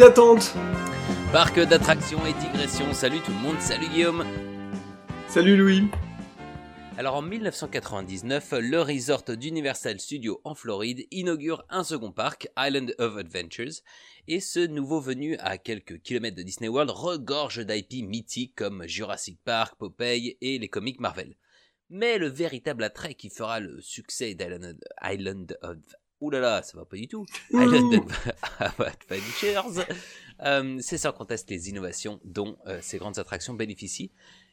d'attente. Parc d'attractions et digressions. Salut tout le monde, salut Guillaume. Salut Louis. Alors en 1999, le resort d'Universal Studios en Floride inaugure un second parc, Island of Adventures, et ce nouveau venu à quelques kilomètres de Disney World regorge d'IP mythiques comme Jurassic Park, Popeye et les comics Marvel. Mais le véritable attrait qui fera le succès d'Island Island of... Ouh là là, ça va pas du tout. Euh, c'est sans conteste les innovations dont euh, ces grandes attractions bénéficient.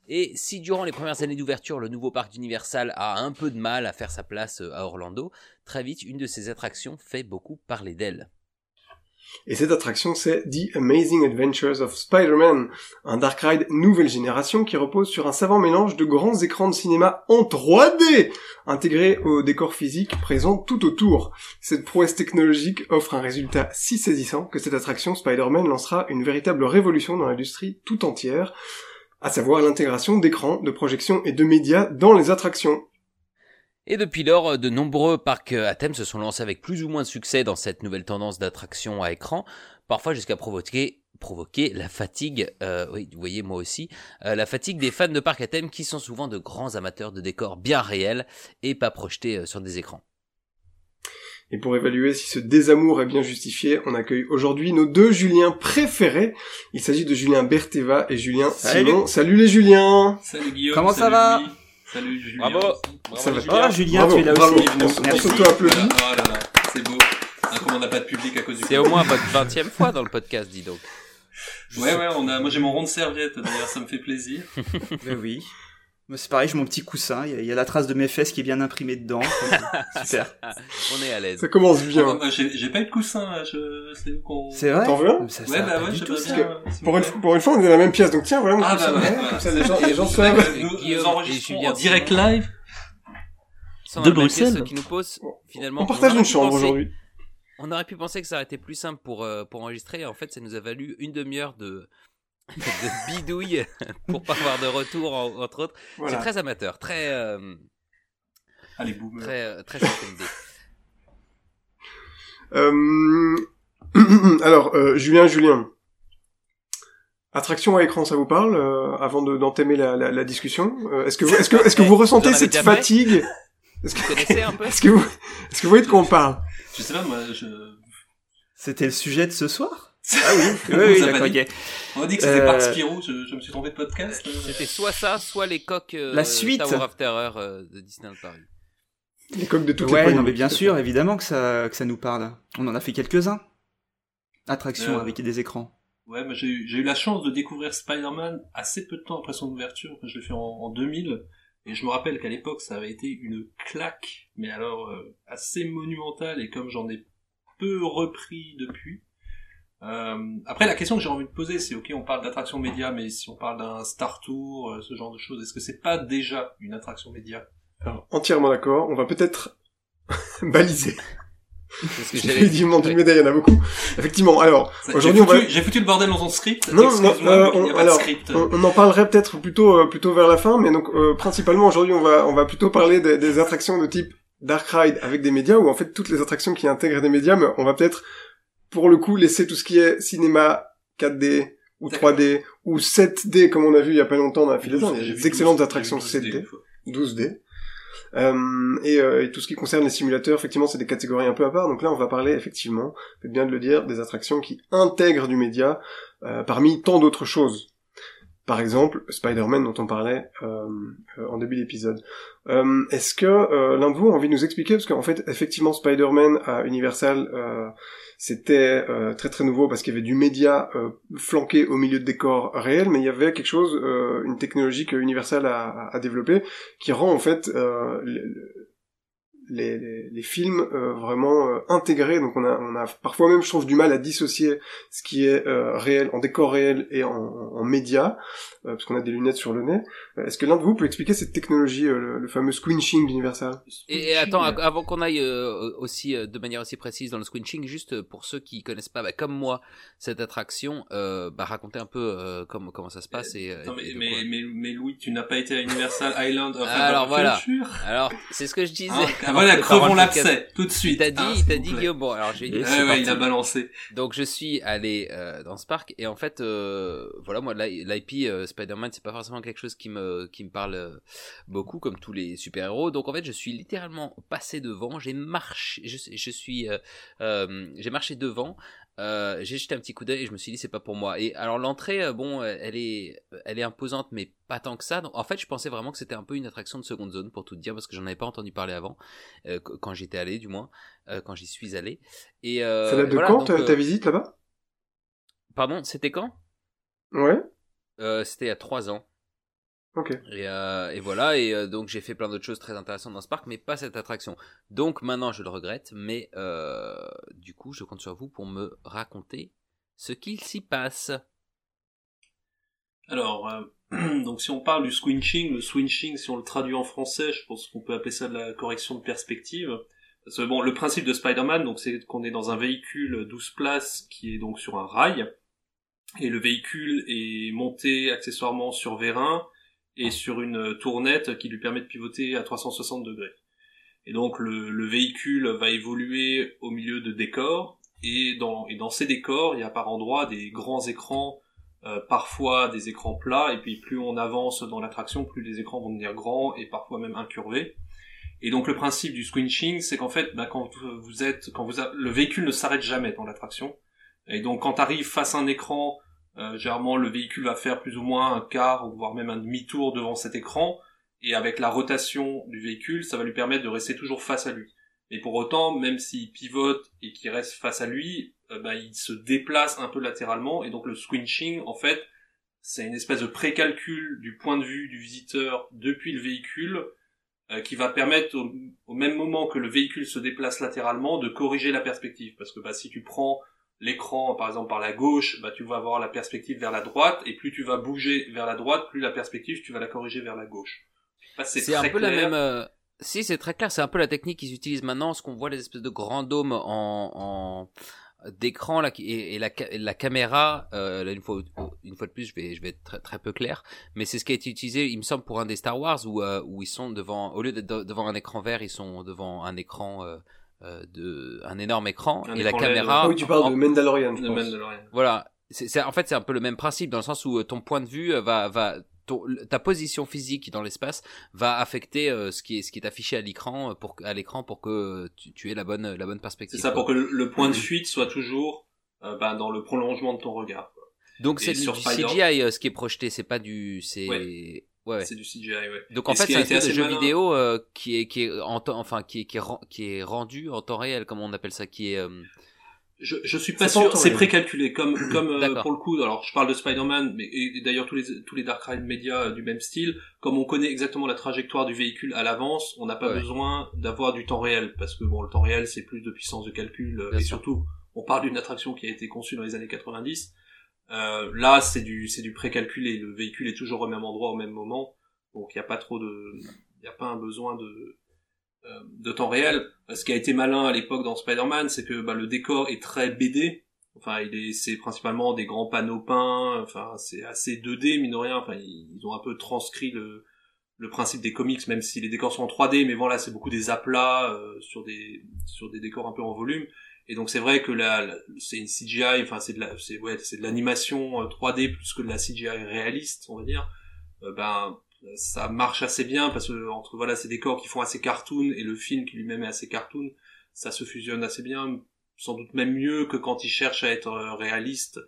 Et si durant les premières années d'ouverture, le nouveau parc d'Universal a un peu de mal à faire sa place euh, à Orlando, très vite, une de ces attractions fait beaucoup parler d'elle. Et cette attraction, c'est The Amazing Adventures of Spider-Man, un dark ride nouvelle génération qui repose sur un savant mélange de grands écrans de cinéma en 3D, intégrés au décor physique présent tout autour. Cette prouesse technologique offre un résultat si saisissant que cette attraction Spider-Man lancera une véritable révolution dans l'industrie tout entière, à savoir l'intégration d'écrans, de projections et de médias dans les attractions. Et depuis lors, de nombreux parcs à thème se sont lancés avec plus ou moins de succès dans cette nouvelle tendance d'attraction à écran, parfois jusqu'à provoquer provoquer la fatigue, euh, oui, vous voyez moi aussi, euh, la fatigue des fans de parcs à thème qui sont souvent de grands amateurs de décors bien réels et pas projetés euh, sur des écrans. Et pour évaluer si ce désamour est bien justifié, on accueille aujourd'hui nos deux Juliens préférés. Il s'agit de Julien Berteva et Julien Salut. Simon. Salut les Juliens Salut Guillaume. Comment ça salut va Louis. Salut Julien. Bravo. Bravo, Ça va. Julien. Oh, Julien, Bravo, tu es là bravo. aussi. On Merci. s'auto-applaudit. Oh là là, c'est beau. Ah, comme on n'a pas de public à cause du C'est au moins votre 20 fois dans le podcast, dis donc. Ouais, ouais, on a, moi j'ai mon rond de serviette, d'ailleurs, ça me fait plaisir. Ben oui. C'est pareil, j'ai mon petit coussin, il y, a, il y a la trace de mes fesses qui est bien imprimée dedans. Super. On est à l'aise. Ça commence Ah, bien. moi, j'ai j'ai pas eu de coussin, là, je, c'est où qu'on... C'est vrai T'en veux un Ça, Ouais, bah ouais, je tout, sais pas bien. pour une, pour une fois, on est dans la même pièce. Donc tiens, voilà mon Ah, coussin. bah, ouais. Comme ça, les gens, les gens savent. Nous, nous enregistrons en direct Simon. live. De pièce, Bruxelles. Qui nous pose, finalement. On partage aurait une pu chambre penser- aujourd'hui. On aurait pu penser que ça aurait été plus simple pour, euh, pour enregistrer. En fait, ça nous a valu une demi-heure de, de bidouille pour pas avoir de retour, en- entre autres. C'est très amateur, très, euh, Allez, boum. très, euh, très SMD. Euh, Alors, euh, Julien, Julien. Attraction à écran, ça vous parle euh, Avant de- d'entamer la, la, la discussion, Euh, est-ce que vous, est-ce que, est-ce que vous ressentez Vous cette fatigue? Que, est-ce que vous, est-ce que vous voyez de quoi on parle? Je sais pas, moi, je... C'était le sujet de ce soir? Ah oui, Oui, oui, vous avez d'accord, dit. ok. On a dit que c'était Euh, Parc Spirou, je, je me suis trompé de podcast. euh. C'était soit ça, soit les coques euh, La suite. Tower of Terror euh, de Disneyland Paris. Les coques de toutes les Ouais, poignées. non, mais bien sûr, évidemment que ça, que ça nous parle. On en a fait quelques-uns. Attractions Euh, avec des écrans. Ouais, moi j'ai eu, j'ai eu la chance de découvrir Spider-Man assez peu de temps après son ouverture. Je l'ai fait en, en 2000. Et je me rappelle qu'à l'époque, ça avait été une claque, mais alors euh, assez monumentale. Et comme j'en ai peu repris depuis. Euh, après, la question que j'ai envie de poser, c'est ok, on parle d'attraction média, mais si on parle d'un Star Tour, euh, ce genre de choses, est-ce que c'est pas déjà une attraction média? Alors, entièrement d'accord. On va peut-être baliser. C'est ce que J'ai dit du monde Ouais. d'une médaille, il y en a beaucoup. Effectivement. Alors, aujourd'hui, j'ai on va. foutu, j'ai foutu le bordel dans son script. Non, non, euh, on- pas alors, de script. On, on en parlerait peut-être plutôt euh, plutôt vers la fin, mais donc euh, principalement aujourd'hui on va on va plutôt parler des, des attractions de type dark ride avec des médias ou en fait toutes les attractions qui intègrent des médias, mais on va peut-être pour le coup laisser tout ce qui est cinéma 4D ou D'accord. 3D ou 7D comme on a vu il y a pas longtemps dans la file d'attente, il y a J'ai des excellentes 12, attractions j'ai vu 12 7D, des fois. 12D. Euh, et, euh, et tout ce qui concerne les simulateurs, effectivement, c'est des catégories un peu à part. Donc là, on va parler, effectivement, faites bien de le dire, des attractions qui intègrent du média euh, parmi tant d'autres choses. Par exemple, Spider-Man dont on parlait euh, euh, en début d'épisode. Euh, Est-ce que euh, l'un de vous a envie de nous expliquer? Parce qu'en fait, effectivement, Spider-Man à Universal, c'était très très nouveau parce qu'il y avait du média flanqué au milieu de décors réels, mais il y avait quelque chose, une technologie que Universal a, a, développée qui rend en fait les, films euh, vraiment euh, intégrés. Donc on a, on a parfois même, je trouve, du mal à dissocier ce qui est euh, réel en décor réel et en, en média, euh, parce qu'on a des lunettes sur le nez. Euh, Est-ce que l'un de vous peut expliquer cette technologie, euh, le, le fameux squinching d'Universal? Et, et attends, av- avant qu'on aille euh, aussi euh, de manière aussi précise dans le squinching, juste euh, pour ceux qui connaissent pas, bah, comme moi, cette attraction, euh, bah, racontez un peu euh, comment comment ça se passe et, euh, Attends, et mais, mais, mais, mais Louis, tu n'as pas été à Universal Island of Alors, voilà. Alors, c'est ce que je disais. Ah, ah, voilà, crevons l'abcès tout de suite. Il t'a dit, hein, il t'a s'il dit. Guillaume. Bon, alors j'ai Et Ouais, c'est ouais, parti. il a balancé. Donc je suis allé euh, dans ce parc et en fait euh, voilà moi l'IP euh, Spider-Man c'est pas forcément quelque chose qui me qui me parle euh, beaucoup comme tous les super-héros. Donc en fait je suis littéralement passé devant. J'ai marché je, je suis euh, euh, j'ai marché devant euh, j'ai jeté un petit coup d'œil et je me suis dit c'est pas pour moi. Et alors l'entrée bon elle est elle est imposante mais pas tant que ça. Donc en fait je pensais vraiment que c'était un peu une attraction de seconde zone pour tout dire parce que j'en avais pas entendu parler avant euh, qu- quand j'étais allé du moins euh, quand j'y suis allé. Et Ça date de voilà, quand donc, ta, ta visite là-bas? Pardon, c'était quand? Ouais. Euh, C'était il y a trois ans. Ok. Et, euh, et voilà, et euh, donc j'ai fait plein d'autres choses très intéressantes dans ce parc, mais pas cette attraction. Donc maintenant je le regrette, mais euh, du coup je compte sur vous pour me raconter ce qu'il s'y passe. Alors, euh, donc si on parle du squinching, le swinching, si on le traduit en français, je pense qu'on peut appeler ça de la correction de perspective. Parce que bon, le principe de Spider-Man, donc c'est qu'on est dans un véhicule 12 places qui est donc sur un rail, et le véhicule est monté accessoirement sur vérin et sur une tournette qui lui permet de pivoter à 360 degrés. Et donc le, le véhicule va évoluer au milieu de décors, et dans, et dans ces décors, il y a par endroits des grands écrans euh, parfois des écrans plats, et puis plus on avance dans l'attraction, plus les écrans vont devenir grands et parfois même incurvés. Et donc le principe du squinching, c'est qu'en fait, bah, quand vous êtes, quand vous le véhicule ne s'arrête jamais dans l'attraction, et donc quand tu arrives face à un écran, euh, généralement le véhicule va faire plus ou moins un quart, voire même un demi-tour devant cet écran, et avec la rotation du véhicule, ça va lui permettre de rester toujours face à lui. Et pour autant, même s'il pivote et qu'il reste face à lui, euh, bah, il se déplace un peu latéralement, et donc le squinching, en fait, c'est une espèce de précalcul du point de vue du visiteur depuis le véhicule, euh, qui va permettre au, au même moment que le véhicule se déplace latéralement de corriger la perspective. Parce que bah, si tu prends l'écran par exemple par la gauche, bah, tu vas avoir la perspective vers la droite, et plus tu vas bouger vers la droite, plus la perspective tu vas la corriger vers la gauche. Bah, C'est un peu la même. euh, Si, c'est très clair. C'est un peu la technique qu'ils utilisent maintenant, ce qu'on voit les espèces de grands dômes en, en d'écran là et, et la, et la caméra euh, là, une fois une fois de plus je vais je vais être très, très peu clair mais c'est ce qui a été utilisé il me semble pour un des Star Wars où euh, où ils sont devant au lieu d'être de- devant un écran vert ils sont devant un écran euh, de un énorme écran Un et la écran caméra Ah oui, tu parles en- de Mandalorian, je Le pense. Mandalorian. voilà. C'est, c'est- en fait, c'est un peu le même principe dans le sens où euh, ton point de vue euh, va, va, ton- ta position physique dans l'espace va affecter euh, ce qui est, ce qui est affiché à l'écran euh, pour, à l'écran pour que euh, tu, tu aies la bonne, la bonne perspective. C'est ça, quoi. pour que le, le point de fuite soit toujours euh, bah, dans le prolongement de ton regard. quoi. Donc c'est du, CGI euh, ce qui est projeté, c'est pas du, c'est, ouais. Ouais. C'est du CGI, ouais. Donc en fait, c'est un jeu malin- vidéo euh, qui est, qui est en temps, enfin qui est, qui est, ren- qui est rendu en temps réel, comme on appelle ça, qui est. euh, Je, je suis pas sûr, c'est précalculé, comme, comme euh, pour le coup, alors je parle de Spider-Man, mais et, et d'ailleurs tous les, tous les Dark Ride Media euh, du même style, comme on connaît exactement la trajectoire du véhicule à l'avance, on n'a pas Ouais. besoin d'avoir du temps réel, parce que bon, le temps réel c'est plus de puissance de calcul, Bien et sûr. surtout, on parle d'une attraction qui a été conçue dans les années 90, euh, là c'est du, c'est du précalculé, le véhicule est toujours au même endroit au même moment, donc il n'y a pas trop de, il n'y a pas un besoin de, euh, de temps réel. Ce qui a été malin à l'époque dans Spider-Man, c'est que bah, le décor est très BD. Enfin, il est, c'est principalement des grands panneaux peints. Enfin, c'est assez 2D, mine de rien. Enfin, ils, ont un peu transcrit le, le principe des comics, même si les décors sont en 3D. Mais voilà, c'est beaucoup des aplats euh, sur des sur des décors un peu en volume. Et donc c'est vrai que là, c'est une CGI. Enfin, c'est de la, c'est ouais, c'est de l'animation euh, 3D plus que de la CGI réaliste, on va dire. Euh, ben ça marche assez bien parce que entre voilà ces décors qui font assez cartoon et le film qui lui-même est assez cartoon, ça se fusionne assez bien, sans doute même mieux que quand il cherche à être euh, réaliste,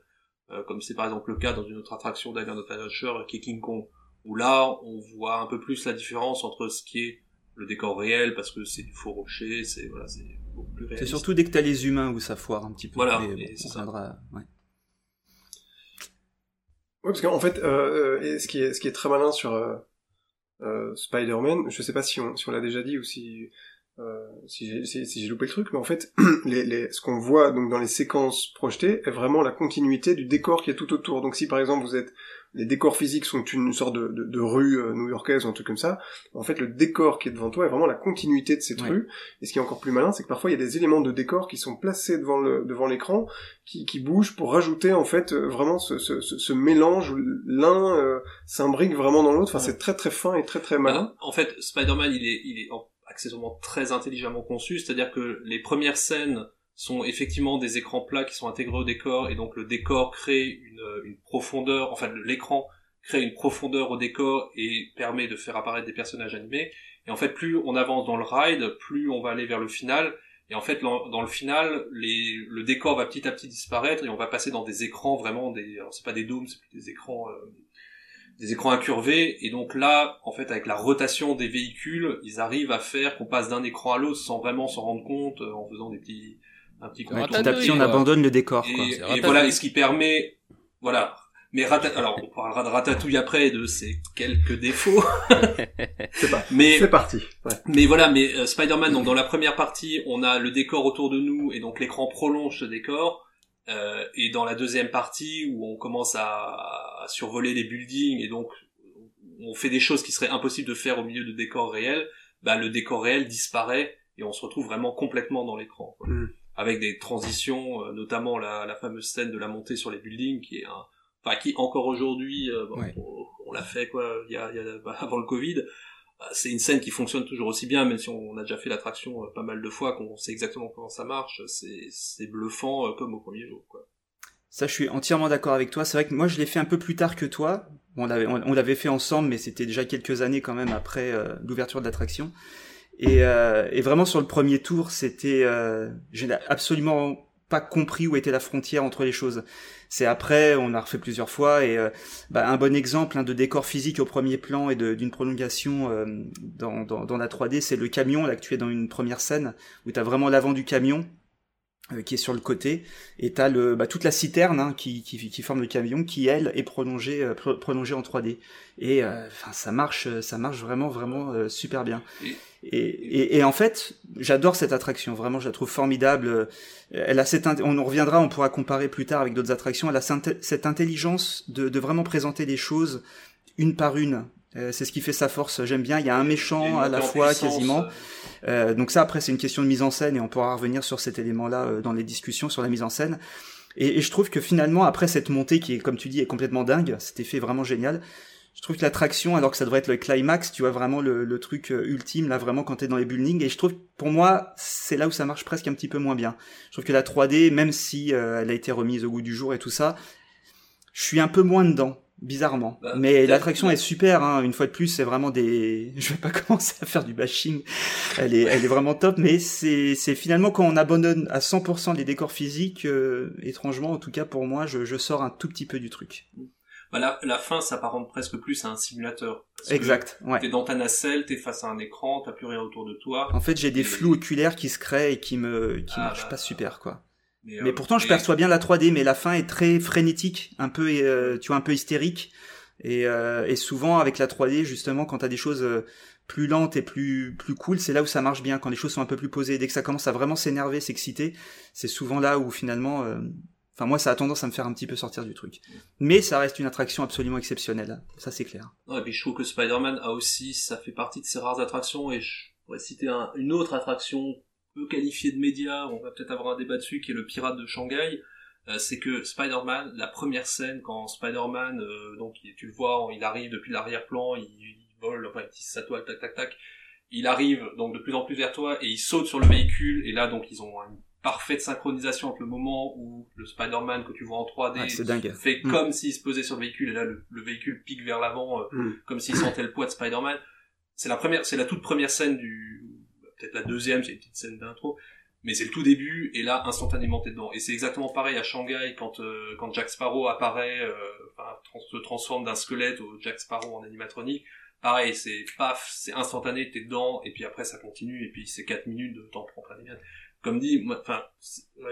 euh, comme c'est par exemple le cas dans une autre attraction d'Agan Adventure qui est King Kong, où là on voit un peu plus la différence entre ce qui est le décor réel parce que c'est du faux rocher, c'est voilà, c'est beaucoup plus réaliste. C'est surtout dès que t'as les humains où ça foire un petit peu. Voilà, Mais et bon, c'est on ça. reviendra, ouais. Oui, parce qu'en fait, euh, euh, et ce qui est ce qui est très malin sur euh, euh, Spider-Man, je sais pas si on si on l'a déjà dit ou si euh, si j'ai si, loupé le truc, mais en fait, les, les ce qu'on voit donc dans les séquences projetées est vraiment la continuité du décor qui est tout autour. Donc si par exemple vous êtes les décors physiques sont une sorte de, de, de rue euh, new-yorkaise ou un truc comme ça. En fait, le décor qui est devant toi est vraiment la continuité de cette Ouais. rue. Et ce qui est encore plus malin, c'est que parfois il y a des éléments de décor qui sont placés devant le devant l'écran, qui, qui bougent pour rajouter en fait euh, vraiment ce, ce, ce, ce mélange où l'un euh, s'imbrique vraiment dans l'autre. Enfin, c'est très très fin et très très malin. Bah, en fait, Spider-Man, il est, il est en- accessoirement très intelligemment conçu, c'est-à-dire que les premières scènes sont effectivement des écrans plats qui sont intégrés au décor et donc le décor crée une, profondeur, enfin l'écran crée une profondeur au décor et permet de faire apparaître des personnages animés. Et en fait, plus on avance dans le ride, plus on va aller vers le final. Et en fait, dans le final, le décor va petit à petit disparaître et on va passer dans des écrans vraiment des, c'est pas des dômes, c'est plus des écrans, euh, des écrans incurvés. Et donc là, en fait, avec la rotation des véhicules, ils arrivent à faire qu'on passe d'un écran à l'autre sans vraiment s'en rendre compte, euh, en faisant des petits, un petit. Ouais, petit à petit, on abandonne le décor. Et, quoi. et voilà, et ce qui permet, voilà, mais Rata... alors on parlera de Ratatouille après et de ses quelques défauts. c'est pas. Mais c'est parti. Ouais. Mais voilà, mais euh, Spider-Man donc dans la première partie, on a le décor autour de nous et donc l'écran prolonge ce décor. Euh, et dans la deuxième partie où on commence à, à, survoler les buildings et donc on fait des choses qui seraient impossibles de faire au milieu de décors réels, bah le décor réel disparaît et on se retrouve vraiment complètement dans l'écran. Mm. Avec des transitions, euh, notamment la, la fameuse scène de la montée sur les buildings qui est un enfin qui encore aujourd'hui, euh, bon, Ouais. on, on l'a fait quoi, il y a, y a bah, avant le Covid. Bah, C'est une scène qui fonctionne toujours aussi bien, même si on a déjà fait l'attraction euh, pas mal de fois, qu'on sait exactement comment ça marche. C'est bluffant euh, comme au premier jour. Ça, je suis entièrement d'accord avec toi. C'est vrai que moi, je l'ai fait un peu plus tard que toi. On l'avait, fait ensemble, mais c'était déjà quelques années quand même après euh, l'ouverture de l'attraction. Et, vraiment sur le premier tour, c'était, euh, absolument pas compris où était la frontière entre les choses. C'est après, on a refait plusieurs fois, et euh, bah, un bon exemple hein, de décor physique au premier plan et d'une prolongation euh, dans, dans, la 3D, c'est le camion. Là que tu es dans une première scène où tu as vraiment l'avant du camion qui est sur le côté. Et t'as le bah, toute la citerne hein, qui, qui, qui forme le camion qui elle est prolongée euh, pro- prolongée en 3D et euh, enfin ça marche euh, ça marche vraiment vraiment euh, super bien. Et- et, et, en fait j'adore cette attraction. Vraiment je la trouve formidable. Euh, elle a cette on en reviendra on pourra comparer plus tard avec d'autres attractions. Elle a cette cette intelligence de, de vraiment présenter les choses une par une Euh, c'est ce qui fait sa force j'aime bien il y a un méchant à la fois puissance, quasiment euh, donc ça, après, c'est une question de mise en scène et on pourra revenir sur cet élément-là euh, dans les discussions sur la mise en scène. Et, et je trouve que finalement, après cette montée qui est, comme tu dis, est complètement dingue, cet effet vraiment génial, je trouve que l'attraction, alors que ça devrait être le climax, tu vois vraiment le, le truc ultime, là, vraiment quand t'es dans les buildings. Et je trouve, pour moi, c'est là où ça marche presque un petit peu moins bien. Je trouve que la 3D, même si elle a été remise au goût du jour et tout ça, je suis un peu moins dedans. Bizarrement. Bah, Mais l'attraction est super, hein. une fois de plus, c'est vraiment des... Je vais pas commencer à faire du bashing, elle est, elle est vraiment top, mais c'est, c'est finalement quand on abandonne à 100% les décors physiques, euh, étrangement, en tout cas pour moi, je, je sors un tout petit peu du truc. bah, la, la fin s'apparente presque plus à un simulateur. Exact, ouais. T'es dans ta nacelle, t'es face à un écran, t'as plus rien autour de toi. En fait, j'ai des flous oculaires qui se créent et qui me, qui Ah, marchent bah, pas super, quoi. Mais, Mais euh, pourtant, je perçois bien la 3D, mais la fin est très frénétique, un peu, euh, tu vois, un peu hystérique. Et, euh, et souvent, avec la 3D, justement, quand t'as des choses plus lentes et plus plus cool, c'est là où ça marche bien. Quand les choses sont un peu plus posées, dès que ça commence à vraiment s'énerver, s'exciter, c'est souvent là où finalement, euh, enfin moi, ça a tendance à me faire un petit peu sortir du truc. Mais ça reste une attraction absolument exceptionnelle, ça c'est clair. Non, et puis je trouve que Spider-Man a aussi, ça fait partie de ses rares attractions, et je pourrais citer un- une autre attraction peu qualifiée de média, on va peut-être avoir un débat dessus, qui est le Pirate de Shanghai. Euh, c'est que Spider-Man, la première scène, quand Spider-Man, euh, donc tu le vois, il arrive depuis l'arrière-plan, il, il vole, enfin il tisse sa toile, tac tac tac, il arrive donc de plus en plus vers toi, et il saute sur le véhicule, et là donc ils ont une parfaite synchronisation entre le moment où le Spider-Man que tu vois en 3D Ouais, c'est dingue. fait Mm. comme s'il se posait sur le véhicule, et là le, le véhicule pique vers l'avant, euh, Mm. comme s'il sentait le poids de Spider-Man. C'est la première, c'est la toute première scène du, peut-être la deuxième, c'est une petite scène d'intro, mais c'est le tout début, et là, instantanément, t'es dedans. Et c'est exactement pareil à Shanghai, quand, euh, quand Jack Sparrow apparaît, euh, enfin, trans- se transforme d'un squelette au Jack Sparrow en animatronique. Pareil, c'est paf, c'est instantané, t'es dedans, et puis après, ça continue, et puis c'est 4 minutes de temps pour plein les. Comme dit, moi, enfin,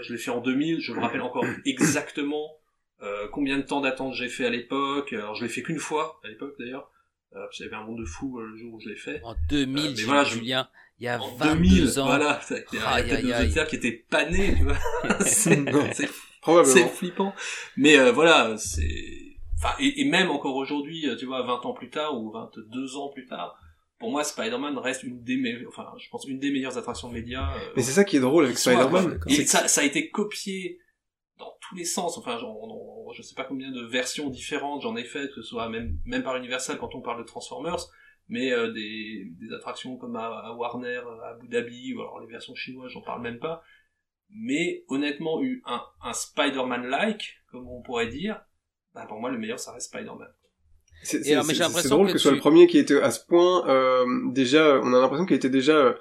je l'ai fait en 2000, je me rappelle encore exactement, euh, combien de temps d'attente j'ai fait à l'époque. Alors, je l'ai fait qu'une fois, à l'époque, d'ailleurs. Euh, parce qu'il y avait un monde de fou euh, le jour où je l'ai fait. En 2000, Euh, mais voilà, je- Julien, il y a En 22 2000, ans. voilà. Il y a peut-être nos auditeurs qui étaient panés, tu vois. c'est, flippant. Mais euh, voilà, c'est... Enfin, et, et même encore aujourd'hui, euh, tu vois, 20 ans plus tard ou 22 ans plus tard, pour moi, Spider-Man reste une des meilleures, enfin, je pense une des meilleures attractions médias. euh, Mais c'est ça qui est drôle avec. Spider-Man. Et ça, ça a été copié dans tous les sens. Enfin, genre, on- on- je sais pas combien de versions différentes j'en ai faites, que ce soit même, même par Universal quand on parle de Transformers. Mais euh, des, des attractions comme à, Warner, à Abu Dhabi, ou alors les versions chinoises, j'en parle même pas. Mais honnêtement, eu un, un Spider-Man-like, comme on pourrait dire, bah, pour moi le meilleur ça reste Spider-Man. C'est drôle que, ce soit le premier qui était à ce point euh, déjà, on a l'impression qu'il était déjà euh,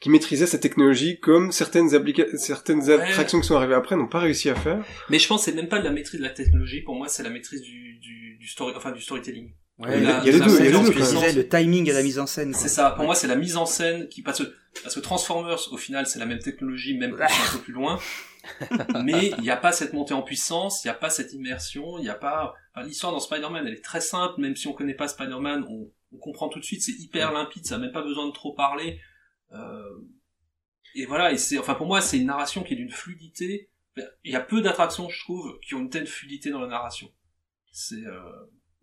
qui maîtrisait sa technologie comme certaines certaines attractions qui sont arrivées après n'ont pas réussi à faire. Mais je pense que c'est même pas de la maîtrise de la technologie, pour moi c'est la maîtrise du, du, du story, enfin du storytelling. Ouais, il y a les deux, il y a les deux. Le timing et la mise en scène. C'est ça. Pour moi, c'est la mise en scène qui passe. Parce que Transformers, au final, c'est la même technologie, même un peu plus loin. mais il n'y a pas cette montée en puissance, il n'y a pas cette immersion, il n'y a pas... L'histoire dans Spider-Man, elle est très simple, même si on connaît pas Spider-Man, on, on comprend tout de suite, c'est hyper limpide, ça n'a même pas besoin de trop parler. Euh... Et voilà, et c'est, enfin pour moi, c'est une narration qui est d'une fluidité. Il y a peu d'attractions, je trouve, qui ont une telle fluidité dans la narration. C'est... Euh...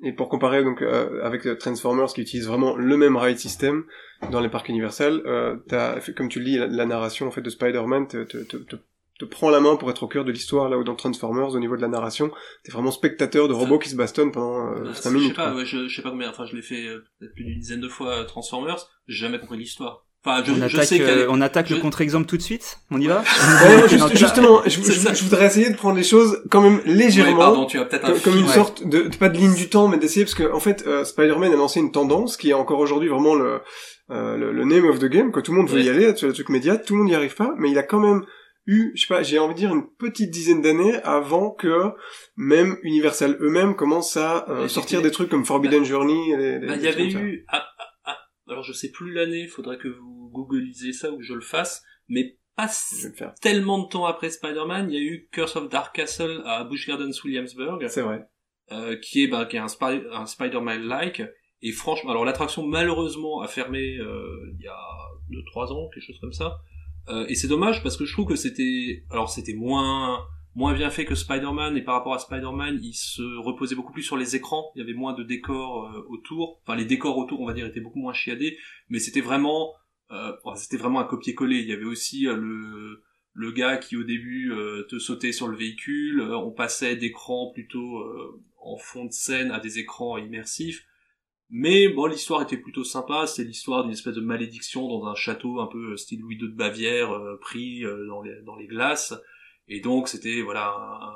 Et pour comparer donc euh, avec Transformers qui utilise vraiment le même ride system dans les parcs universels, euh, as, comme tu le dis, la, narration en fait de Spider-Man te, te, te, te prend la main pour être au cœur de l'histoire, là où dans Transformers, au niveau de la narration, t'es vraiment spectateur de robots qui se bastonnent pendant euh, 5 minutes. Je sais pas, ouais, je, je, sais pas combien, enfin je l'ai fait euh, peut-être plus d'une dizaine de fois euh, Transformers, j'ai jamais compris l'histoire. Enfin, je, on, attaque, sais euh, on attaque le contre-exemple tout de suite On y va ouais, Justement, je, je, voudrais essayer de prendre les choses quand même légèrement, pardon, tu as peut-être comme, une sorte de, pas de ligne du temps, mais d'essayer, parce que en fait, euh, Spider-Man a lancé une tendance qui est encore aujourd'hui vraiment le, euh, le, le, name of the game, que tout le monde veut y aller, le truc média, tout le monde n'y arrive pas, mais il a quand même eu, je sais pas, j'ai envie de dire une petite dizaine d'années avant que même Universal eux-mêmes commencent à euh, sortir des trucs comme Forbidden bah, Journey. Bah, il y avait eu, ah, alors je sais plus l'année, faudrait que vous googlisez ça ou que je le fasse, mais pas tellement de temps après Spider-Man, il y a eu Curse of Dark Castle à Busch Gardens Williamsburg. C'est vrai. Euh, qui est bah, qui est un, un Spider-Man-like. Et franchement, alors l'attraction malheureusement a fermé euh, il y a 2-3 ans, quelque chose comme ça. Euh, et c'est dommage parce que je trouve que c'était, alors c'était moins moins bien fait que Spider-Man et par rapport à Spider-Man, il se reposait beaucoup plus sur les écrans. Il y avait moins de décors euh, autour. Enfin, les décors autour, on va dire, étaient beaucoup moins chiadés, mais c'était vraiment, euh, c'était vraiment un copier-coller. Il y avait aussi le le gars qui au début te sautait sur le véhicule. on passait d'écrans plutôt en fond de scène à des écrans immersifs. Mais bon, l'histoire était plutôt sympa. C'est l'histoire d'une espèce de malédiction dans un château un peu style Louis II de Bavière, euh, pris euh, dans, les, dans les glaces. Et donc c'était voilà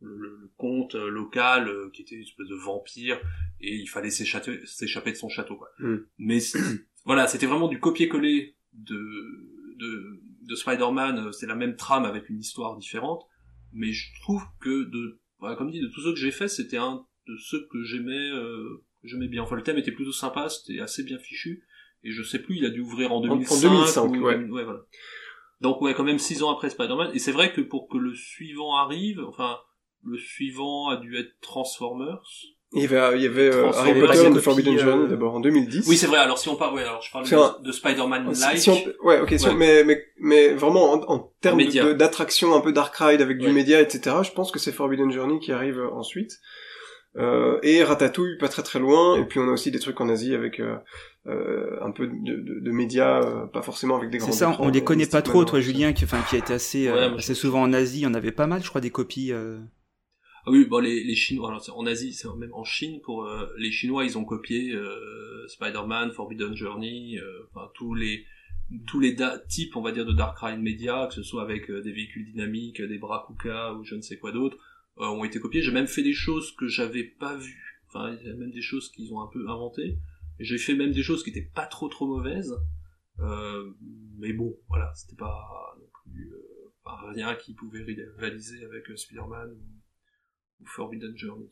le, comte euh, local qui était une espèce de vampire et il fallait s'échapper de son château. Quoi. Mm. Mais voilà, c'était vraiment du copier-coller de, de, de Spider-Man. C'est la même trame avec une histoire différente. Mais je trouve que de, voilà, comme dit, de tous ceux que j'ai fait, c'était un de ceux que j'aimais j'aimais bien. Enfin, le thème était plutôt sympa, c'était assez bien fichu. Et je sais plus, il a dû ouvrir en 2005. En 2005, ouais. ouais voilà. Donc ouais, quand même six ans après Spider-Man. Et c'est vrai que pour que le suivant arrive, enfin, le suivant a dû être Transformers. Il y avait, il y avait euh, Harry Potter de Forbidden euh, Journey d'abord en 2010. Oui, c'est vrai. Alors si on parle, ouais, alors je parle de, de Spider-Man Live. Si ouais, ok, mais mais mais vraiment en, en termes d'attraction un peu dark ride avec du média, etc. Je pense que c'est Forbidden Journey qui arrive ensuite. Euh, et Ratatouille pas très très loin. Et puis on a aussi des trucs en Asie avec euh, euh un peu de, de, de médias euh, pas forcément avec des grands c'est ça on les connaît pas trop toi Julien qui enfin qui a été assez assez souvent en Asie on avait pas mal je crois des copies ah oui bon les, les Chinois alors en Asie c'est même en Chine pour les Chinois ils ont copié Spider-Man Forbidden Journey enfin tous les tous les types on va dire de Dark Ride Media que ce soit avec des véhicules dynamiques des bras Kuka ou je ne sais quoi d'autre. euh, ont été copiés. J'ai même fait des choses que j'avais pas vues. Enfin, il y a même des choses qu'ils ont un peu inventées. J'ai fait même des choses qui étaient pas trop trop mauvaises. Euh, mais bon, voilà, c'était pas non plus euh, rien qui pouvait rivaliser avec Spider-Man ou, Forbidden Journey.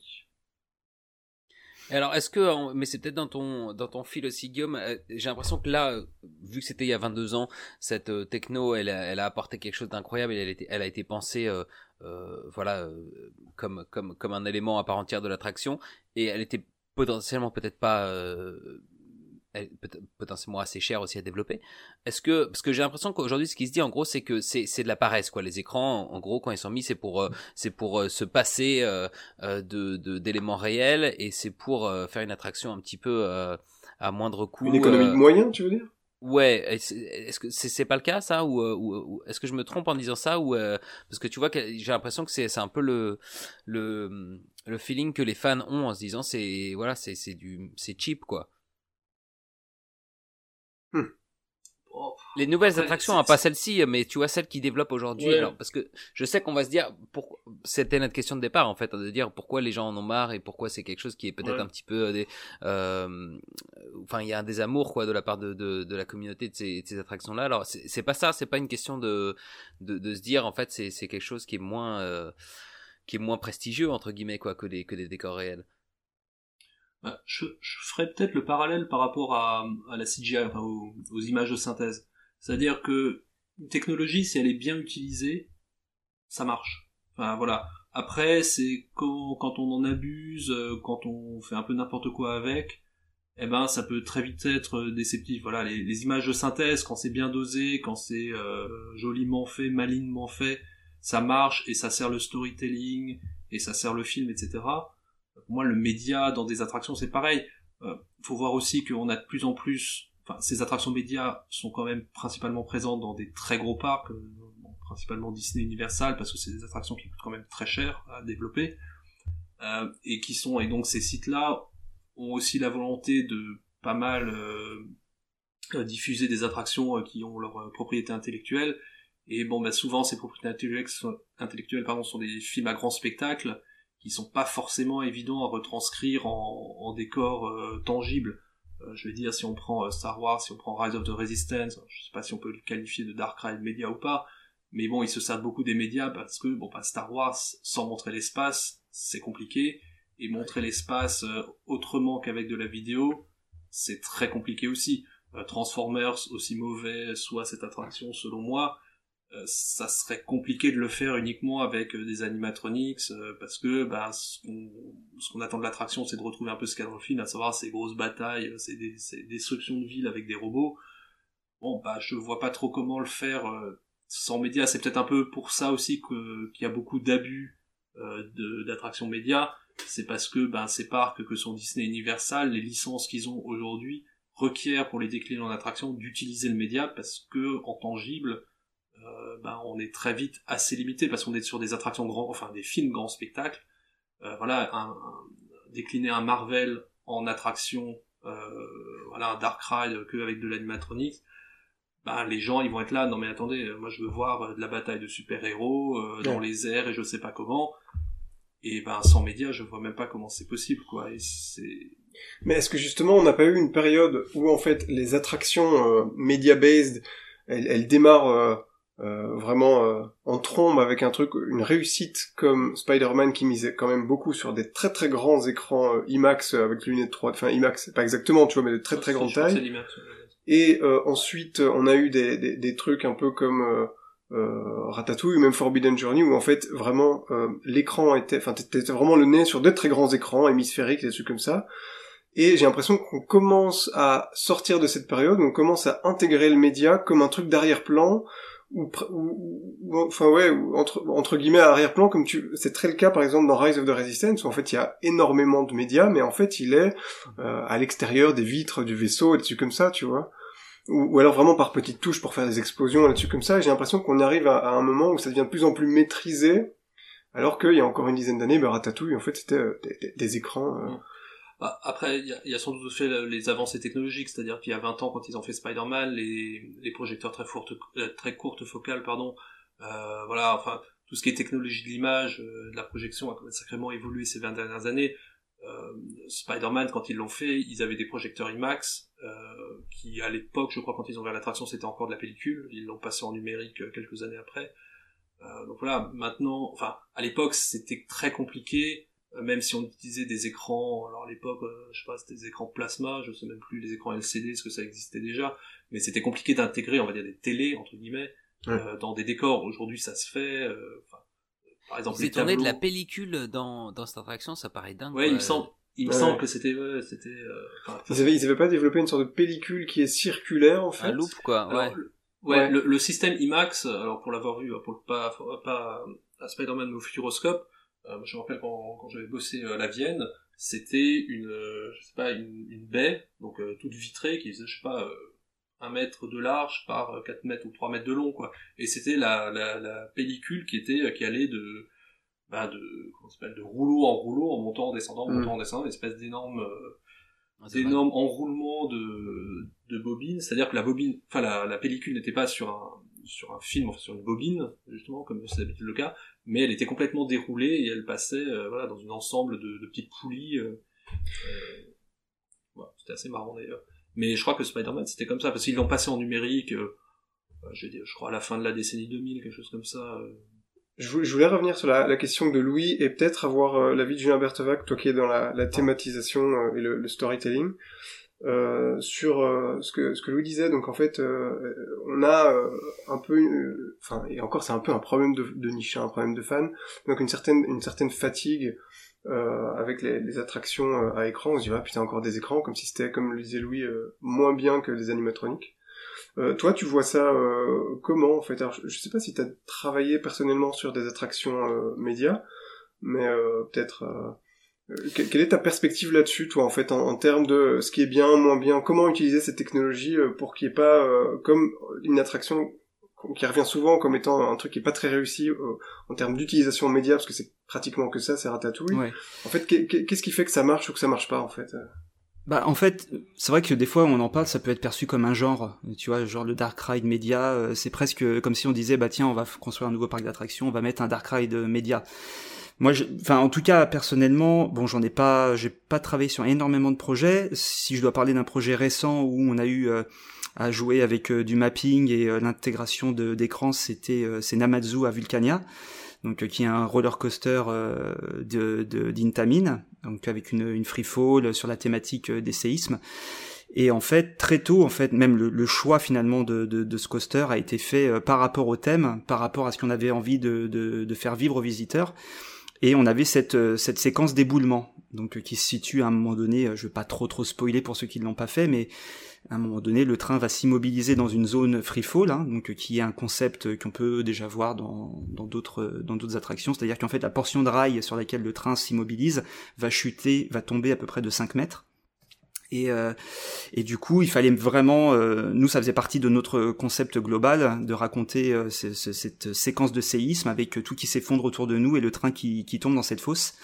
Alors, est-ce que, mais c'est peut-être dans ton dans ton fil aussi, Guillaume. J'ai l'impression que là, vu que c'était il y a 22 ans, cette techno, elle a, apporté quelque chose d'incroyable. Elle, a été, elle a été pensée euh, voilà, euh, comme, comme, comme un élément à part entière de l'attraction, et elle était potentiellement peut-être pas euh, potentiellement assez chère aussi à développer. Est-ce que parce que j'ai l'impression qu'aujourd'hui ce qui se dit en gros c'est que c'est c'est de la paresse quoi. Les écrans en, gros quand ils sont mis c'est pour c'est pour se passer de d'éléments réels et c'est pour faire une attraction un petit peu à moindre coût. Une économie de moyens tu veux dire? Ouais, est-ce que c'est pas le cas ça? Ou, euh, ou, est-ce que je me trompe en disant ça? Ou euh, parce que tu vois que j'ai l'impression que c'est c'est un peu le le le feeling que les fans ont en se disant c'est voilà c'est c'est du c'est cheap quoi. Les nouvelles Après, attractions, hein, pas celles-ci, mais tu vois celles qui développent aujourd'hui. Ouais. Alors, parce que je sais qu'on va se dire, pour... c'était notre question de départ en fait, de dire pourquoi les gens en ont marre et pourquoi c'est quelque chose qui est peut-être Ouais. un petit peu euh, des, euh, enfin il y a un désamour quoi de la part de, de, de la communauté de ces, de ces attractions-là. Alors c'est c'est pas ça, c'est pas une question de, de, de se dire en fait c'est c'est quelque chose qui est moins euh, qui est moins prestigieux entre guillemets quoi que des que des décors réels. Bah, je, je peut-être le parallèle par rapport à, la CGI, enfin, aux, aux images de synthèse. C'est-à-dire que une technologie, si elle est bien utilisée, ça marche. Enfin voilà. Après, c'est quand, on en abuse, euh, quand on fait un peu n'importe quoi avec, eh ben ça peut très vite être déceptif. Voilà, les, images de synthèse, quand c'est bien dosé, quand c'est euh, joliment fait, malinement fait, ça marche et ça sert le storytelling et ça sert le film, etc. Moi, le média dans des attractions, c'est pareil. Euh, faut voir aussi qu'on a de plus en plus, ces attractions médias sont quand même principalement présentes dans des très gros parcs, euh, principalement Disney Universal, parce que c'est des attractions qui coûtent quand même très cher à développer, euh, et qui sont, et donc ces sites-là ont aussi la volonté de pas mal diffuser des attractions qui ont leur propriété intellectuelle, et bon, bah, souvent ces propriétés intellectuelles, intellectuelles sont des films à grand spectacle, qui sont pas forcément évidents à retranscrire en, en décor euh, tangible. Euh, je vais dire, si on prend euh, Star Wars, si on prend Rise of the Resistance, je sais pas si on peut le qualifier de Dark Ride média ou pas, mais bon, ils se servent beaucoup des médias parce que, bon, bah, Star Wars, sans montrer l'espace, c'est compliqué, et montrer l'espace euh, autrement qu'avec de la vidéo, c'est très compliqué aussi. Euh, Transformers, aussi mauvais soit cette attraction selon moi, euh, ça serait compliqué de le faire uniquement avec euh, des animatronics euh, parce que bah, ce qu'on attend de l'attraction c'est de retrouver un peu ce qu'il y a dans le film à savoir ces grosses batailles euh, ces, des, ces destructions de villes avec des robots. Bon bah je vois pas trop comment le faire euh, sans médias. C'est peut-être un peu pour ça aussi qu'il y a beaucoup d'abus euh, d'attractions médias. C'est parce que ben ces parcs que sont Disney Universal les licences qu'ils ont aujourd'hui requièrent pour les décliner en attraction d'utiliser le média parce que en tangible euh, ben, on est très vite assez limité parce qu'on est sur des attractions grands, enfin des films grands spectacles. Euh, voilà, un, un- décliner un Marvel en attraction, euh, voilà, un Dark Ride que avec de l'animatronics, ben, les gens ils vont être là. Non mais attendez, euh, moi je veux voir euh, de la bataille de super-héros euh, dans les airs et je sais pas comment. Et ben sans médias, je vois même pas comment c'est possible quoi. Et c'est Mais est-ce que justement on n'a pas eu une période où en fait les attractions euh, media-based, elles, elles démarrent euh, vraiment euh, en trombe avec un truc, une réussite comme Spider-Man qui misait quand même beaucoup sur des très très grands écrans euh, IMAX euh, avec lunettes 3, enfin IMAX, pas exactement, tu vois, mais de très très grande taille. Et euh, ensuite on a eu des, des, des trucs un peu comme Ratatouille ou même Forbidden Journey où en fait vraiment euh, l'écran était, enfin t'étais vraiment le nez sur deux très grands écrans hémisphériques, des trucs comme ça. Et j'ai l'impression qu'on commence à sortir de cette période, on commence à intégrer le média comme un truc d'arrière-plan, ou, ou, enfin ouais, ou entre, entre guillemets arrière-plan, comme tu, c'est très le cas par exemple dans Rise of the Resistance, où en fait il y a énormément de médias, mais en fait il est euh, à l'extérieur des vitres du vaisseau et des trucs comme ça, tu vois. Ou, ou alors vraiment par petites touches pour faire des explosions et des comme ça, et j'ai l'impression qu'on arrive à, à un moment où ça devient de plus en plus maîtrisé, alors qu'il y a encore une dizaine d'années, bah, Ratatouille, en fait, c'était euh, des, des- écrans... euh, Bah, après, il y, y a sans doute fait le- les avancées technologiques, c'est-à-dire qu'il y a 20 ans, quand ils ont fait Spider-Man, les, les projecteurs très, fortes, euh, très courtes focales, pardon, euh, voilà, enfin, tout ce qui est technologie de l'image, euh, de la projection a quand même sacrément évolué ces 20 dernières années. Euh, Spider-Man, quand ils l'ont fait, ils avaient des projecteurs IMAX, euh, qui à l'époque, je crois, quand ils ont ouvert l'attraction, c'était encore de la pellicule. Ils l'ont passé en numérique euh, quelques années après. Euh, donc voilà, maintenant, enfin, à l'époque, c'était très compliqué, même si on utilisait des écrans, alors à l'époque, euh, je sais pas, c'était des écrans plasma, je sais même plus les écrans LCD, est-ce que ça existait déjà, mais c'était compliqué d'intégrer, on va dire, des télés, entre guillemets, euh, dans des décors. Aujourd'hui, ça se fait, euh, enfin, par exemple, Vous les tourné de la pellicule dans, dans cette attraction, ça paraît dingue. Ouais, il me semble, il me Ouais. semble que c'était, ouais, c'était, euh, Ils avaient, ils avaient pas développé une sorte de pellicule qui est circulaire, en fait. Un loop, quoi, Alors, ouais. le- ouais, Ouais. Le, le système IMAX, alors pour l'avoir vu, pour le pas, pas à Spider-Man mais au Futuroscope, euh, je me rappelle quand, quand j'avais bossé euh, à la Vienne, c'était une, euh, je sais pas, une, une baie, donc euh, toute vitrée, qui faisait, je sais pas, euh, un mètre de large par euh, 4 mètres ou 3 mètres de long, quoi. Et c'était la, la, la pellicule qui était, euh, qui allait de, bah, de, comment s'appelle, de rouleau en rouleau, en montant, en descendant, en Mm. montant, en descendant, une espèce d'énorme, euh, Ah, d'énormes enroulements de, de bobine, c'est-à-dire que la bobine, enfin la, la pellicule n'était pas sur un sur un film, enfin sur une bobine justement comme c'est d'habitude le cas, mais elle était complètement déroulée et elle passait euh, voilà dans un ensemble de, petites poulies. Euh, euh, c'était assez marrant d'ailleurs. Mais je crois que Spider-Man c'était comme ça parce qu'ils l'ont passé en numérique. Je, crois à la fin de la décennie 2000, quelque chose comme ça. Je voulais revenir sur la, question de Louis et peut-être avoir euh, l'avis de Julien Berthevac, toi qui es dans la, thématisation et le storytelling, euh, sur euh, ce que ce que Louis disait. Donc en fait, euh, on a un peu, enfin et encore c'est un peu un problème de, de niche, hein, un problème de fan. Donc une certaine une certaine fatigue avec les, les, attractions à écran. On se dit ah putain encore des écrans, comme si c'était comme le disait Louis moins bien que des animatroniques. Euh, toi, tu vois ça euh, comment en fait? Alors, je, sais pas si tu as travaillé personnellement sur des attractions euh, médias, mais peut-être quelle est ta perspective là-dessus, toi, en fait, en, termes de ce qui est bien, moins bien? Comment utiliser cette technologie pour qu'il n'y ait pas, comme une attraction qui revient souvent comme étant un truc qui est pas très réussi en termes d'utilisation média, parce que c'est pratiquement que ça, c'est ratatouille. En fait, qu'est-ce qui fait que ça marche ou que ça marche pas, en fait bah en fait, c'est vrai que des fois on en parle, ça peut être perçu comme un genre, tu vois, genre le dark ride média, euh, c'est presque comme si on disait bah tiens, on va construire un nouveau parc d'attractions, on va mettre un dark ride média. Moi, enfin en tout cas personnellement, bon j'en ai pas, j'ai pas travaillé sur énormément de projets. Si je dois parler d'un projet récent où on a eu euh, à jouer avec euh, du mapping et l'intégration d'écran, c'était c'est Namazu à Vulcania donc qui est un roller coaster de d'Intamin donc avec une, une free fall sur la thématique euh, des séismes. Et en fait, très tôt, en fait, même le, choix finalement de, de, de, ce coaster a été fait euh, par rapport au thème, par rapport à ce qu'on avait envie de, de, faire vivre aux visiteurs. Et on avait cette, euh, cette séquence d'éboulement, donc qui se situe à un moment donné. Je vais pas trop trop spoiler pour ceux qui ne l'ont pas fait, mais à un moment donné, le train va s'immobiliser dans une zone free fall, hein, donc qui est un concept qu'on peut déjà voir dans d'autres dans d'autres attractions. C'est-à-dire qu'en fait, la portion de rail sur laquelle le train s'immobilise va chuter, va tomber à peu près de 5 mètres. Et, euh, et du coup, il fallait vraiment, euh, nous, ça faisait partie de notre concept global de raconter euh, cette séquence de séisme avec tout qui s'effondre autour de nous et le train qui, qui tombe dans cette fosse.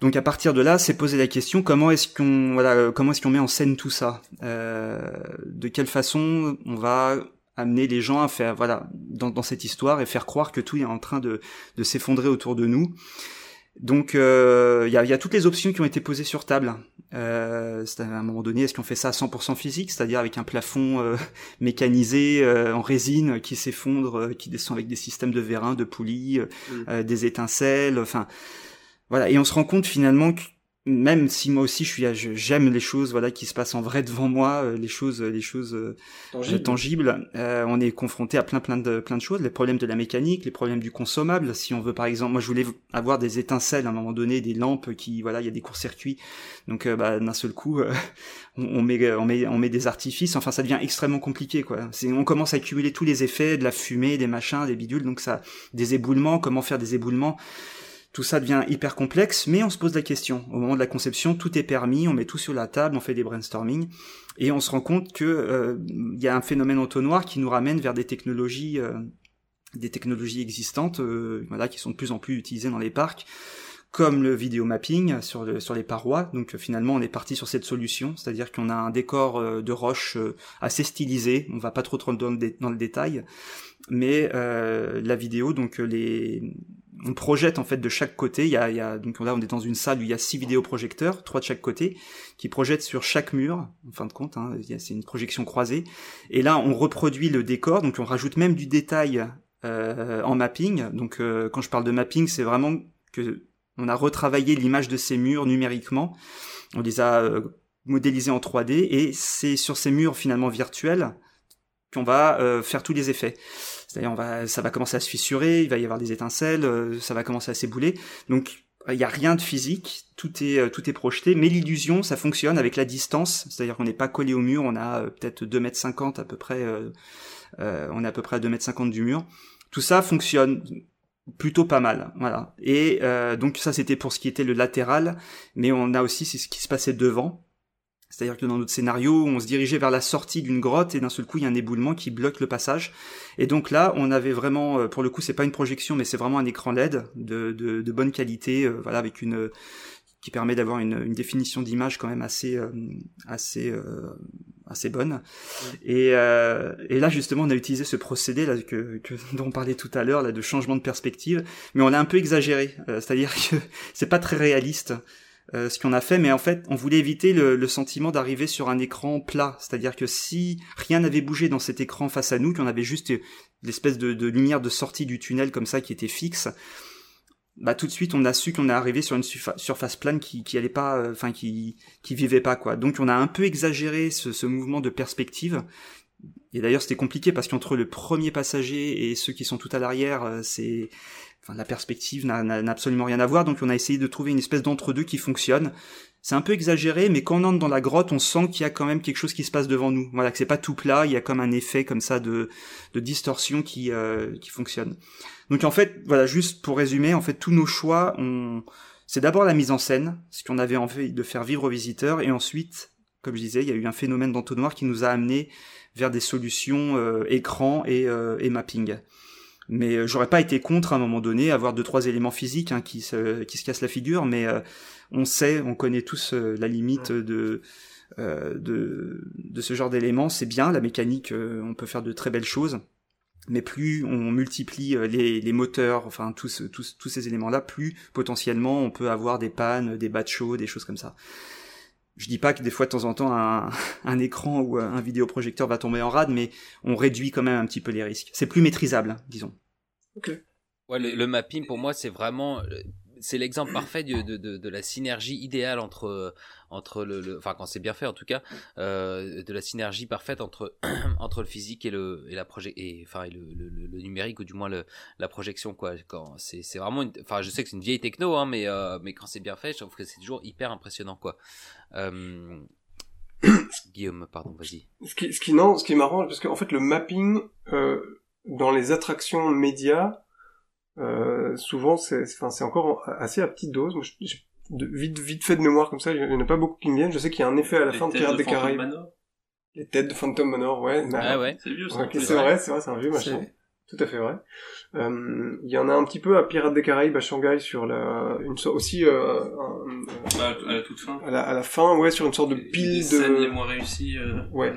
Donc à partir de là, c'est poser la question comment est-ce qu'on voilà comment est-ce qu'on met en scène tout ça? Euh, De quelle façon on va amener les gens à faire voilà dans, dans, cette histoire et faire croire que tout est en train de, de s'effondrer autour de nous? Donc euh, il y, a, y, a, toutes les options qui ont été posées sur table. Euh, à un moment donné, est-ce qu'on fait ça à 100% physique, c'est-à-dire avec un plafond euh, mécanisé euh, en résine qui s'effondre, euh, qui descend avec des systèmes de vérin, de poulies, mmh. des étincelles, enfin voilà, et on se rend compte finalement que même si moi aussi je suis j'aime les choses voilà qui se passent en vrai devant moi euh, les choses les choses euh, tangibles, euh, on est confronté à plein plein de plein de choses. Les problèmes de la mécanique les problèmes du consommable. Si on veut par exemple moi je voulais avoir des étincelles à un moment donné des lampes qui voilà il y a des courts-circuits. Donc bah, d'un seul coup on, met on met on met des artifices. Enfin ça devient extrêmement compliqué quoi. C'est on commence à accumuler tous les effets de la fumée des machins des bidules. Donc ça des éboulements. Comment faire des éboulements? Tout ça devient hyper complexe, mais on se pose la question. Au moment de la conception, tout est permis, on met tout sur la table, on fait des brainstorming, et on se rend compte que euh, il y a un phénomène entonnoir qui nous ramène vers des technologies, euh, des technologies existantes, euh, voilà, qui sont de plus en plus utilisées dans les parcs, comme le vidéo mapping sur, sur les parois. Donc finalement, on est parti sur cette solution, c'est-à-dire qu'on a un décor de roche assez stylisé. On va pas trop trop dans le, dans le détail, mais la vidéo, donc les on projette en fait de chaque côté. Il y a, il y a, donc là on est dans une salle où il y a six vidéoprojecteurs, trois de chaque côté, qui projettent sur chaque mur. En fin de compte, hein, c'est une projection croisée. Et là on reproduit le décor, donc on rajoute même du détail euh, en mapping. Donc euh, quand je parle de mapping, c'est vraiment que on a retravaillé l'image de ces murs numériquement. On les a euh, modélisés en 3D et c'est sur ces murs finalement virtuels qu'on va euh, faire tous les effets. C'est-à-dire, on va, ça va commencer à se fissurer, il va y avoir des étincelles, euh, ça va commencer à s'ébouler. Donc, il n'y a rien de physique, tout est, euh, tout est projeté, mais l'illusion, ça fonctionne avec la distance, c'est-à-dire qu'on n'est pas collé au mur, on a peut-être 2 mètres 50 à peu près, on est à peu près à 2 mètres 50 du mur. Tout ça fonctionne plutôt pas mal, voilà. Et donc ça, c'était pour ce qui était le latéral, mais on a aussi ce qui se passait devant, c'est-à-dire que dans notre scénario, on se dirigeait vers la sortie d'une grotte et d'un seul coup, il y a un éboulement qui bloque le passage. Et donc là, on avait vraiment, euh, pour le coup, c'est pas une projection, mais c'est vraiment un écran LED de, de, bonne qualité, euh, voilà, avec une qui permet d'avoir une, définition d'image quand même assez, euh, assez assez bonne. Et, euh, et là justement, on a utilisé ce procédé là que, que dont on parlait tout à l'heure là de changement de perspective, mais on l'a un peu exagéré. Euh, C'est-à-dire que c'est pas très réaliste. Euh, ce qu'on a fait, mais en fait, on voulait éviter le, le sentiment d'arriver sur un écran plat. C'est-à-dire que si rien n'avait bougé dans cet écran face à nous, qu'on avait juste l'espèce de, de, lumière de sortie du tunnel comme ça qui était fixe, bah tout de suite on a su qu'on est arrivé sur une surface plane qui qui allait pas, euh, enfin qui qui vivait pas quoi. Donc on a un peu exagéré ce, ce mouvement de perspective. Et d'ailleurs c'était compliqué parce qu'entre le premier passager et ceux qui sont tout à l'arrière, euh, c'est la perspective n'a absolument rien à voir, donc on a essayé de trouver une espèce d'entre-deux qui fonctionne. C'est un peu exagéré, mais quand on entre dans la grotte, on sent qu'il y a quand même quelque chose qui se passe devant nous. Voilà, que c'est pas tout plat, il y a comme un effet comme ça de, distorsion qui, euh, qui fonctionne. Donc en fait, voilà, juste pour résumer, en fait, tous nos choix, c'est d'abord la mise en scène, ce qu'on avait envie de faire vivre aux visiteurs, et ensuite, comme je disais, il y a eu un phénomène d'entonnoir qui nous a amené vers des solutions euh, écran et, euh, et mapping. Mais euh, j'aurais pas été contre à un moment donné avoir deux trois éléments physiques hein, qui se qui se cassent la figure, mais euh, on sait, on connaît tous euh, la limite de euh, de de ce genre d'éléments. C'est bien la mécanique, on peut faire de très belles choses, mais plus on multiplie les, les moteurs, enfin tous tous tous ces éléments là, plus potentiellement on peut avoir des pannes, des bats chauds, des choses comme ça. Je dis pas que des fois de temps en temps un, un écran ou un vidéoprojecteur va tomber en rade, mais on réduit quand même un petit peu les risques. C'est plus maîtrisable, disons. Ok. Ouais, le, le mapping pour moi c'est vraiment c'est l'exemple parfait de, de, de, de, la synergie idéale entre entre le, le enfin quand c'est bien fait en tout cas euh, de la synergie parfaite entre entre le physique et le et la projet et enfin et le, le, le, numérique ou du moins le, la projection quoi. Quand c'est c'est vraiment une, enfin je sais que c'est une vieille techno hein mais euh, mais quand c'est bien fait je trouve que c'est toujours hyper impressionnant quoi. Euh... Guillaume pardon vas-y. Ce qui ce qui non ce qui est marrant parce qu'en fait le mapping euh, dans les attractions médias euh, souvent c'est enfin c'est encore assez à petite dose. Moi, je, de, vite vite fait de mémoire comme ça il y en a pas beaucoup qui me viennent. Je sais qu'il y a un effet à la Les fin de Pirates de des Caraïbes. Phantom Manor. les têtes de Phantom Manor ouais. Ah ouais. C'est vieux ça. Ouais, c'est vrai. c'est vrai c'est un vieux machin tout à fait vrai Euh, il y en a un petit peu à Pirates des Caraïbes à Shanghai sur la une sorte aussi euh, un- à la toute fin. à, la, à la fin ouais sur une sorte de pile les de scènes les moins réussies. euh, Ouais.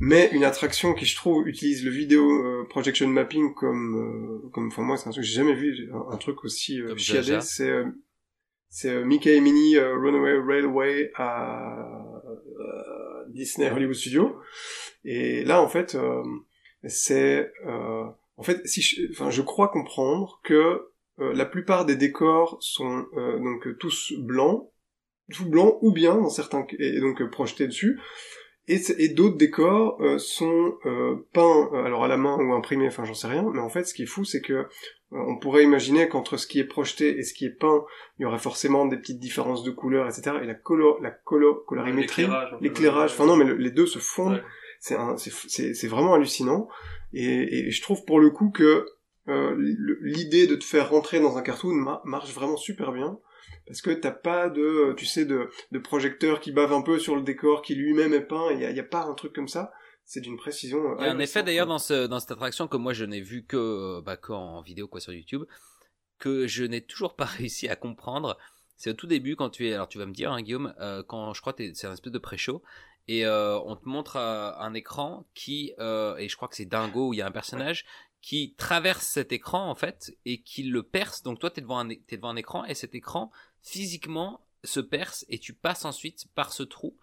mais une attraction qui je trouve utilise le vidéo euh, projection mapping comme euh, comme enfin moi c'est un truc que j'ai jamais vu un, un truc aussi euh, chiadé c'est euh, c'est euh, Mickey et Minnie euh, Runaway Railway à euh, Disney Hollywood Studios et là en fait euh, c'est euh, en fait si je, enfin je crois comprendre que euh, la plupart des décors sont euh, donc tous blancs tout blancs ou bien dans certains et donc projetés dessus. Et, d'autres décors euh, sont euh, peints alors à la main ou imprimés enfin j'en sais rien. Mais en fait ce qui est fou c'est que euh, on pourrait imaginer qu'entre ce qui est projeté et ce qui est peint il y aurait forcément des petites différences de couleurs etc et la la colo colorimétrie L'éclairage, enfin non mais le- les deux se fondent Ouais. c'est un- c'est c'est c'est vraiment hallucinant et, et je trouve pour le coup que euh, l'idée de te faire rentrer dans un cartoon ma- marche vraiment super bien. Parce que t'as pas de tu sais de, de projecteur qui bave un peu sur le décor qui lui-même est peint. Il y a, y a pas un truc comme ça. C'est d'une précision euh, Il y a un effet d'ailleurs dans, ce, dans cette attraction que moi je n'ai vu que euh, bah, qu'en vidéo quoi sur YouTube, que je n'ai toujours pas réussi à comprendre. C'est au tout début quand tu es, alors tu vas me dire hein, Guillaume, euh, quand je crois que t'es- c'est un espèce de pré-show et euh, on te montre euh, un écran qui euh, et je crois que c'est Dingo où il y a un personnage qui traverse cet écran en fait et qui le perce. Donc toi t'es devant un t'es devant un écran et cet écran physiquement se perce et tu passes ensuite par ce trou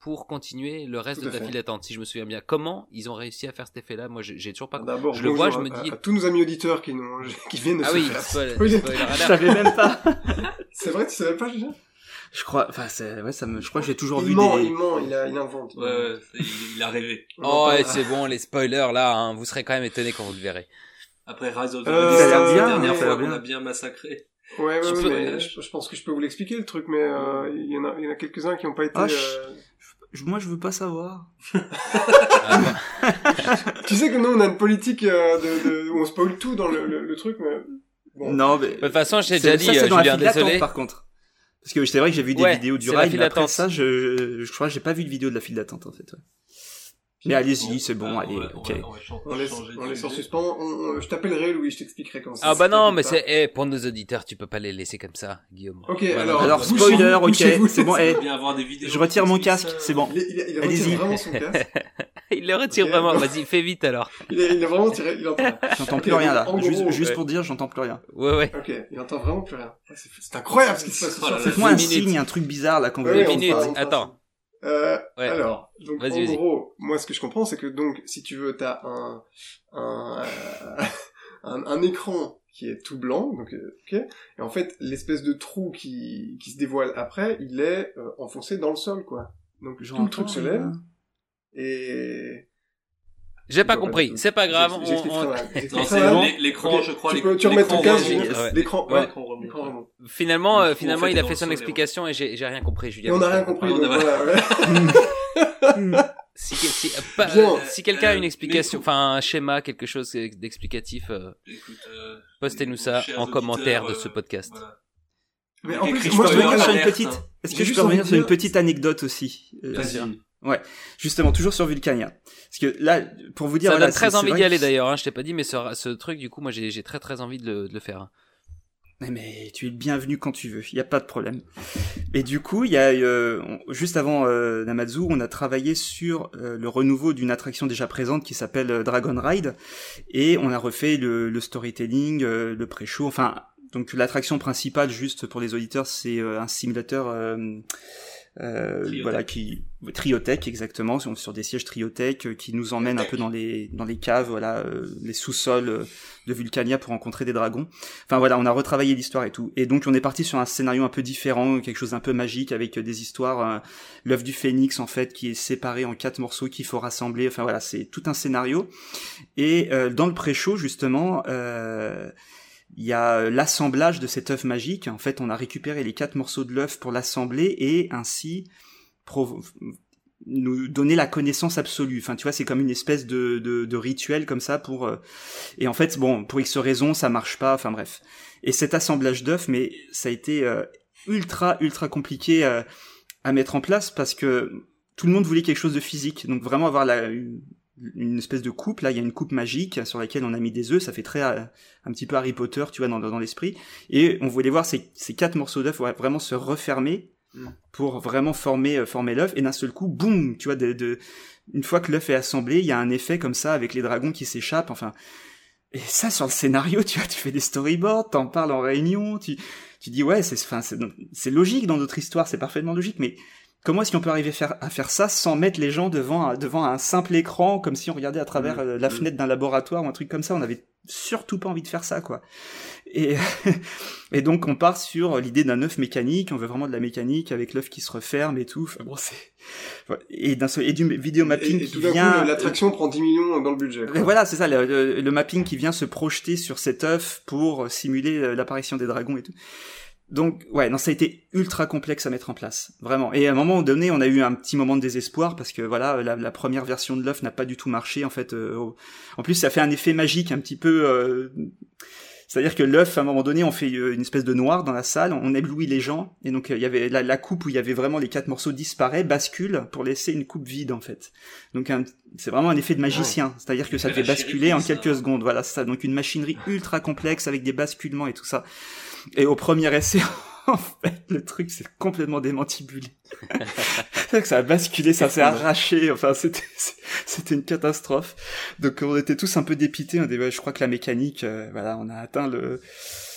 pour continuer le reste de à ta fait. file d'attente. Si je me souviens bien, comment ils ont réussi à faire cet effet-là? Moi, j'ai toujours pas. D'abord, je le vois, je me à- dis- à, tous nos amis auditeurs qui, nous, qui viennent de Ah se oui, faire spoil- spoiler. Je savais même pas. C'est vrai, tu savais pas, déjà? Je crois, enfin, c'est, ouais, ça me, je crois que j'ai toujours Il vu ment, des. il ment, il, a, il invente. Ouais, ouais, il, il a rêvé. Oh, ouais, c'est bon, les spoilers là, hein, vous serez quand même étonnés quand vous le verrez. Après Rise of the Euh, Beast, ça a l'air la bien, dernière fois a qu'on bien. a bien massacré. Ouais, ouais, peux- mais je, je pense que je peux vous l'expliquer le truc, mais euh, il y en a, il y en a quelques-uns qui n'ont pas été. Ah, je- euh, Je- Moi, je veux pas savoir. Tu sais que nous on a une politique euh, de, de où on spoil tout dans le, le, le truc, mais bon. Non, mais. de toute façon, j'ai déjà dit, ça, euh, Julien, désolé. par contre. Parce que c'est vrai que j'ai vu des Ouais, vidéos du file mais après ça, je, je crois que j'ai pas vu de vidéo de la file d'attente, en fait. ouais. Mais allez-y, c'est bon, Ah, allez, on va- on ok. on laisse, on laisse en suspens. On- on- je t'appellerai Louis, je t'expliquerai comment ça Ah bah non, mais c'est, eh, pour nos auditeurs, tu peux pas les laisser comme ça, Guillaume. Ok, Voilà. alors- Alors, spoiler, ok, c'est bon, eh, je retire mon casque, ça. c'est bon. Il, il, il Allez-y. retire vraiment son casque. il le retire vraiment. Vas-y, fais vite alors. Il a, il a vraiment tiré, il entend. J'entends plus rien là. juste pour dire, j'entends plus rien. Ouais, ouais. Ok, il entend vraiment plus rien. Ah, C'est c'est incroyable ce qui se passe. Oh cette Faites-moi un signe, un truc bizarre là quand vous Attends. Euh, Ouais. Alors, donc en gros, moi ce que je comprends, c'est que donc si tu veux, t'as un un, euh, un un écran qui est tout blanc, donc euh, ok, et en fait l'espèce de trou qui qui se dévoile après, il est euh, enfoncé dans le sol, quoi. Donc tout le truc se lève rien. et J'ai pas compris. C'est pas grave. L'écran, je crois. tu peux- tu remets ton l'écran casque, l'écran, Ouais. Finalement, Il euh, finalement, il a fait son explication et j'ai j'ai rien compris, Julien. on n'a rien compris, on donc a- voilà. ouais. Si, si, euh, euh, si quelqu'un a une Euh, explication, les- enfin un schéma, quelque chose d'explicatif, euh, euh, postez-nous ça en commentaire de ce podcast. Mais en plus, Je moi, peux je revenir regarde sur une l'alerte, petite. hein. Est-ce que je peux revenir sur une petite anecdote aussi? Euh, Vas-y. Justement, toujours sur Vulcania. Parce que là, pour vous dire, ça voilà, donne très envie d'y aller d'ailleurs, hein, je t'ai pas dit, mais ce, ce truc, du coup, moi j'ai très très envie de le, de le faire. Mais, mais tu es le bienvenu quand tu veux, il n'y a pas de problème. Et du coup, il y a euh, juste avant euh, Namazu, on a travaillé sur euh, le renouveau d'une attraction déjà présente qui s'appelle euh, Dragon Ride, et on a refait le, le storytelling, le pré-show. Enfin, donc l'attraction principale, juste pour les auditeurs, c'est un simulateur. Euh, voilà qui Triotech exactement sur, sur des sièges Triotech euh, qui nous emmène un peu dans les dans les caves voilà euh, les sous-sols de Vulcania pour rencontrer des dragons. Enfin voilà on a retravaillé l'histoire et tout. Et donc on est parti sur un scénario un peu différent quelque chose un peu magique avec des histoires l'œuf du phénix en fait qui est séparé en quatre morceaux qu'il faut rassembler. Enfin voilà c'est tout un scénario. Et euh, dans le pré-show justement euh, il y a l'assemblage de cet œuf magique. En fait, on a récupéré les quatre morceaux de l'œuf pour l'assembler et ainsi nous donner la connaissance absolue. Enfin, tu vois, c'est comme une espèce de, de, de rituel comme ça pour. euh, Et en fait, bon, pour X raisons, ça marche pas. Enfin bref. Et cet assemblage d'œufs, mais ça a été euh, ultra ultra compliqué euh, à mettre en place parce que tout le monde voulait quelque chose de physique. Donc vraiment avoir la, une espèce de coupe. Là, il y a une coupe magique sur laquelle on a mis des œufs. Ça fait très euh, un petit peu Harry Potter, tu vois, dans, dans l'esprit. Et on voulait voir ces, ces quatre morceaux d'œufs ouais, vraiment se refermer Mm. pour vraiment former euh, former l'œuf. Et d'un seul coup, boum, tu vois, de, de- une fois que l'œuf est assemblé, il y a un effet comme ça avec les dragons qui s'échappent. Enfin, et ça sur le scénario, tu vois, tu fais des storyboards, t'en parles en réunion, tu tu dis ouais, c'est enfin c'est logique dans notre histoire, c'est parfaitement logique, mais Comment est-ce qu'on peut arriver faire, à faire ça sans mettre les gens devant un, devant un simple écran comme si on regardait à travers Mmh, euh, la mmh. fenêtre d'un laboratoire ou un truc comme ça? On avait surtout pas envie de faire ça, quoi. Et, et donc on part sur l'idée d'un œuf mécanique. On veut vraiment de la mécanique avec l'œuf qui se referme et tout. Enfin, bon, et d'un seul- et du vidéo mapping Et, et qui tout vient. l'attraction prend 10 millions dans le budget. quoi. Voilà, c'est ça, le, le- le mapping qui vient se projeter sur cet œuf pour simuler euh, l'apparition des dragons et tout. Donc, ouais, non, ça a été ultra complexe à mettre en place, vraiment. Et à un moment donné, on a eu un petit moment de désespoir parce que voilà, la, la première version de l'œuf n'a pas du tout marché en fait. euh, En plus, ça fait un effet magique un petit peu. euh, C'est-à-dire que l'œuf, à un moment donné, on fait euh, une espèce de noir dans la salle, on éblouit les gens, et donc euh, il y avait la, la coupe où il y avait vraiment les quatre morceaux disparaît, bascule pour laisser une coupe vide en fait. Donc c'est vraiment un effet de magicien, c'est-à-dire que ça la basculer en ça. quelques secondes. Voilà, ça. Donc une machinerie ultra complexe avec des basculements et tout ça. Et au premier essai, en fait, le truc s'est complètement démantibulé. que ça a basculé, ça s'est arraché. Enfin, c'était c'était une catastrophe. Donc on était tous un peu dépités. On dit, ouais, je crois que la mécanique, euh, voilà, on a atteint le.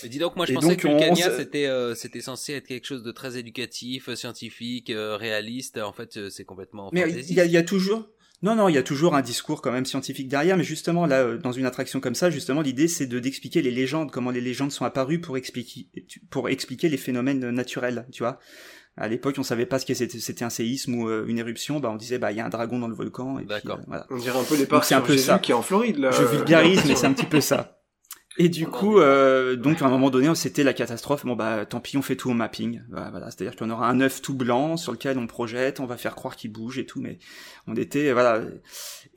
Mais dis donc, moi je Et pensais donc, que se- c'était euh, c'était censé être quelque chose de très éducatif, euh, scientifique, euh, réaliste. En fait, c'est complètement Mais il y y a toujours. Non, non, il y a toujours un discours quand même scientifique derrière, mais justement là, euh, dans une attraction comme ça, justement, l'idée c'est de d'expliquer les légendes, comment les légendes sont apparues pour expliquer pour expliquer les phénomènes naturels, tu vois. À l'époque, on savait pas ce que c'était, c'était un séisme ou euh, une éruption, bah on disait bah il y a un dragon dans le volcan. et puis, D'accord. euh, voilà. On dirait un peu les parcs c'est un peu ça. qui est en Floride, là. Je euh, vulgarise, mais c'est un petit peu ça. Et du coup, euh, donc à un moment donné, c'était la catastrophe. Bon bah, tant pis, on fait tout au mapping. Voilà, voilà. c'est-à-dire qu'on aura un œuf tout blanc sur lequel on projette, on va faire croire qu'il bouge et tout, mais on était voilà.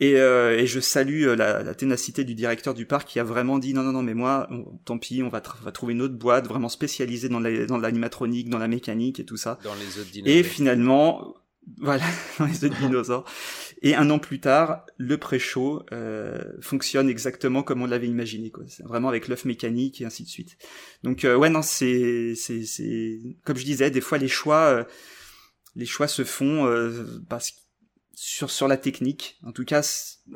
Et, euh, et je salue euh, la, la ténacité du directeur du parc qui a vraiment dit non non non, mais moi, on- tant pis, on va, tr- on va trouver une autre boîte vraiment spécialisée dans la- dans l'animatronique, dans la mécanique et tout ça. dans les autres Et finalement, voilà, dans les œufs de dinosaures. Et un an plus tard, le pré-show euh, fonctionne exactement comme on l'avait imaginé, quoi. Vraiment avec l'œuf mécanique et ainsi de suite. Donc euh, ouais, non, c'est c'est c'est comme je disais, des fois les choix euh, les choix se font euh, parce sur sur la technique. En tout cas,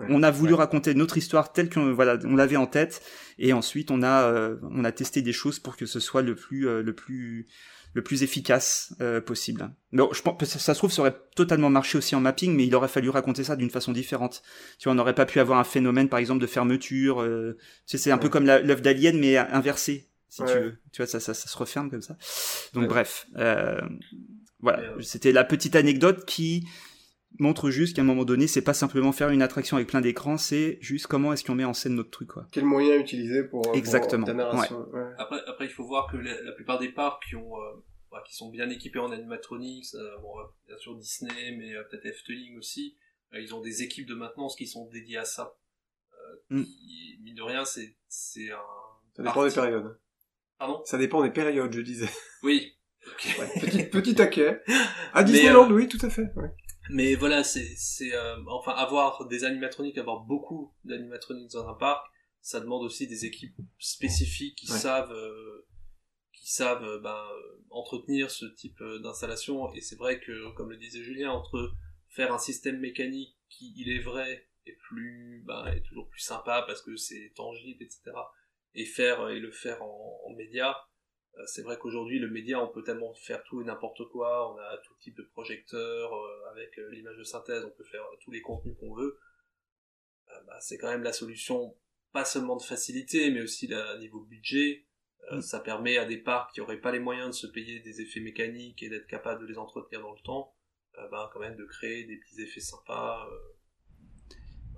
on a voulu raconter notre histoire telle qu'on voilà, on l'avait en tête, et ensuite on a euh, on a testé des choses pour que ce soit le plus euh, le plus le plus efficace euh, possible. Bon, je pense ça se trouve ça aurait totalement marché aussi en mapping, mais il aurait fallu raconter ça d'une façon différente. Tu vois, on n'aurait pas pu avoir un phénomène par exemple de fermeture. tu sais, c'est un peu comme l'œuf d'alien mais inversé, si tu veux. Tu vois, ça, ça, ça se referme comme ça. Donc bref, voilà, c'était la petite anecdote qui montre juste qu'à un moment donné, c'est pas simplement faire une attraction avec plein d'écrans, c'est juste comment est-ce qu'on met en scène notre truc, quoi. Quel moyen utiliser pour, Exactement. Après, après, il faut voir que la, plupart des parcs qui ont, euh, bah, qui sont bien équipés en animatronics, euh, bon, euh, bien sûr Disney, mais peut-être Efteling aussi, ils ont des équipes de maintenance qui sont dédiées à ça. Mm. Qui, mine de rien, c'est, c'est un... Ça dépend des périodes. Pardon? Ça dépend des périodes, je disais. Oui. petit, petit taquet. À Disneyland, oui, tout à fait. Mais voilà, c'est, c'est, euh, enfin, avoir des animatroniques, avoir beaucoup d'animatroniques dans un parc, ça demande aussi des équipes spécifiques qui savent, euh, qui savent, euh, ben, entretenir ce type d'installation. Et c'est vrai que, comme le disait Julien, entre faire un système mécanique qui, il est vrai, est plus, ben, est toujours plus sympa parce que c'est tangible, etc. Et faire, et le faire en, en média, c'est vrai qu'aujourd'hui, le média, on peut tellement faire tout et n'importe quoi. On a tout type de projecteurs euh, avec euh, l'image de synthèse. On peut faire tous les contenus qu'on veut. Bah, c'est quand même la solution, pas seulement de facilité, mais aussi à niveau budget. Mm. Ça permet à des parcs qui n'auraient pas les moyens de se payer des effets mécaniques et d'être capables de les entretenir dans le temps, bah, quand même de créer des petits effets sympas.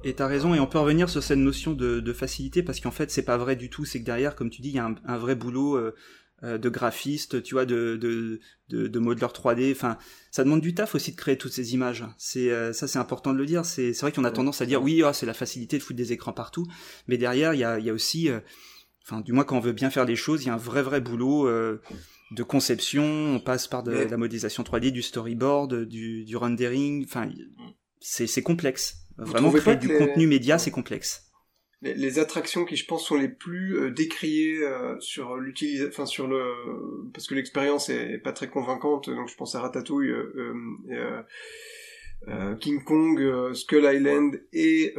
Et t'as raison, et on peut revenir sur cette notion de, facilité parce qu'en fait c'est pas vrai du tout, c'est que derrière, comme tu dis, il y a un, vrai boulot euh, de graphiste, tu vois, de, de, de, de modeleur 3D. Enfin, ça demande du taf aussi de créer toutes ces images. C'est euh, ça, c'est important de le dire. C'est vrai qu'on a tendance à dire oui, oh, c'est la facilité de foutre des écrans partout, mais derrière, il y a, y a aussi, euh, enfin, du moins quand on veut bien faire les choses, il y a un vrai vrai boulot. de conception, on passe par de, la modélisation 3D, du storyboard, du, du rendering, enfin, c'est complexe. Vraiment, créer du contenu média, c'est complexe les, attractions qui je pense sont les plus euh, décriées euh, sur l'utilisation enfin sur le parce que l'expérience est, pas très convaincante donc je pense à Ratatouille euh, King Kong Skull Island et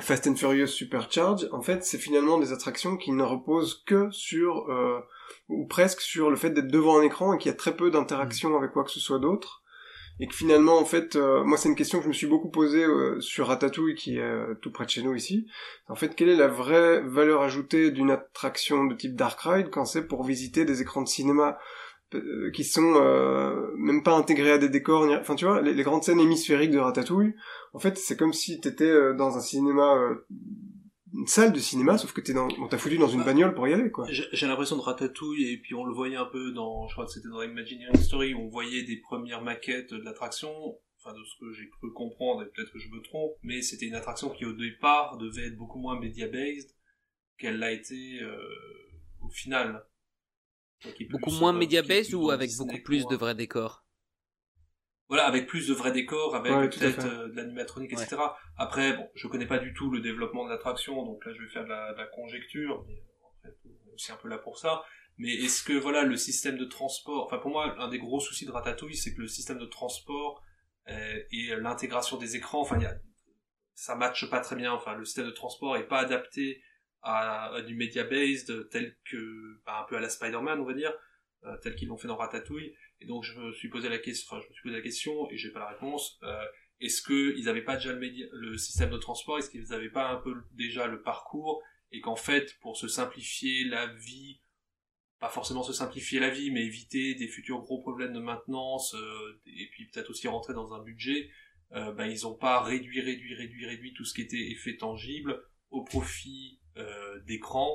Fast and Furious Supercharge en fait c'est finalement des attractions qui ne reposent que sur ou presque sur le fait d'être devant un écran et qu'il y a très peu d'interaction avec quoi que ce soit d'autre et que finalement en fait euh, moi c'est une question que je me suis beaucoup posée euh, sur Ratatouille qui est euh, tout près de chez nous ici. En fait quelle est la vraie valeur ajoutée d'une attraction de type dark ride quand c'est pour visiter des écrans de cinéma qui sont même pas intégrés à des décors enfin tu vois les, les, grandes scènes hémisphériques de Ratatouille en fait c'est comme si t'étais dans un cinéma une salle de cinéma, sauf que t'es dans, on t'a foutu dans une bagnole pour y aller, quoi. J'ai l'impression de Ratatouille, et puis on le voyait un peu dans, je crois que c'était dans Imagineering Story, où on voyait des premières maquettes de l'attraction, enfin de ce que j'ai cru comprendre, et peut-être que je me trompe, mais c'était une attraction qui au départ devait être beaucoup moins media-based qu'elle l'a été euh, au final. Beaucoup moins media-based ou avec beaucoup plus de vrais décors? Voilà, avec plus de vrais décors, avec peut-être euh, de l'animatronique, etc. Après, bon, je connais pas du tout le développement de l'attraction, donc là je vais faire de la, de la conjecture, mais en fait, on est aussi un peu là pour ça. Mais est-ce que voilà le système de transport, enfin pour moi un des gros soucis de Ratatouille, c'est que le système de transport euh, et l'intégration des écrans, enfin y a, ça matche pas très bien. Enfin le système de transport est pas adapté à, à du media based tel que, bah, un peu à la Spider-Man on va dire, euh, tel qu'ils l'ont fait dans Ratatouille. Et donc je me suis posé la question, enfin je me suis posé la question et j'ai pas la réponse. Euh, est-ce qu'ils n'avaient pas déjà le, le, système de transport? Est-ce qu'ils n'avaient pas un peu déjà le parcours? Et qu'en fait, pour se simplifier la vie, pas forcément se simplifier la vie, mais éviter des futurs gros problèmes de maintenance, euh, et puis peut-être aussi rentrer dans un budget, euh, ben, ils n'ont pas réduit, réduit, réduit, réduit tout ce qui était effet tangible au profit euh, d'écran,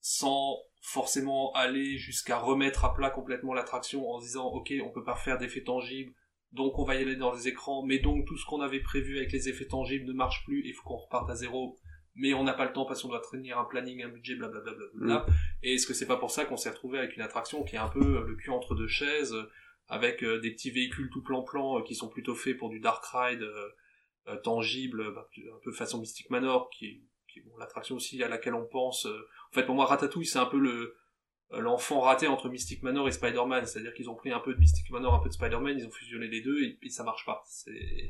sans forcément aller jusqu'à remettre à plat complètement l'attraction en se disant ok on peut pas faire d'effets tangibles donc on va y aller dans les écrans mais donc tout ce qu'on avait prévu avec les effets tangibles ne marche plus il faut qu'on reparte à zéro mais on n'a pas le temps parce qu'on doit tenir un planning un budget blablabla bla, et est-ce que c'est pas pour ça qu'on s'est retrouvé avec une attraction qui est un peu le cul entre deux chaises avec euh, des petits véhicules tout plan plan euh, qui sont plutôt faits pour du dark ride euh, tangible bah, un peu façon Mystic Manor qui bon, l'attraction aussi à laquelle on pense. Euh, en fait, pour moi, Ratatouille, c'est un peu le euh, l'enfant raté entre Mystic Manor et Spider-Man. C'est-à-dire qu'ils ont pris un peu de Mystic Manor, un peu de Spider-Man, ils ont fusionné les deux et, ça marche pas. C'est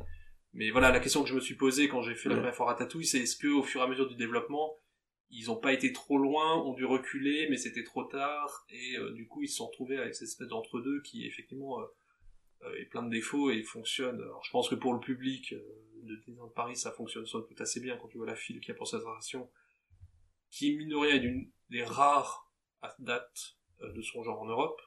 Mais voilà, la question que je me suis posée quand j'ai fait la première fois Ratatouille, c'est est-ce que au fur et à mesure du développement, ils ont pas été trop loin, ont dû reculer, mais c'était trop tard, et euh, du coup ils se sont retrouvés avec cette espèce d'entre-deux qui effectivement euh, est plein de défauts et fonctionne. Alors je pense que pour le public euh, de Disneyland Paris, ça fonctionne somme toute assez bien quand tu vois la file qu'il y a pour cette attraction, qui mine de rien est d'une des rares à date euh, de son genre en Europe.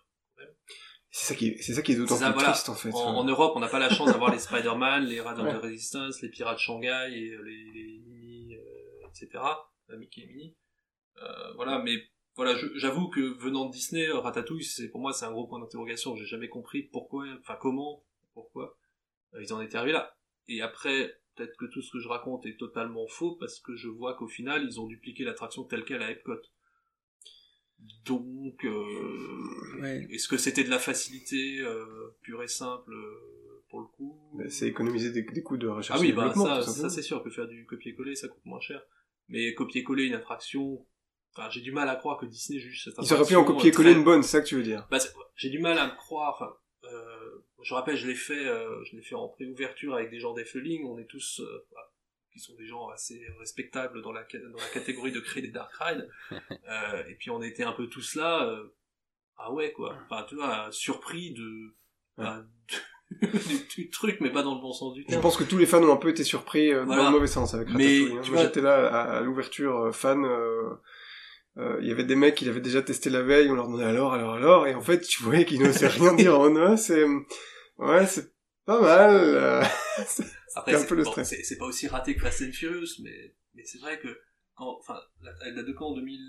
C'est ça qui, est- c'est ça qui est d'autant plus voilà. triste en fait. En, Europe, on n'a pas la chance d'avoir les Spider-Man, les Raiders Ouais. de Resistance, les Pirates Shanghai et euh, les, les Mini, euh, etc. Euh, Mickey et. Euh, voilà, mais voilà, j'avoue que venant de Disney, Ratatouille, c'est pour moi c'est un gros point d'interrogation. J'ai jamais compris pourquoi, enfin comment, pourquoi euh, ils en étaient arrivés là. Et après, peut-être que tout ce que je raconte est totalement faux parce que je vois qu'au final, ils ont dupliqué l'attraction telle quelle à Epcot. Donc, euh, Ouais. est-ce que c'était de la facilité euh, pure et simple euh, pour le coup? Bah, C'est économiser des, des coûts de recherche Ah oui, et bah développement, ça, c'est sûr que faire du copier-coller ça coûte moins cher. Mais copier-coller une attraction, enfin j'ai du mal à croire que Disney juge cette Ils attraction. auraient pu en copier-coller très- une bonne, c'est ça que tu veux dire. Bah, j'ai du mal à me croire. Je rappelle, je l'ai fait, euh, je l'ai fait en pré-ouverture avec des gens d'Effeling. On est tous, euh, bah, qui sont des gens assez respectables dans la, ca- dans la catégorie de créer des dark rides. Euh, et puis on était un peu tous là. euh, ah ouais quoi. Enfin, tu vois, surpris de, bah, du, du truc, mais pas dans le bon sens du Je terme. pense que tous les fans ont un peu été surpris euh, Voilà. dans le mauvais sens avec Mais, Ratatouille. hein. tu Moi vois- j'étais là à, à l'ouverture euh, fan. Euh, euh, Il y avait des mecs qui l'avaient déjà testé la veille, on leur demandait alors, alors, alors, et en fait tu voyais qu'ils n'osaient rien dire. Oh non, c'est ouais, c'est pas mal. euh. Après, c'est peu le bon, c'est- pas aussi raté que Fast and Furious, mais, mais c'est vrai que quand, enfin, elle date de quand 2000,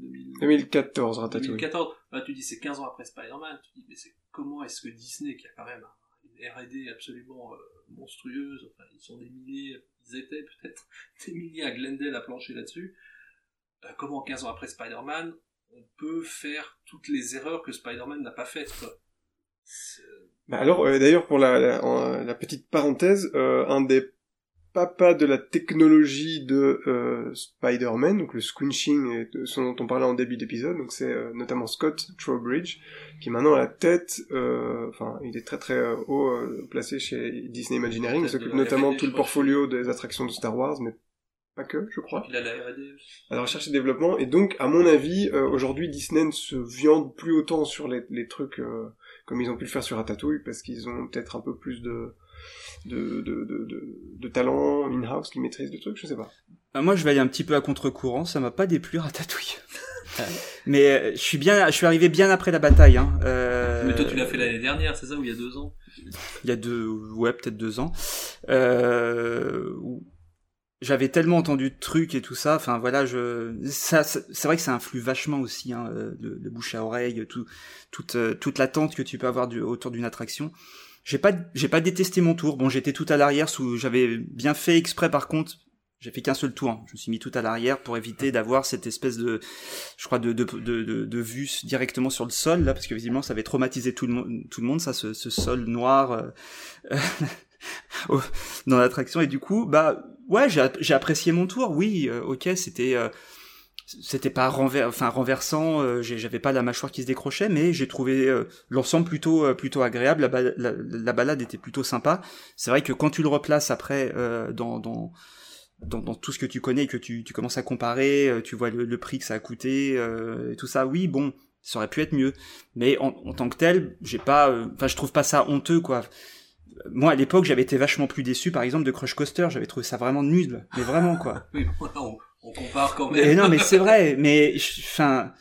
2000 2014 Ratatouille. 2014 bah, Tu dis c'est 15 ans après Spider-Man, tu dis mais c'est comment est-ce que Disney, qui a quand même un- une R&D absolument euh, monstrueuse, enfin ils sont des milliers, ils étaient peut-être des milliers à Glendale à plancher là-dessus, euh, comment 15 ans après Spider-Man, on peut faire toutes les erreurs que Spider-Man n'a pas faites quoi. C'est- Bah alors, euh, d'ailleurs, pour la, la, en- la petite parenthèse, euh, un des papas de la technologie de euh, Spider-Man, donc le squinching, ce dont on parlait en début d'épisode, donc c'est euh, notamment Scott Trowbridge, qui est maintenant à la tête, euh, enfin, il est très très euh, haut euh, placé chez Disney Imagineering, il s'occupe notamment tout le portfolio des attractions de Star Wars, mais pas que, je crois Il a la R&D aussi. à la recherche et développement. Et donc, à mon avis, euh, aujourd'hui, Disney ne se viande plus autant sur les, les trucs euh, comme ils ont pu le faire sur Ratatouille, parce qu'ils ont peut-être un peu plus de de, de, de, de, de talent in-house qui maîtrisent le truc, je sais pas. Euh, Moi, je vais aller un petit peu à contre-courant. Ça m'a pas déplu Ratatouille. Mais euh, je suis bien, je suis arrivé bien après la bataille. Hein. Euh, Mais toi tu l'as fait l'année dernière, c'est ça, ou il y a deux ans? Il y a deux, ouais, peut-être deux ans. Euh, j'avais tellement entendu de trucs et tout ça. Enfin voilà, je, ça, ça- c'est vrai que ça influe vachement aussi, hein, euh, le, le bouche à oreille, tout, toute, euh, toute l'attente que tu peux avoir du, autour d'une attraction. J'ai pas, j'ai pas détesté mon tour. Bon, j'étais tout à l'arrière, sous, j'avais bien fait exprès par contre. J'ai fait qu'un seul tour. hein. Je me suis mis tout à l'arrière pour éviter d'avoir cette espèce de, je crois, de, de, de, de, de vue directement sur le sol, là, parce que visiblement ça avait traumatisé tout le, monde, tout le monde, ça, ce, ce sol noir euh, dans l'attraction. Et du coup, bah, ouais, j'ai apprécié mon tour. Oui, euh, ok, c'était, euh, c'était pas enfin renversant. euh, J'avais pas la mâchoire qui se décrochait, mais j'ai trouvé euh, l'ensemble plutôt, euh, plutôt agréable. La, ba- la, la balade était plutôt sympa. C'est vrai que quand tu le replaces après euh, dans, dans dans, dans tout ce que tu connais et que tu, tu commences à comparer, tu vois le, prix que ça a coûté, et tout ça, oui, bon, ça aurait pu être mieux. Mais en, en tant que tel, j'ai pas, enfin, je trouve pas ça honteux, quoi. Moi, à l'époque, j'avais été vachement plus déçu, par exemple, de Crush Coaster. J'avais trouvé ça vraiment nul, mais vraiment, quoi. Oui, on, on compare quand même. Mais non, mais c'est vrai. Mais je- enfin,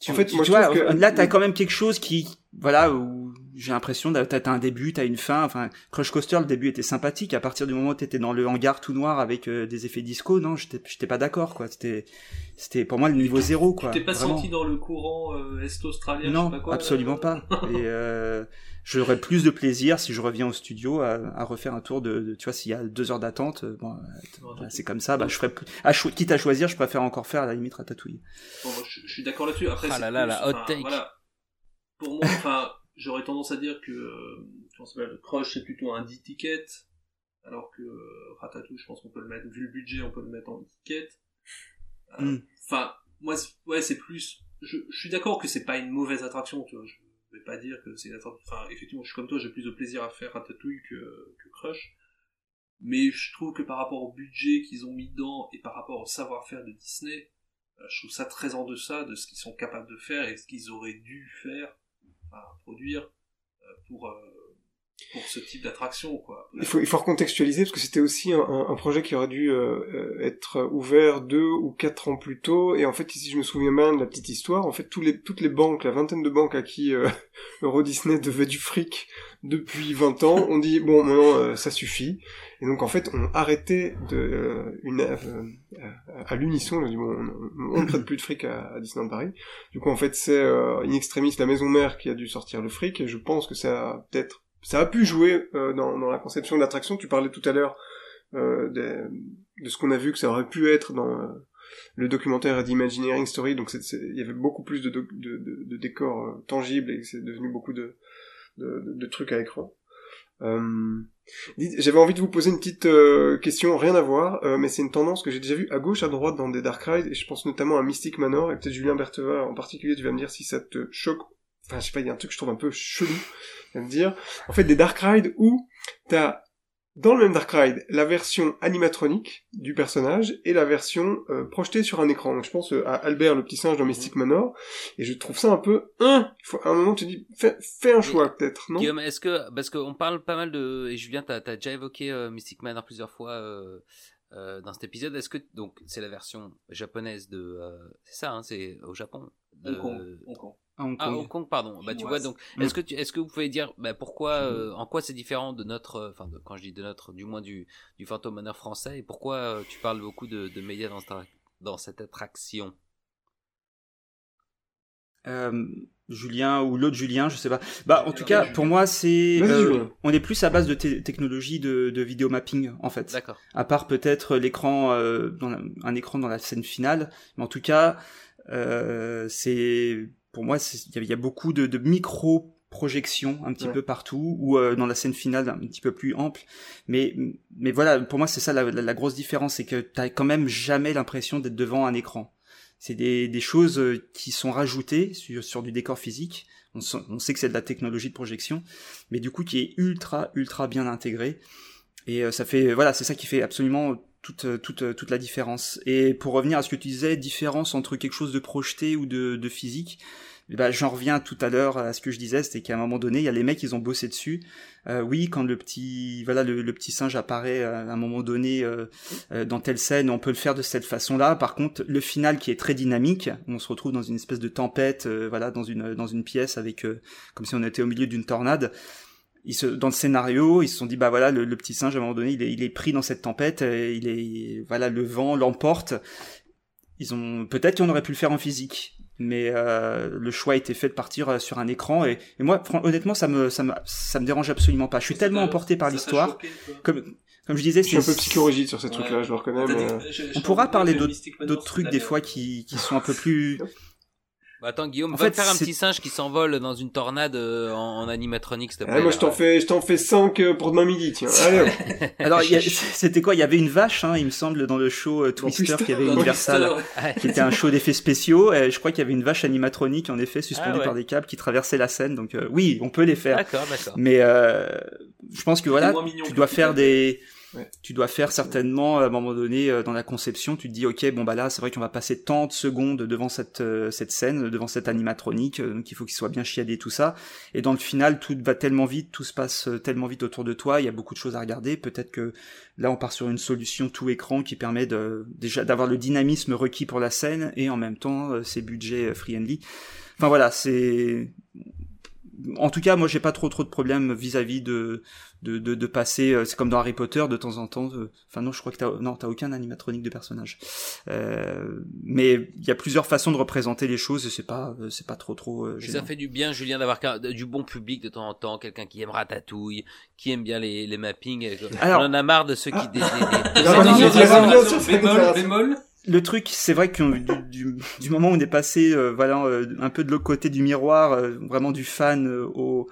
tu, En fait, tu, moi, tu je vois, que- là, t'as quand même quelque chose qui, voilà, où j'ai l'impression t'as un début, t'as une fin. Enfin, Crush Coaster, le début était sympathique. À partir du moment où t'étais dans le hangar tout noir avec euh, des effets disco, non, j'étais, pas d'accord, quoi. C'était, c'était pour moi le niveau zéro, quoi. T'es pas Vraiment. senti dans le courant euh, est-australien, je Non, sais pas quoi absolument euh, pas. Et euh, j'aurais plus de plaisir si je reviens au studio à, à refaire un tour de, de- tu vois, s'il y a deux heures d'attente, bon, c'est comme ça. Bah, je ferais, plus- à cho- quitte à choisir, je préfère encore faire à la limite Ratatouille. Bon, je, je suis d'accord là-dessus. Après, Ah là là, plus, la hot take. Voilà. Pour moi, enfin, j'aurais tendance à dire que euh, Crush c'est plutôt un 10 tickets, alors que euh, Ratatouille, je pense qu'on peut le mettre, vu le budget, on peut le mettre en 10 tickets. Euh, Mm. Enfin, moi, ouais, c'est plus. Je, je suis d'accord que c'est pas une mauvaise attraction, tu vois. Je vais pas dire que c'est enfin effectivement je suis comme toi j'ai plus de plaisir à faire Ratatouille que, que Crush mais je trouve que par rapport au budget qu'ils ont mis dedans et par rapport au savoir-faire de Disney euh, je trouve ça très en deçà de ce qu'ils sont capables de faire et ce qu'ils auraient dû faire enfin, produire euh, pour euh, pour ce type d'attraction quoi. Il faut il faut recontextualiser parce que c'était aussi un, projet qui aurait dûû euh, être ouvert deux ou quatre ans plus tôt. Et en fait si je me souviens bien de la petite histoire en fait tous les toutes les banques la vingtaine de banques à qui euh, Euro Disney devait du fric depuis 20 ans on dit bon maintenant euh, ça suffit. Et donc en fait on arrêtait de une à l'unisson on, ne prête plus de fric à, à, Disneyland Paris. Du coup en fait c'est in extremis la maison mère qui a dû sortir le fric. Et je pense que ça a peut-être ça a pu jouer euh, dans, dans, la conception de l'attraction. Tu parlais tout à l'heure euh, de, de, ce qu'on a vu que ça aurait pu être dans euh, le documentaire The Imagineering Story. Donc il y avait beaucoup plus de, de, de, de décors euh, tangibles et c'est devenu beaucoup de, de, trucs à écran. J'avais envie de vous poser une petite question, rien à voir, mais c'est une tendance que j'ai déjà vue à gauche, à droite dans des Dark Rides, et je pense notamment à Mystic Manor, et peut-être Julien Bertheva en particulier, tu vas me dire si ça te choque. Enfin, je sais pas, il y a un truc que je trouve un peu chelou me dire, en fait, des Dark Ride où t'as dans le même Dark Ride la version animatronique du personnage et la version euh, projetée sur un écran. Donc, je pense euh, à Albert le petit singe dans Mystic Manor et je trouve ça un peu hein, il faut à un moment tu dis fais, fais un choix peut-être, non? Guillaume, est-ce que parce qu'on parle pas mal de et Julien t'as as déjà évoqué euh, Mystic Manor plusieurs fois euh, dans cet épisode, est-ce que donc c'est la version japonaise de c'est ça hein, c'est au Japon de... Hong Kong. Hong Kong. Hong Kong. Ah, Hong Kong, pardon. Bah, tu vois, donc, mm. est-ce que tu, est-ce que vous pouvez dire, bah, pourquoi, euh, en quoi c'est différent de notre, euh, enfin, quand je dis de notre, du moins du, du Phantom Manor français, et pourquoi euh, tu parles beaucoup de, de médias dans, cette, dans cette attraction? Julien ou l'autre Julien, je sais pas. Bah, en tout cas, pour moi, c'est, on est plus à base de technologie de, de vidéo mapping, en fait. D'accord. À part peut-être l'écran, un écran dans la scène finale, mais en tout cas, c'est pour moi, il y, a beaucoup de, de micro projections un petit peu partout ou euh, dans la scène finale un petit peu plus ample. Mais mais voilà pour moi c'est ça la, la, grosse différence c'est que t'as quand même jamais l'impression d'être devant un écran. C'est des, des choses euh, qui sont rajoutées sur, sur du décor physique. On, on sait que c'est de la technologie de projection mais du coup qui est ultra ultra bien intégré et euh, ça fait voilà c'est ça qui fait absolument toute, toute, toute la différence. Et pour revenir à ce que tu disais, différence entre quelque chose de projeté ou de, de physique, eh ben, j'en reviens tout à l'heure à ce que je disais, c'était qu'à un moment donné, il y a les mecs, ils ont bossé dessus. Euh, oui, quand le petit, voilà, le, petit singe apparaît à un moment donné euh, euh, dans telle scène, on peut le faire de cette façon-là. Par contre, le final qui est très dynamique, on se retrouve dans une espèce de tempête, euh, voilà, dans une dans une pièce avec comme si on était au milieu d'une tornade ils se, dans le scénario, ils se sont dit bah voilà le, petit singe à un moment donné il est, il est pris dans cette tempête, euh, il est voilà le vent l'emporte. Ils ont peut-être qu'on aurait pu le faire en physique, mais euh, le choix a été fait de partir euh, sur un écran et, et, moi honnêtement ça me ça me ça me dérange absolument pas. Je suis tellement emporté par l'histoire comme comme je disais, je suis un peu psychorigide sur ces trucs-là, je le reconnais. Mais... On pourra parler d'autres trucs des fois qui, qui sont un peu plus bah attends Guillaume, en va fait, faire un petit singe qui s'envole dans une tornade euh, en, animatronique, s'il te plaît. Ah, moi je t'en fais, je t'en fais 5 euh, pour demain midi, tiens. Allez. Alors c'était quoi? Il y avait une vache, hein, il me semble, dans le show euh, Twister qui avait Universal, qui était un show d'effets spéciaux. Et je crois qu'il y avait une vache animatronique en effet suspendue ah, par des câbles qui traversait la scène. Donc oui, on peut les faire. D'accord, d'accord. Mais je pense que voilà, tu dois faire des tu dois faire certainement à un moment donné euh, dans la conception, tu te dis ok bon bah là c'est vrai qu'on va passer tant de secondes devant cette euh, cette scène, devant cette animatronique, euh, donc il faut qu'il soit bien chiadé tout ça. Et dans le final tout va tellement vite, tout se passe tellement vite autour de toi, il y a beaucoup de choses à regarder. Peut-être que là on part sur une solution tout écran qui permet de déjà d'avoir le dynamisme requis pour la scène et en même temps c'est budget friendly. Enfin voilà c'est en tout cas, moi, j'ai pas trop trop de problèmes vis-à-vis de, de, de, de passer. Euh, c'est comme dans Harry Potter, de temps en temps. Enfin non, je crois que t'as non, t'as aucun animatronique de personnage. Euh, mais il y a plusieurs façons de représenter les choses et c'est pas euh, c'est pas trop trop. Euh, ça fait du bien, Julien, d'avoir du bon public de temps en temps, quelqu'un qui aime Ratatouille, qui aime bien les, les mappings. Alors, on en a marre de ceux qui. Ah. Des, des, le truc, c'est vrai que du, du, moment où on est passé, euh, voilà, euh, un peu de l'autre côté du miroir, euh, vraiment du fan au,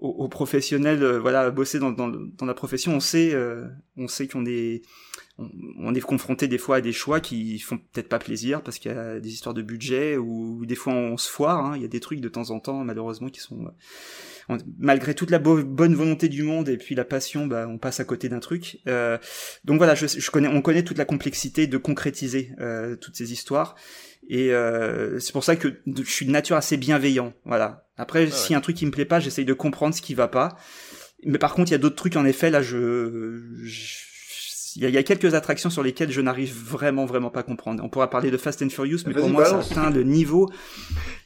aux, professionnels, euh, voilà, bosser dans, la profession, on sait, euh, on sait qu'on est, on, est confronté des fois à des choix qui font peut-être pas plaisir parce qu'il y a des histoires de budget ou des fois on se foire. Hein, il y a des trucs de temps en temps, malheureusement, qui sont malgré toute la bonne volonté du monde et puis la passion, bah, on passe à côté d'un truc. Euh, donc voilà, je, je, connais, on connaît toute la complexité de concrétiser euh, toutes ces histoires. Et euh, c'est pour ça que je suis de nature assez bienveillant. Voilà. Après, ah si un truc qui me plaît pas, j'essaye de comprendre ce qui va pas. Mais par contre, il y a d'autres trucs en effet. Là, je, il y, a quelques attractions sur lesquelles je n'arrive vraiment, vraiment pas à comprendre. On pourra parler de Fast and Furious, mais pour moi, ça atteint le niveau.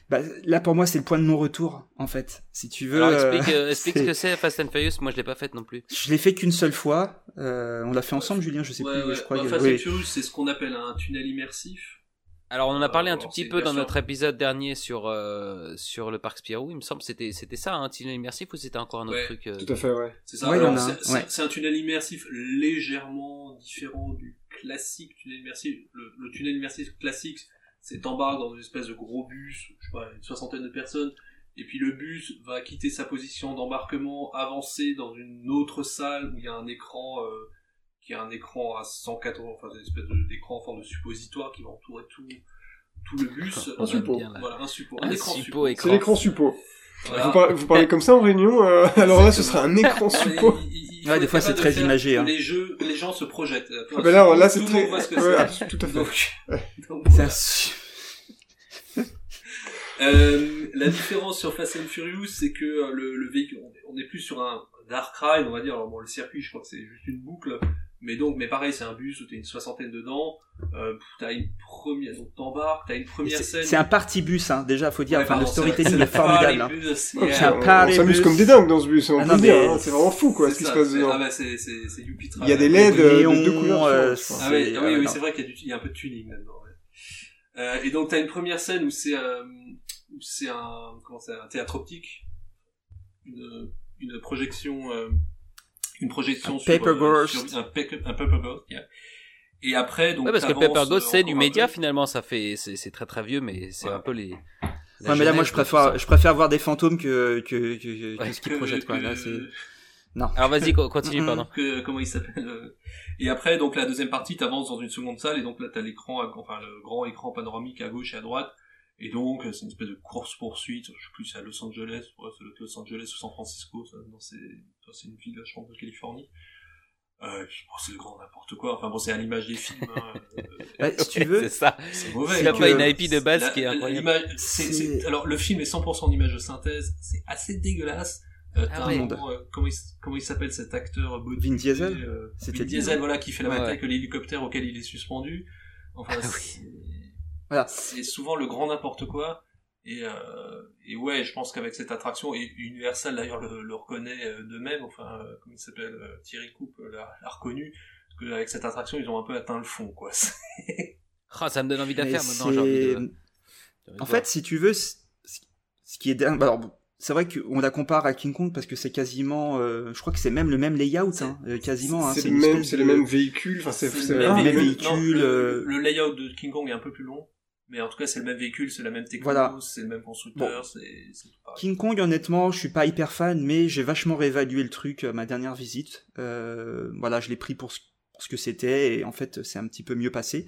Bah, là, pour moi, c'est le point de non-retour, en fait. Si tu veux. Alors, explique, euh, explique ce que c'est Fast and Furious. Moi, je l'ai pas fait non plus. Je l'ai fait qu'une seule fois. Euh, on l'a fait ensemble, Julien. Je sais plus. Je crois. Bah, Fast and Furious, c'est ce qu'on appelle un tunnel immersif. Alors on en a parlé un tout petit peu dans notre épisode dernier sur euh, sur le parc Spirou. Il me semble c'était c'était ça un tunnel immersif ou c'était encore un autre truc. Euh... Tout à fait ouais. C'est ça. c'est un tunnel immersif légèrement différent du classique tunnel immersif. Le, le tunnel immersif classique, c'est t'embarques dans une espèce de gros bus, je sais pas, une soixantaine de personnes. Et puis le bus va quitter sa position d'embarquement, avancer dans une autre salle où il y a un écran euh, qui a un écran à 180, enfin une espèce d'écran en forme de suppositoire qui va entourer tout, tout le bus. un suppôt. Voilà, un suppôt. Un, écran suppôt. C'est l'écran suppôt. Vous, parlez, comme ça en réunion, euh, alors là ce sera un écran suppôt. ouais, des fois c'est très imagé. Hein. Les jeux, les gens se projettent. Ah, ben là, là c'est très, ouais, tout à fait. Donc, euh, la différence sur Fast and Furious, c'est que euh, le, le véhicule, on est plus sur un dark ride, on va dire. Alors bon, le circuit, je crois que c'est juste une boucle. Mais donc, mais pareil, c'est un bus où t'as une soixantaine dedans. Euh, t'as une première, donc t'embarques, t'as une première scène. C'est un party bus, hein. Déjà, faut dire. enfin, le storytelling est, formidable. Hein. C'est un party On s'amuse comme des dingues dans ce bus. On ah, peut dire. Hein. C'est vraiment fou, quoi, ce qui se passe dedans. Ah bah, c'est c'est c'est Il y a des LED de deux couleurs. Euh, ah oui, oui, oui c'est vrai qu'il y a du, y a un peu de tuning là-dedans. Euh, et donc, t'as une première scène où c'est euh, c'est un comment c'est un théâtre optique, une une projection euh, une projection sur, Paper euh, sur un, paper, un Paper Ghost. Yeah. Et après, donc. Ouais, parce que Paper Ghost, c'est du média finalement. Ça fait, c'est très très vieux, mais c'est un peu les. Ouais, mais là, moi, je préfère, je préfère voir des fantômes que que que, que ce qu'ils projettent, quoi. Là, c'est. Non. Alors vas-y, continue, pardon. Que, comment il s'appelle euh, Et après, donc la deuxième partie, t'avances dans une seconde salle, et donc là, t'as l'écran, enfin le grand écran panoramique à gauche et à droite, et donc, c'est une espèce de course-poursuite, je sais plus, c'est à Los Angeles, ouais, c'est Los Angeles ou San Francisco, ça, c'est, une ville, je pense, de Californie. Euh, bon, c'est le grand n'importe quoi. Enfin bon, c'est à l'image des films. Hein, euh, si tu veux, c'est ça. C'est mauvais. Il n'y a pas une IP de base qui est incroyable. Alors le film est 100% en image de synthèse. C'est assez dégueulasse. Euh, ah ouais. euh, comment il, comment il s'appelle cet acteur Vin Diesel. Euh, Vin Diesel, voilà, qui fait la bataille avec l'hélicoptère auquel il est suspendu. Enfin, ah, oui. Voilà. C'est souvent le grand n'importe quoi. Et, euh, et ouais, je pense qu'avec cette attraction, et Universal d'ailleurs le, le reconnaît euh, de même, enfin, euh, comme il s'appelle, euh, Thierry Coupe l'a reconnu, parce qu'avec cette attraction, ils ont un peu atteint le fond, quoi. ah, ça me donne envie d'affaire maintenant, j'ai envie de... En fait, si tu veux, ce qui est dingue, alors, c'est vrai qu'on la compare à King Kong parce que c'est quasiment, euh, je crois que c'est même le même layout, hein, quasiment. Hein, c'est le même, c'est le même véhicule. Enfin, c'est le même véhicule. le, layout de King Kong est un peu plus long. Mais en tout cas, c'est le même véhicule, c'est la même technologie, c'est le même constructeur, c'est King Kong, honnêtement, je suis pas hyper fan, mais j'ai vachement réévalué le truc à ma dernière visite. Euh, voilà, je l'ai pris pour ce, que c'était, et en fait, c'est un petit peu mieux passé.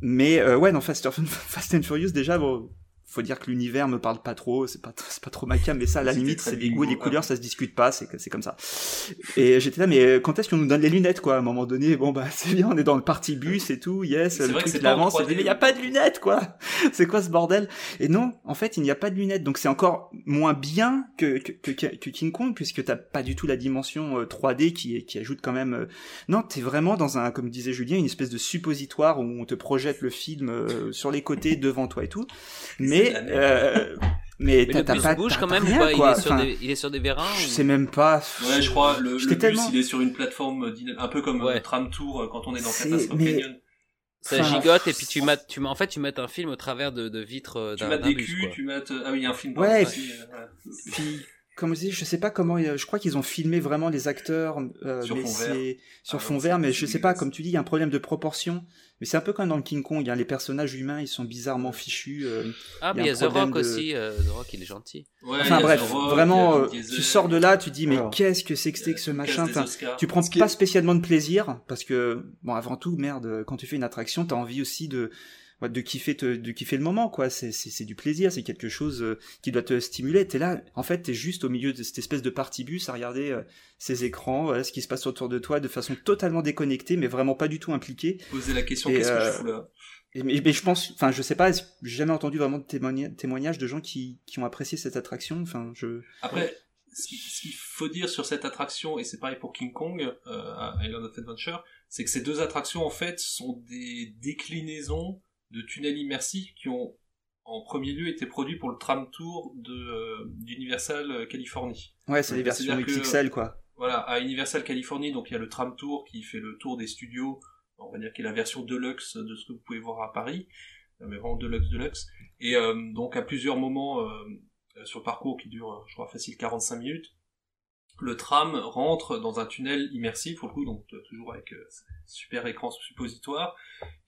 Mais euh, ouais, non, Fast, Fast and Furious, déjà, bon, faut dire que l'univers me parle pas trop, c'est pas c'est pas trop ma cam, mais ça à la limite c'est des goûts et des couleurs, ça se discute pas, c'est c'est comme ça. Et j'étais là mais quand est-ce qu'on nous donne les lunettes quoi à un moment donné? Bon bah c'est bien, on est dans le parti bus et tout, yes, le truc il avance, mais il y a pas de lunettes quoi. c'est quoi ce bordel? Et non, en fait, il n'y a pas de lunettes, donc c'est encore moins bien que que, que, King Kong puisque t'as pas du tout la dimension 3D euh, qui qui ajoute quand même euh... non, t'es vraiment dans un comme disait Julien, une espèce de suppositoire où on te projette le film euh, sur les côtés devant toi et tout. Mais mais euh, mais, mais t'as pas bouge quand même rien, quoi. Il, est sur des, il est sur des vérins Je sais même pas. Ouais, je crois. Le, le bus, il est sur une plateforme un peu comme ouais. Tram Tour euh, quand on est dans Catastrophe mais... Canyon. Ça gigote et puis tu mets, tu mets, en fait, tu mets un film au travers de, de vitres euh, d'un bus. Tu mets des culs, tu mets, ah oui, il y a un film. Ouais, puis, puis comme je dis, je sais pas comment, je crois qu'ils ont filmé vraiment les acteurs, euh, Sur mais fond vert. c'est sur Ah fond vert, mais je sais pas, comme tu dis, il y a un problème de proportion. Mais c'est un peu comme dans le King Kong, hein, les personnages humains, ils sont bizarrement fichus. euh, Ah, mais il il y y a a un The problème Rock de- aussi. euh, The Rock, il est gentil. Ouais, il y Enfin a bref, Rock, il y vraiment, a euh, tu sors de là, tu dis mais qu'est-ce que c'est que c'était que ce il y a machin enfin. Tu prends Ce qui pas spécialement de plaisir parce que bon avant tout merde quand tu fais une attraction t'as envie aussi de de kiffer te- de kiffer le moment quoi. C'est c'est c'est du plaisir c'est quelque chose euh, qui doit te stimuler. T'es là en fait t'es juste au milieu de cette espèce de partie bus à regarder euh, ces écrans voilà, ce qui se passe autour de toi de façon totalement déconnectée mais vraiment pas du tout impliquée. Poser la question, qu'est-ce que euh, je fous là? et, mais, mais je pense enfin je sais pas j'ai jamais entendu vraiment de témoigna- témoignages de gens qui qui ont apprécié cette attraction? Enfin je Après, ce qu'il faut dire sur cette attraction, et c'est pareil pour King Kong, euh, à Island of Adventure, c'est que ces deux attractions, en fait, sont des déclinaisons de tunnels immersifs qui ont, en premier lieu, été produits pour le tram tour de, euh, d'Universal euh, Californie. ouais c'est des versions XXL quoi Voilà, à Universal Californie, donc il y a le tram tour qui fait le tour des studios, on va dire qui est la version deluxe de ce que vous pouvez voir à Paris, euh, mais vraiment deluxe deluxe. Et euh, donc à plusieurs moments euh, euh, sur le parcours qui dure, euh, je crois, facile 45 minutes, le tram rentre dans un tunnel immersif, pour le coup, donc euh, toujours avec euh, super écran suppositoire.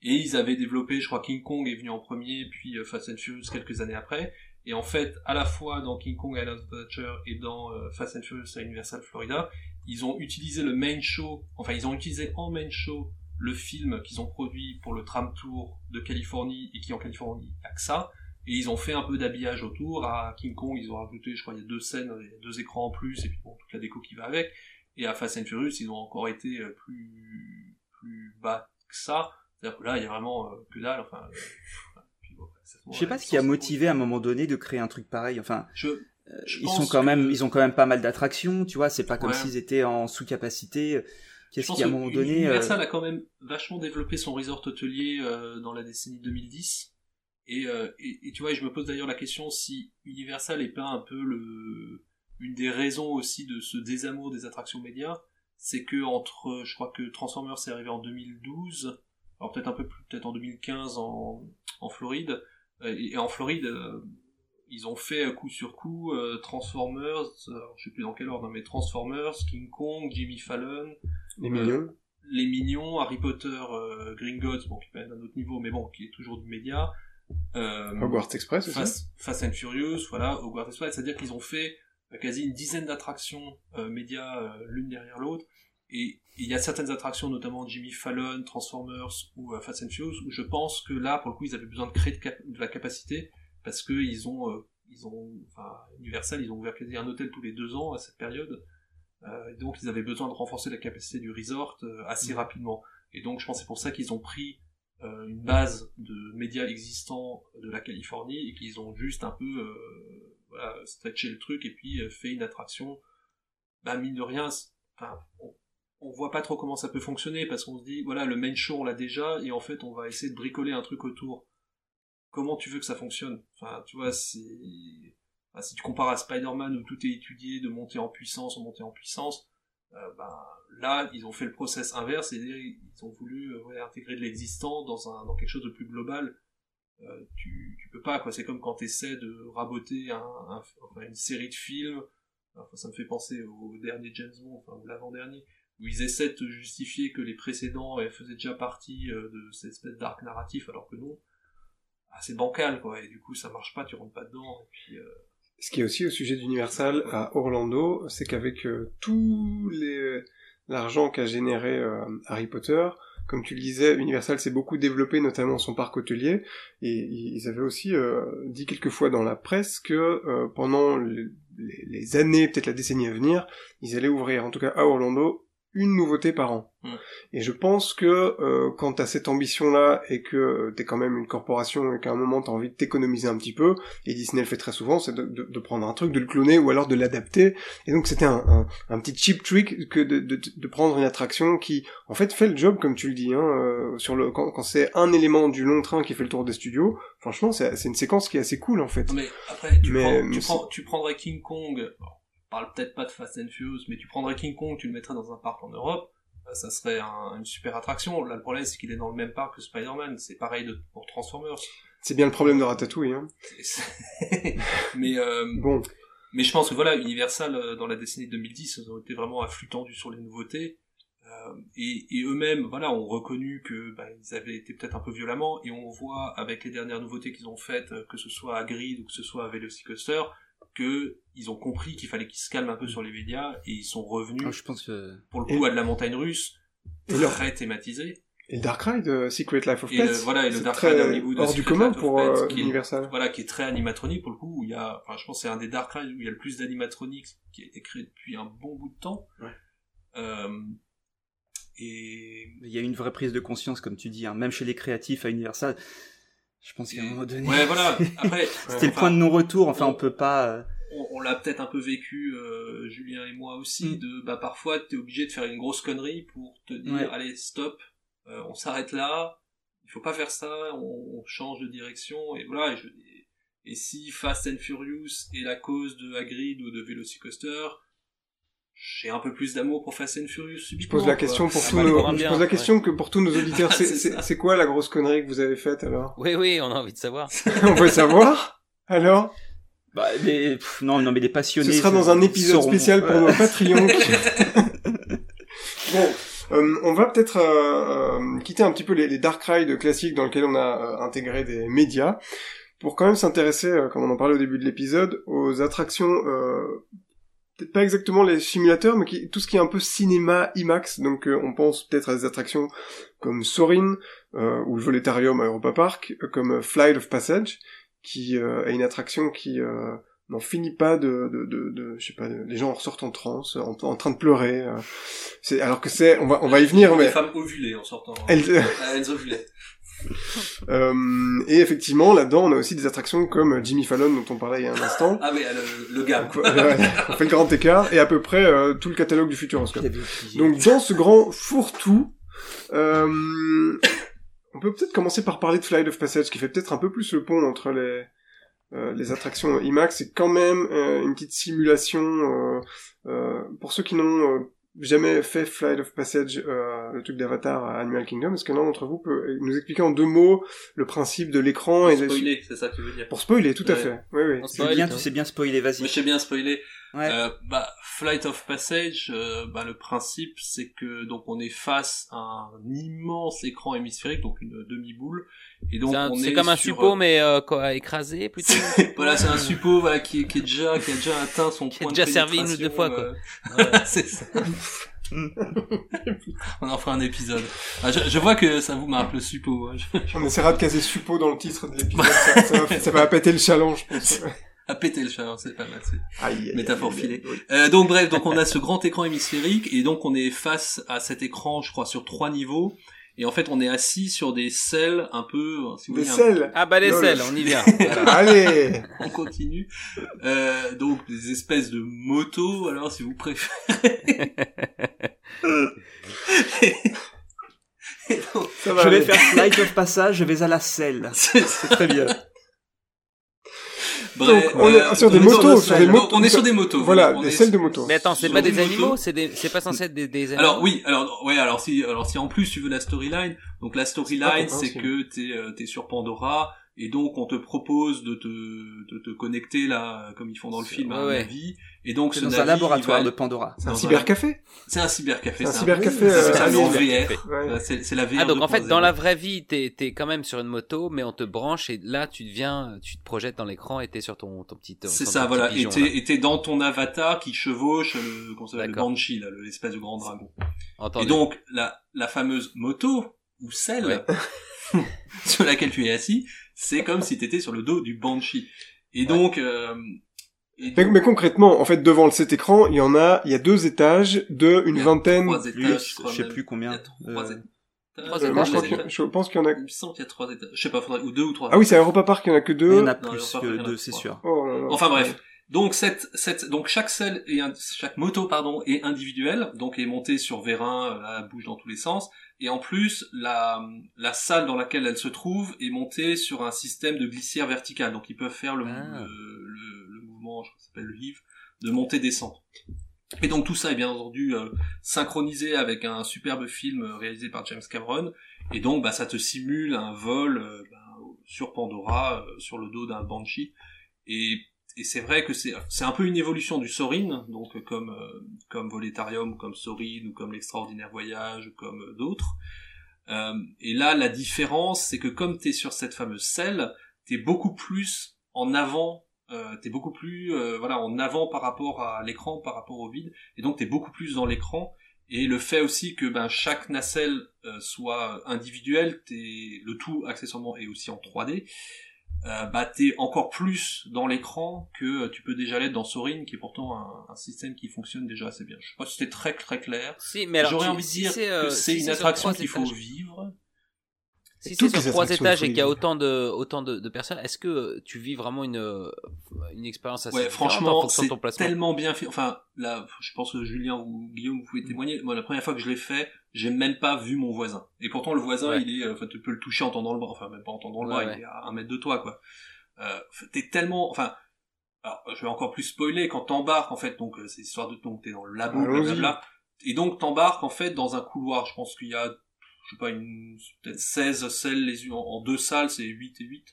Et ils avaient développé, je crois, King Kong est venu en premier, puis euh, Fast and Furious quelques années après. Et en fait, à la fois dans King Kong Island of Adventure et dans Fast and Furious à Universal Florida, ils ont utilisé le main show, enfin ils ont utilisé en main show le film qu'ils ont produit pour le tram tour de Californie et qui en Californie a ça. Et ils ont fait un peu d'habillage autour. À King Kong, ils ont rajouté, je crois, il y a deux scènes, il y a deux écrans en plus, et puis bon, toute la déco qui va avec. Et à Fast and Furious, ils ont encore été euh, plus, plus bas que ça. C'est-à-dire que là, il y a vraiment euh, que dalle, enfin, euh, puis bon, voit, je sais pas euh, ce qui a motivé à un moment donné de créer un truc pareil enfin Je, je ils sont quand même ils ont quand même pas mal d'attractions tu vois c'est pas comme s'ils étaient en sous-capacité qu'est-ce pense qui à un moment donné euh, Universal a quand même vachement développé son resort hôtelier dans la décennie 2010. Et, euh, et, et tu vois, je me pose d'ailleurs la question si Universal est pas un peu le une des raisons aussi de ce désamour des attractions médias, c'est que entre, je crois que Transformers est arrivé en 2012, alors peut-être un peu plus, peut-être en 2015 en, en Floride, euh, et, et en Floride, euh, ils ont fait coup sur coup euh, Transformers, euh, je sais plus dans quel ordre, hein, mais Transformers, King Kong, Jimmy Fallon, Les mignons. les Mignons, Harry Potter, euh, Gringotts, bon, qui est d'un autre niveau, mais bon, qui est toujours du média. Euh, Hogwarts Express aussi. Fast, Fast and Furious, voilà, Hogwarts Express, c'est-à-dire qu'ils ont fait euh, quasi une dizaine d'attractions euh, médias euh, l'une derrière l'autre. Et il y a certaines attractions, notamment Jimmy Fallon, Transformers ou Fast and Furious, où je pense que là, pour le coup, ils avaient besoin de créer de, cap- de la capacité parce que ils ont, ils ont, enfin, Universal, ils ont ouvert quasi un hôtel tous les deux ans à cette période. Et donc, ils avaient besoin de renforcer la capacité du resort assez rapidement. Et donc, je pense c'est pour ça qu'ils ont pris euh, une base de médias existants de la Californie et qu'ils ont juste un peu euh, voilà, stretché le truc et puis euh, fait une attraction. Bah, mine de rien, on, voit pas trop comment ça peut fonctionner parce qu'on se dit, voilà, le main show on l'a déjà et en fait on va essayer de bricoler un truc autour. Comment tu veux que ça fonctionne? Enfin, tu vois, c'est. si tu compares à Spider-Man où tout est étudié de monter en puissance en monter en puissance, euh, ben, là, ils ont fait le process inverse, c'est-à-dire ils ont voulu euh, ouais, intégrer de l'existant dans, un, dans quelque chose de plus global. Euh, tu, tu peux pas, quoi. C'est comme quand tu essaies de raboter un, un- enfin, une série de films. Enfin, ça me fait penser au dernier James Bond, enfin, l'avant-dernier, où ils essaient de justifier que les précédents faisaient déjà partie euh, de cette espèce d'arc narratif, alors que non. Ah, c'est bancal, quoi. Et du coup, ça marche pas, tu rentres pas dedans. Et puis, euh, Ce qui est aussi au sujet d'Universal à Orlando, c'est qu'avec euh, tout les... l'argent qu'a généré euh, Harry Potter, comme tu le disais, Universal s'est beaucoup développé, notamment son parc hôtelier, et ils avaient aussi euh, dit quelquefois dans la presse que euh, pendant les, années, peut-être la décennie à venir, ils allaient ouvrir, en tout cas à Orlando, une nouveauté par an. Et je pense que euh, quand t'as cette ambition-là et que euh, t'es quand même une corporation et qu'à un moment t'as envie de t'économiser un petit peu, et Disney le fait très souvent, c'est de, de- de prendre un truc, de le cloner ou alors de l'adapter. Et donc c'était un, un, un petit cheap trick que de, de, de prendre une attraction qui, en fait, fait le job comme tu le dis. Hein, euh, sur le quand, quand c'est un élément du long train qui fait le tour des studios, franchement, c'est c'est une séquence qui est assez cool en fait. Mais après, tu, Mais- prends- mais tu, prends- tu prendrais King Kong, bon, parle peut-être pas de Fast and Furious, mais tu prendrais King Kong, tu le mettrais dans un parc en Europe, euh, ça serait un- une super attraction. Là, le problème, c'est qu'il est dans le même parc que Spider-Man. C'est pareil de, pour Transformers. C'est bien le problème de Ratatouille. Hein. Mais, euh, Bon, mais je pense que voilà, Universal euh, dans la décennie 2010, ils ont été vraiment à flux tendu sur les nouveautés. Euh, et, et eux-mêmes, voilà, ont reconnu que bah, ils avaient été peut-être un peu violemment, et on voit avec les dernières nouveautés qu'ils ont faites, que ce soit à Grid ou que ce soit à Velocicoaster, que ils ont compris qu'il fallait qu'ils se calment un peu sur les médias et ils sont revenus Ah, je pense que pour le coup à de la montagne russe Et leur- très thématisé Et le Dark Ride, euh, Secret Life of Et Pets. le- voilà, et le Dark Ride Hollywood, hors Secret du commun Life pour Pets, euh, qui est- Universal. voilà qui est très animatronique pour le coup où il y a enfin je pense que c'est un des Dark Rides où il y a le plus d'animatroniques qui a été créé depuis un bon bout de temps Ouais. Euh, et il y a une vraie prise de conscience, comme tu dis, hein, même chez les créatifs à Universal. Je pense qu'à un moment donné, ouais voilà après c'était le point de non-retour. Enfin, on- on peut pas. euh, on, on l'a peut-être un peu vécu euh, Julien et moi aussi Mm. de bah parfois t'es obligé de faire une grosse connerie pour te dire Ouais. allez stop euh, on s'arrête là il faut pas faire ça on, on change de direction et voilà et, je- et si Fast and Furious est la cause de Hagrid ou de Velocicoaster j'ai un peu plus d'amour pour Fast and Furious Je pose la question pour Ah tous bah, nos, je pose la ouais. question que pour tous nos auditeurs, c'est, quoi la grosse connerie que vous avez faite alors? Oui, oui, on a envie de savoir. On veut savoir? Alors, Bah, pff, non, non, mais les passionnés. ce sera dans un épisode spécial pour Ouais. nos Patreons. bon, euh, on va peut-être euh, euh, quitter un petit peu les, les dark rides classiques dans lesquels on a euh, intégré des médias pour quand même s'intéresser, euh, comme on en parlait au début de l'épisode, aux attractions. Peut-être pas exactement les simulateurs, mais qui, tout ce qui est un peu cinéma IMAX. Donc euh, on pense peut-être à des attractions comme Sorin euh, ou le Voletarium à Europa Park, euh, comme euh, Flight of Passage, qui euh, est une attraction qui euh, n'en finit pas de, de, de, de- je sais pas, de- les gens en ressortent en transe, en, en train de pleurer. euh. c'est alors que c'est, on va, on va y venir, les mais femmes ovulées en sortant elles, elles ovulaient euh, et effectivement là-dedans on a aussi des attractions comme Jimmy Fallon dont on parlait il y a un instant. ah oui le, le gars Donc, euh, on fait le grand écart et à peu près euh, tout le catalogue du Futuroscope. Donc dans ce grand fourre-tout, euh, on peut peut-être commencer par parler de Flight of Passage, qui fait peut-être un peu plus le pont entre les euh, les attractions IMAX. C'est quand même euh, une petite simulation euh, euh, pour ceux qui n'ont euh, jamais fait Flight of Passage, euh, le truc d'Avatar à Animal Kingdom. Est-ce que l'un d'entre vous peut nous expliquer en deux mots le principe de l'écran et des- spoilé c'est ça que tu veux dire pour spoiler tout à fait. Oui oui. On C'est bien, tu sais bien spoiler, vas-y. Moi, je sais bien spoiler. Ouais. Euh, bah, Flight of Passage, euh, bah, le principe, c'est que donc on est face à un immense écran hémisphérique, donc une demi-boule, et donc C'est un- on c'est est comme un sur, suppôt, euh, mais euh, quoi, écrasé plutôt. voilà, c'est un suppôt voilà qui, est- qui est déjà qui a déjà atteint son Qui a point déjà de servi une ou deux fois, quoi. euh, Ouais. c'est ça. on en fera un épisode. Ah, je, je vois que ça vous marque le suppôt. hein. Je- On essaiera de caser Suppo dans le titre de l'épisode. ça, ça va, ça va péter le challenge. je pense. à péter le chaleur, c'est pas mal. c'est- Aïe, Métaphore aïe, aïe, filée. oui. Euh, donc bref, donc on a ce grand écran hémisphérique et donc on est face à cet écran, je crois, sur trois niveaux. Et en fait, on est assis sur des selles un peu, si vous Des un- selles. Ah bah les selles, on y vient. Voilà. Allez. on continue. Euh, donc des espèces de motos, alors si vous préférez. Et donc, Je vais aller. faire Flight of Passage, je vais à la selle. C'est très bien. Bref, on est sur des motos, on- sur des motos. On est sur des motos. Voilà, on des selles de moto. Mais attends, c'est pas des animaux, c'est des, c'est pas censé être des, des animaux. Alors oui, alors ouais, alors si, alors si en plus tu veux la storyline, donc la storyline c'est que t'es euh, t'es sur Pandora et donc on te propose de te de te connecter là comme ils font dans le film à ouais. navire et donc C'est ce dans un laboratoire de Pandora. C'est un cybercafé c'est un cybercafé, C'est un cybercafé, c'est euh. VR. C'est la VR. Ah donc en fait 2.0. dans la vraie vie t'es t'es quand même sur une moto mais on te branche et là tu deviens tu te projettes dans l'écran et t'es sur ton ton petit c'est ça, petit voilà. Et pigeon, et t'es dans ton avatar qui chevauche le, comment ça s'appelle, le. Banshee, l'espèce de grand dragon. Entendu. Et donc, la, la fameuse moto, ou celle Ouais. sur laquelle tu es assis, c'est comme si tu étais sur le dos du Banshee. Et donc, euh, mais, mais concrètement, en fait, devant le cet écran, il y en a, il y a deux étages de une il y a vingtaine. étages, je crois sais même. plus Il y combien. a trois Euh, moi, je, a- je pense qu'il y en a. Il me semble qu'il y a trois étages. Je sais pas, faudrait, ou deux ou trois. Ah oui, c'est à Europa Park, il y en a que Il y deux. en a Non, plus il y en a y que deux, c'est sûr. Oh là là. Enfin bref. Donc cette, cette, donc chaque selle et chaque moto pardon est individuelle, donc est montée sur vérin, euh, là, elle bouge dans tous les sens, et en plus la, la salle dans laquelle elle se trouve est montée sur un système de glissière verticale, donc ils peuvent faire le, Ah. le je crois que ça s'appelle le heave, de montée descente. Et donc tout ça est bien entendu euh, synchronisé avec un superbe film euh, réalisé par James Cameron, et donc bah ça te simule un vol euh, bah, sur Pandora, sur le dos d'un Banshee, et c'est vrai que c'est un peu une évolution du Sorin, donc comme comme Voletarium, comme Sorin ou comme l'extraordinaire voyage, comme euh, d'autres. Et là, la différence, c'est que comme t'es sur cette fameuse selle, t'es beaucoup plus en avant, euh, t'es beaucoup plus euh, voilà en avant par rapport à l'écran, par rapport au vide, et donc t'es beaucoup plus dans l'écran. Et le fait aussi que ben chaque nacelle euh, soit individuelle, t'es le tout accessoirement est aussi en 3D euh, bah t'es encore plus dans l'écran que euh, tu peux déjà l'être dans Sorin, qui est pourtant un, un, système qui fonctionne déjà assez bien. Je sais pas si c'était très très clair. Si, mais alors, J'aurais tu- envie de si dire c'est, que euh, c'est si une attraction qu'il faut étages- vivre. Si c'est sur trois étages et qu'il y a autant de autant de, de personnes, est-ce que tu vis vraiment une une expérience assez Ouais, franchement, fonction de c'est ton placement tellement bien fait. Enfin, là, je pense que Julien ou Guillaume, vous pouvez témoigner. Moi, la première fois que je l'ai fait, j'ai même pas vu mon voisin. Et pourtant, le voisin, Ouais. il est, euh, enfin, tu peux le toucher en tendant le bras. Enfin, même pas en tendant le Ouais, bras, ouais. il est à un mètre de toi, quoi. Euh, t'es tellement, enfin, alors, je vais encore plus spoiler quand t'embarques, en fait. Donc, euh, c'est histoire de, donc, t'es dans le labo, blablabla. Et donc, t'embarques, en fait, dans un couloir. Je pense qu'il y a, je sais pas, une, peut-être 16 selles les unes en, en deux salles, c'est 8 et 8.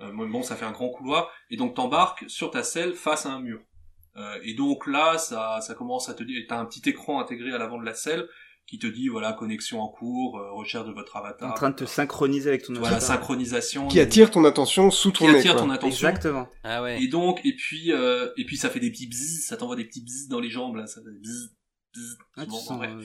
Euh, bon, bon, ça fait un grand couloir. Et donc, t'embarques sur ta selle face à un mur. Euh, et donc là, ça, ça commence à te dire, t'as un petit écran intégré à l'avant de la selle qui te dit, voilà, connexion en cours, euh, recherche de votre avatar. en train de te synchroniser avec ton Voilà, avatar. synchronisation. Qui attire ton attention sous qui ton nez, attire quoi. ton attention. Exactement. Ah ouais. Et donc, et puis, euh, et puis ça fait des petits bzzz, ça t'envoie des petits bzzz dans les jambes, là, ça fait des bzzz, bzzz, Ah, tu souvent, sens, en vrai. euh,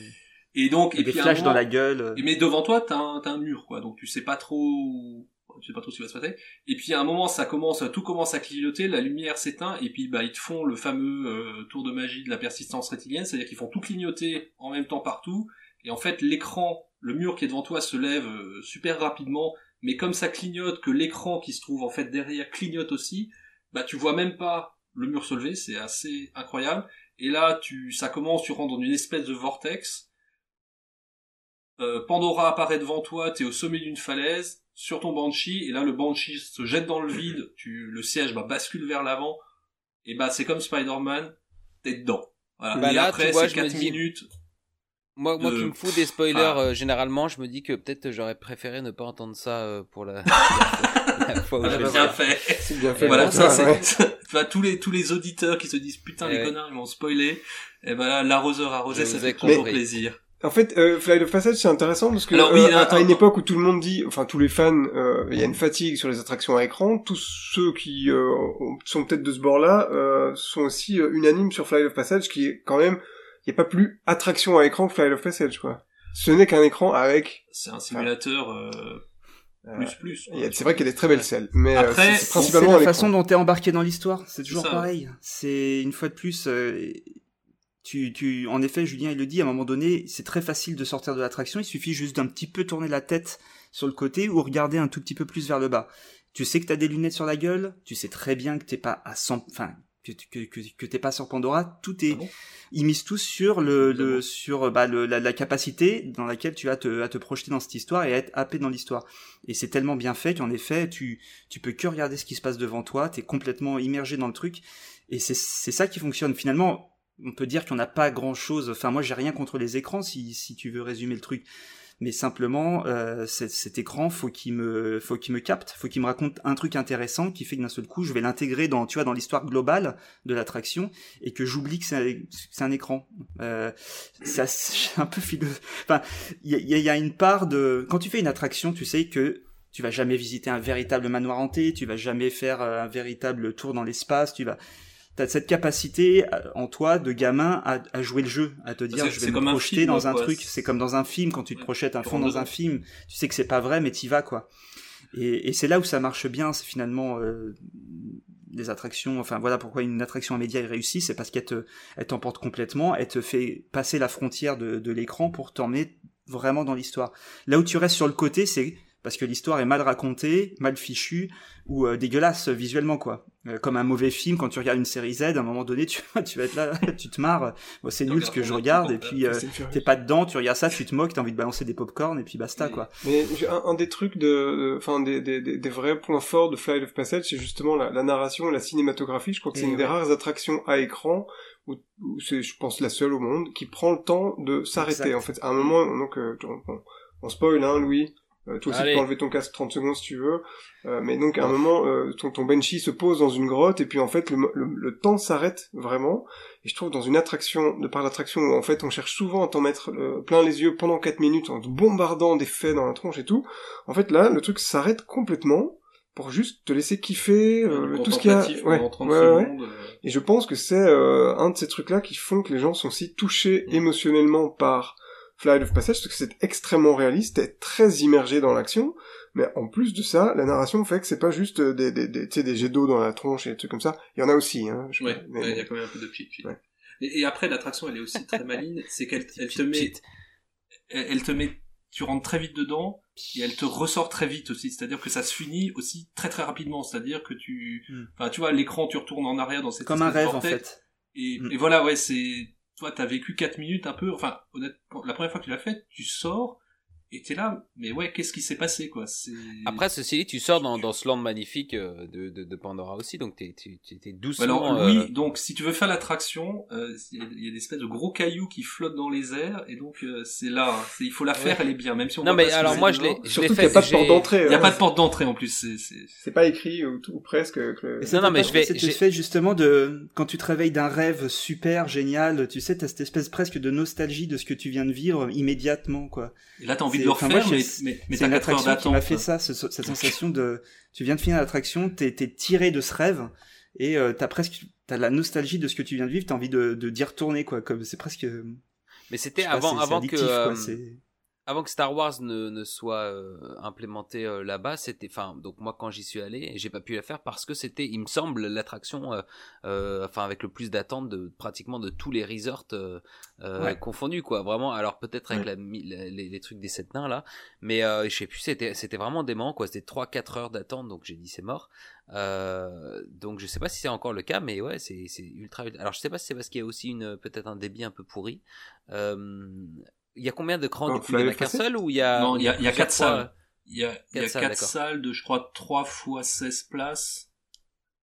Et donc, et, des puis flashs dans la gueule. et mais devant toi, t'as un, t'as un mur, quoi. Donc tu sais pas trop, tu sais pas trop ce qui va se passer. Et puis à un moment, ça commence, tout commence à clignoter, la lumière s'éteint, et puis bah ils te font le fameux euh, tour de magie de la persistance rétilienne, c'est-à-dire qu'ils font tout clignoter en même temps partout. Et en fait, l'écran, le mur qui est devant toi se lève euh, super rapidement, mais comme ça clignote, que l'écran qui se trouve en fait derrière clignote aussi, bah tu vois même pas le mur se lever, c'est assez incroyable. Et là, tu, ça commence, tu rentres dans une espèce de vortex. Euh, Pandora apparaît devant toi, t'es au sommet d'une falaise, sur ton Banshee, et là le Banshee se jette dans le vide, tu, le siège bah, bascule vers l'avant, et bah c'est comme Spider-Man, t'es dedans. Voilà. Bah et là, après, c'est je me 4 dis- minutes. Moi, moi de- qui me fous des spoilers, Ah. euh, généralement, je me dis que peut-être j'aurais préféré ne pas entendre ça euh, pour la, la fois où Voilà, je bah, l'ai bien fait. C'est bien fait. Voilà, ça, ça, ouais. c'est, tous les, tous les auditeurs qui se disent, putain, les Ouais. connards, ils m'ont spoilé. Et ben là, l'arroseur arrosé, Je ça fait toujours plaisir. En fait, euh, Flight of Passage, c'est intéressant parce que Alors oui, euh, à- attends, une époque où tout le monde dit, enfin tous les fans, euh, il y a une fatigue sur les attractions à écran. Tous ceux qui euh, ont- sont peut-être de ce bord-là euh, sont aussi euh, unanimes sur Flight of Passage, qui est quand même, il n'y a pas plus attraction à écran que Flight of Passage, quoi. Ce n'est qu'un écran avec. C'est un simulateur, euh, euh, plus plus. c'est vrai qu'il y a des très belles selles, mais euh, Après, c'est- principalement la façon dont t'es embarqué dans l'histoire. C'est toujours pareil. C'est une fois de plus. Tu, tu, en effet, Julien, il le dit. À un moment donné, c'est très facile de sortir de l'attraction. Il suffit juste d'un petit peu tourner la tête sur le côté ou regarder un tout petit peu plus vers le bas. Tu sais que t'as des lunettes sur la gueule. Tu sais très bien que t'es pas à 100, enfin que que que, que t'es pas sur Pandora. Tout est, Ah bon? ils misent tous sur le, Évidemment. le sur bah, le, la, la capacité dans laquelle tu vas te, à te projeter dans cette histoire et à être happé dans l'histoire. Et c'est tellement bien fait qu'en effet, tu, tu peux que regarder ce qui se passe devant toi, t'es complètement immergé dans le truc, et c'est, c'est ça qui fonctionne. Finalement, on peut dire qu'on n'a pas grand chose, enfin moi j'ai rien contre les écrans si, si tu veux résumer le truc. Mais simplement, euh, cet, écran, faut qu'il me, faut qu'il me capte, faut qu'il me raconte un truc intéressant qui fait que d'un seul coup, je vais l'intégrer dans, tu vois, dans l'histoire globale de l'attraction et que j'oublie que c'est un, un écran. Euh, ça, c'est un peu philo. Enfin, il y a, y a une part de quand tu fais une attraction, tu sais que tu vas jamais visiter un véritable manoir hanté, tu vas jamais faire euh, un véritable tour dans l'espace, tu vas T'as cette capacité euh, en toi de gamin à, à jouer le jeu, à te dire je vais me projeter film, dans un quoi. truc. C'est comme dans un film quand tu te Ouais, projettes à fond dans un film. Tu sais que c'est pas vrai, mais t'y vas quoi. Et, et c'est là où ça marche bien, c'est finalement euh, les attractions. Enfin voilà pourquoi une attraction à média est réussie, c'est parce qu'elle te, elle t'emporte complètement, elle te fait passer la frontière de, de l'écran pour t'emmener vraiment dans l'histoire. Là où tu restes sur le côté, c'est parce que l'histoire est mal racontée, mal fichue ou euh, dégueulasse visuellement quoi. Euh, comme un mauvais film quand tu regardes une série Z, à un moment donné tu, tu vas être là, tu te marres. Bon, c'est nul ce que je regarde et écran, puis euh, t'es pas dedans, tu regardes ça, tu te moques, t'as envie de balancer des popcorn et puis basta quoi. Mais un, un des trucs de, enfin des, des, des, des vrais points forts de Flight of Passage, c'est justement la, la narration et la cinématographie. Je crois que c'est une des rares attractions à écran où, où c'est, je pense, la seule au monde qui prend le temps de s'arrêter. Exact. En fait, à un moment, donc, euh, on, on, on spoil, hein, Louis. Euh, toi aussi, Allez. tu peux enlever ton casque 30 secondes si tu veux. Euh, mais donc, à un moment, euh, ton, ton Banshee se pose dans une grotte, et puis en fait, le, le, le temps s'arrête vraiment. Et je trouve dans une attraction, de par l'attraction où en fait, on cherche souvent à t'en mettre euh, plein les yeux pendant 4 minutes en te bombardant des faits dans la tronche et tout. En fait, là, le truc s'arrête complètement pour juste te laisser kiffer euh, Le tout ce qu'il y a. Ouais, pendant 30 ouais, ouais. euh, Et je pense que c'est euh, un de ces trucs-là qui font que les gens sont si touchés Mm. émotionnellement par Flight of Passage, parce que c'est extrêmement réaliste, t'es très immergé dans l'action, mais en plus de ça, la narration fait que c'est pas juste euh, des, des, des, tu sais, des jets d'eau dans la tronche et des trucs comme ça. Il y en a aussi, hein. je- Ouais, il y a quand même un peu de sheet. Ouais. Et, et après, l'attraction, elle est aussi très maligne, c'est qu'elle elle te met, elle, elle te met, tu rentres très vite dedans, et elle te ressort très vite aussi. C'est-à-dire que ça se finit aussi très très rapidement. C'est-à-dire que tu, Hmm. enfin, tu vois, l'écran, tu retournes en arrière dans cette Comme un rêve en fait. Et, Mm. et voilà, ouais, c'est, toi, t'as vécu 4 minutes un peu, enfin, honnêtement, la première fois que tu l'as fait, tu sors, et t'es là, mais ouais, qu'est-ce qui s'est passé, quoi, c'est... Après, ceci dit, tu sors dans, dans ce land magnifique euh, de, de, de Pandora aussi, donc t'es, t'es, t'es- t'es doucement. Alors euh, oui, donc si tu veux faire l'attraction, euh, il y a- il y a des espèces de gros cailloux qui flottent dans les airs, et donc euh, c'est là, hein, c'est- il faut la faire, Ouais. elle est bien, même si on Non, mais pas alors c'est moi, je l'ai, fait. n'y a pas de porte d'entrée. Il n'y a hein. pas de porte d'entrée en plus, c'est... c'est- C'est pas écrit, ou, tout- ou presque. que Non, non, mais je vais- fait j'ai- effet justement de quand tu te réveilles d'un rêve super génial, tu sais, t'as cette espèce presque de nostalgie de ce que tu viens de vivre immédiatement, quoi. Et là, t'as envie C'est- le enfin, refaire, moi, mais, j'ai- mais, mais C'est une 4 heures attraction qui m'a fait ça, ce- ce- cette sensation de, tu viens de finir l'attraction, t'es, tiré de ce rêve et euh, t'as presque, t'as la nostalgie de ce que tu viens de vivre, t'as envie de, d'y retourner, quoi. Comme c'est presque. je Mais c'était pas, avant, avant que. quoi, euh, avant que Star Wars ne, ne soit euh, implémenté euh, là-bas, c'était, enfin, donc moi quand j'y suis allé, j'ai pas pu la faire parce que c'était, il me semble, l'attraction, euh, euh, enfin avec le plus d'attente de pratiquement de tous les resorts euh, euh, Ouais. confondus, quoi. Vraiment, alors peut-être avec la, les, les trucs des sept nains là, mais euh, je sais plus, c'était, c'était vraiment dément, quoi. C'était 3-4 heures d'attente, donc j'ai dit c'est mort. Euh, donc je sais pas si c'est encore le cas, mais ouais, c'est, c'est ultra. Alors je sais pas si c'est parce qu'il y a aussi une, peut-être un débit un peu pourri. Euh, il y a combien d'écrans Oh, du coup Il y en a qu'un seul ou il y a Non, il y a, y a plusieurs 4 fois- salles. Il y a, il y a Quatre salles, 4 d'accord. salles de, je crois, 3 fois 16 places.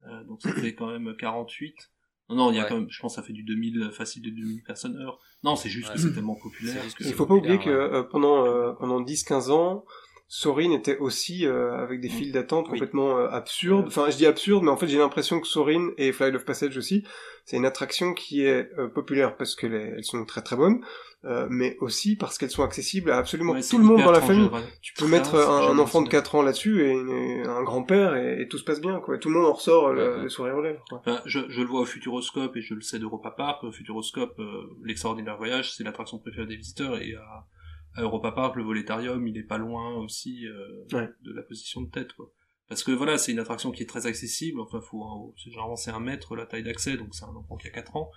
Euh, donc ça fait quand même 48. Non, non, il y a Ouais. quand même, je pense que ça fait du 2000, euh, facile de 2000 personnes heure. Non, c'est juste Ouais. que c'est tellement populaire. Que Il faut pas oublier que populaire, euh, pendant euh, pendant 10-15 ans, Sorin était aussi euh, avec des Mm. files d'attente Oui. complètement euh, absurdes. Enfin, je dis absurde, mais en fait, j'ai l'impression que Sorin et Flight of Passage aussi, c'est une attraction qui est euh, populaire parce qu'elles elles sont très très bonnes, euh, mais aussi parce qu'elles sont accessibles à absolument Ouais, tout le monde dans la famille. ouais. Tu peux mettre c'est un, enfant de ça. 4 ans là-dessus et, une- un grand-père et, et tout se passe bien, quoi. Tout le monde en ressort euh, le, Ouais, le sourire aux lèvres. Enfin, je, je le vois au Futuroscope et je le sais d'Europa Park. Au Futuroscope, euh, l'extraordinaire voyage, c'est l'attraction préférée des visiteurs et à, à Europa Park, le Voletarium, il est pas loin aussi euh, Ouais. de la position de tête, quoi. Parce que voilà, c'est une attraction qui est très accessible. Enfin, faut, c'est- généralement c'est un mètre la taille d'accès, donc c'est un enfant qui a 4 ans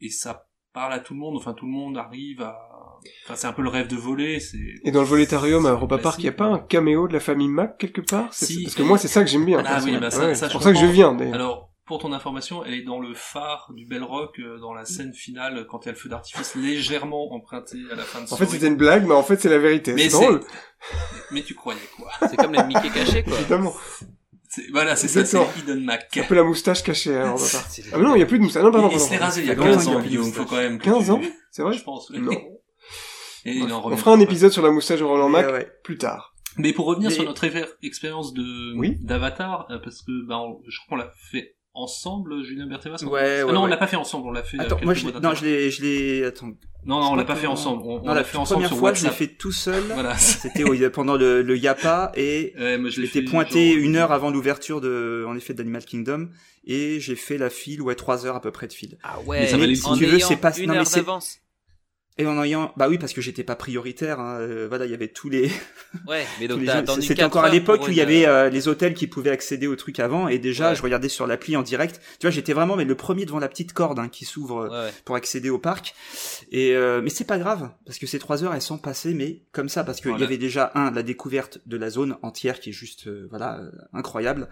et ça parle à tout le monde. Enfin, tout le monde arrive à. Enfin, c'est un peu le rêve de voler. C'est. Et dans le volétarium à Europa Park, il y a pas un caméo de la famille Mac quelque part? C'est- Si. Parce que moi, c'est ça que j'aime bien. Ah oui, bah ça- Ouais, ça, c'est pour ça que je viens. Alors, pour ton information, elle est dans le phare du Bell Rock, euh, dans la scène finale, quand il y a le feu d'artifice légèrement emprunté à la fin de En fait, c'était une blague, mais en fait, c'est la vérité. Mais C'est drôle. Mais tu croyais quoi? C'est comme les Mickey cachés, quoi. Évidemment. Voilà, c'est ça, c'est. Hidden Mac. C'est un peu la moustache cachée, hein, Park. C'est- Ah, mais non, il n'y a plus de moustache. Non, pardon, il il se l'est rasé il y a Ça fait 15 longtemps ans, Guillaume, faut quand même que 15 tu- ans C'est vrai Je pense, oui. Non. Et il en On revient fera un pas. épisode sur la moustache de Roland Mac ouais. plus tard. Mais pour revenir Mais- sur notre expérience de Oui. d'Avatar, euh, parce que ben, on- je crois qu'on l'a fait ensemble, Julien Berthevas. on- Ouais, Ah ouais, non, on l'a pas fait ensemble, on l'a fait. euh, Attends, moi, je l'ai, non, je l'ai, je l'ai, attends. Non, non, on l'a pas fait ensemble. On, Non, l'a la fait ensemble première sur fois, je l'ai WhatsApp. fait tout seul. Voilà. C'était oui, pendant le, le Yapa et Ouais, J'étais fait pointé genre- une heure avant l'ouverture de, en effet, d'Animal Kingdom, et j'ai fait la file, ouais, trois heures à peu près de file. Ah Mais ouais, ça en coup. Si tu veux, c'est pas- une non, mais heure c'est- d'avance. Et en ayant, bah oui, parce que j'étais pas prioritaire, hein, euh, voilà, il y avait tous les, Ouais, mais donc les t'as attendu c'était 4 encore à l'époque où il une- y avait euh, les hôtels qui pouvaient accéder au truc avant, et déjà, Ouais. je regardais sur l'appli en direct. Tu vois, j'étais vraiment, mais le premier devant la petite corde hein, qui s'ouvre euh, Ouais, ouais. pour accéder au parc. Et euh, mais c'est pas grave parce que ces trois heures elles sont passées, mais comme ça parce qu'il Voilà. y avait déjà un la découverte de la zone entière qui est juste euh, voilà euh, incroyable.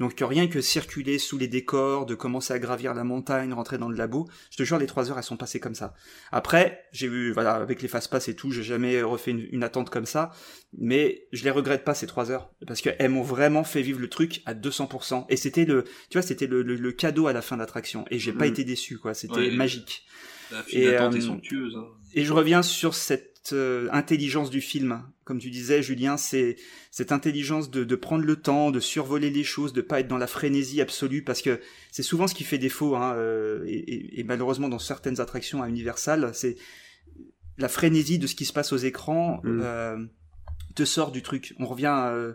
Donc rien que circuler sous les décors, de commencer à gravir la montagne, rentrer dans le labo, je te jure les trois heures elles sont passées comme ça. Après j'ai eu voilà avec les fast pass et tout, j'ai jamais refait une, une attente comme ça, mais je les regrette pas ces trois heures parce qu'elles m'ont vraiment fait vivre le truc à 200%. Et c'était le tu vois c'était le, le- le cadeau à la fin de l'attraction et j'ai pas Mhm. été déçu quoi, c'était Ouais. magique. La euh, est somptueuse. Hein. Et je reviens sur cette euh, intelligence du film. Comme tu disais, Julien, c'est cette intelligence de, de, prendre le temps, de survoler les choses, de pas être dans la frénésie absolue, parce que c'est souvent ce qui fait défaut, hein, euh, et, et, et, malheureusement dans certaines attractions à Universal, c'est la frénésie de ce qui se passe aux écrans Mm. euh, te sort du truc. On revient euh,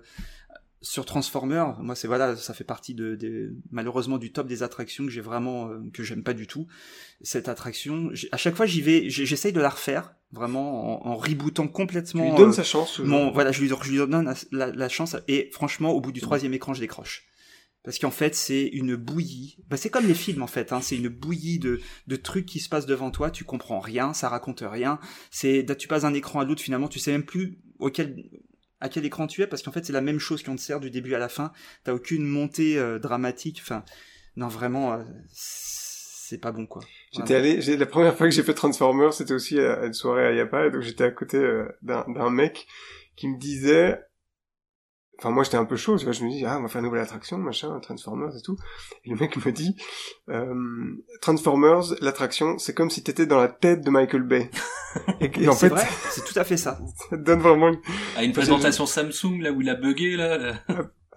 sur Transformers. Moi, c'est voilà, ça fait partie de, de malheureusement du top des attractions que j'ai vraiment euh, que j'aime pas du tout. Cette attraction, à chaque fois j'y vais, j'essaye de la refaire vraiment en, en rebootant Tu complètement. lui donnes euh, sa chance. mon, voilà, je lui, je lui donne la, la- la chance et franchement, au bout du troisième écran, je décroche. Parce qu'en fait, c'est une bouillie. Bah, c'est comme les films, en fait. Hein. C'est une bouillie de, de trucs qui se passent devant toi. Tu comprends rien, ça raconte rien. C'est, tu passes d'un écran à l'autre, finalement, tu sais même plus auquel, à quel écran tu es, parce qu'en fait, c'est la même chose qu'on te sert du début à la fin. T'as aucune montée euh, dramatique. Enfin, non, vraiment, euh, c'est pas bon, quoi. J'étais allé, la première fois que j'ai fait Transformers, c'était aussi à, à une soirée à Yapa, et donc j'étais à côté euh, d'un mec qui me disait, enfin moi j'étais un peu chaud, tu vois, je me dis, ah on va faire une nouvelle attraction, machin, Transformers et tout, et le mec me dit, euh, Transformers, l'attraction, c'est comme si t'étais dans la tête de Michael Bay. et, et en c'est fait, c'est tout à fait ça. ça donne vraiment une... À une présentation Samsung, là, où il a bugué, là. là.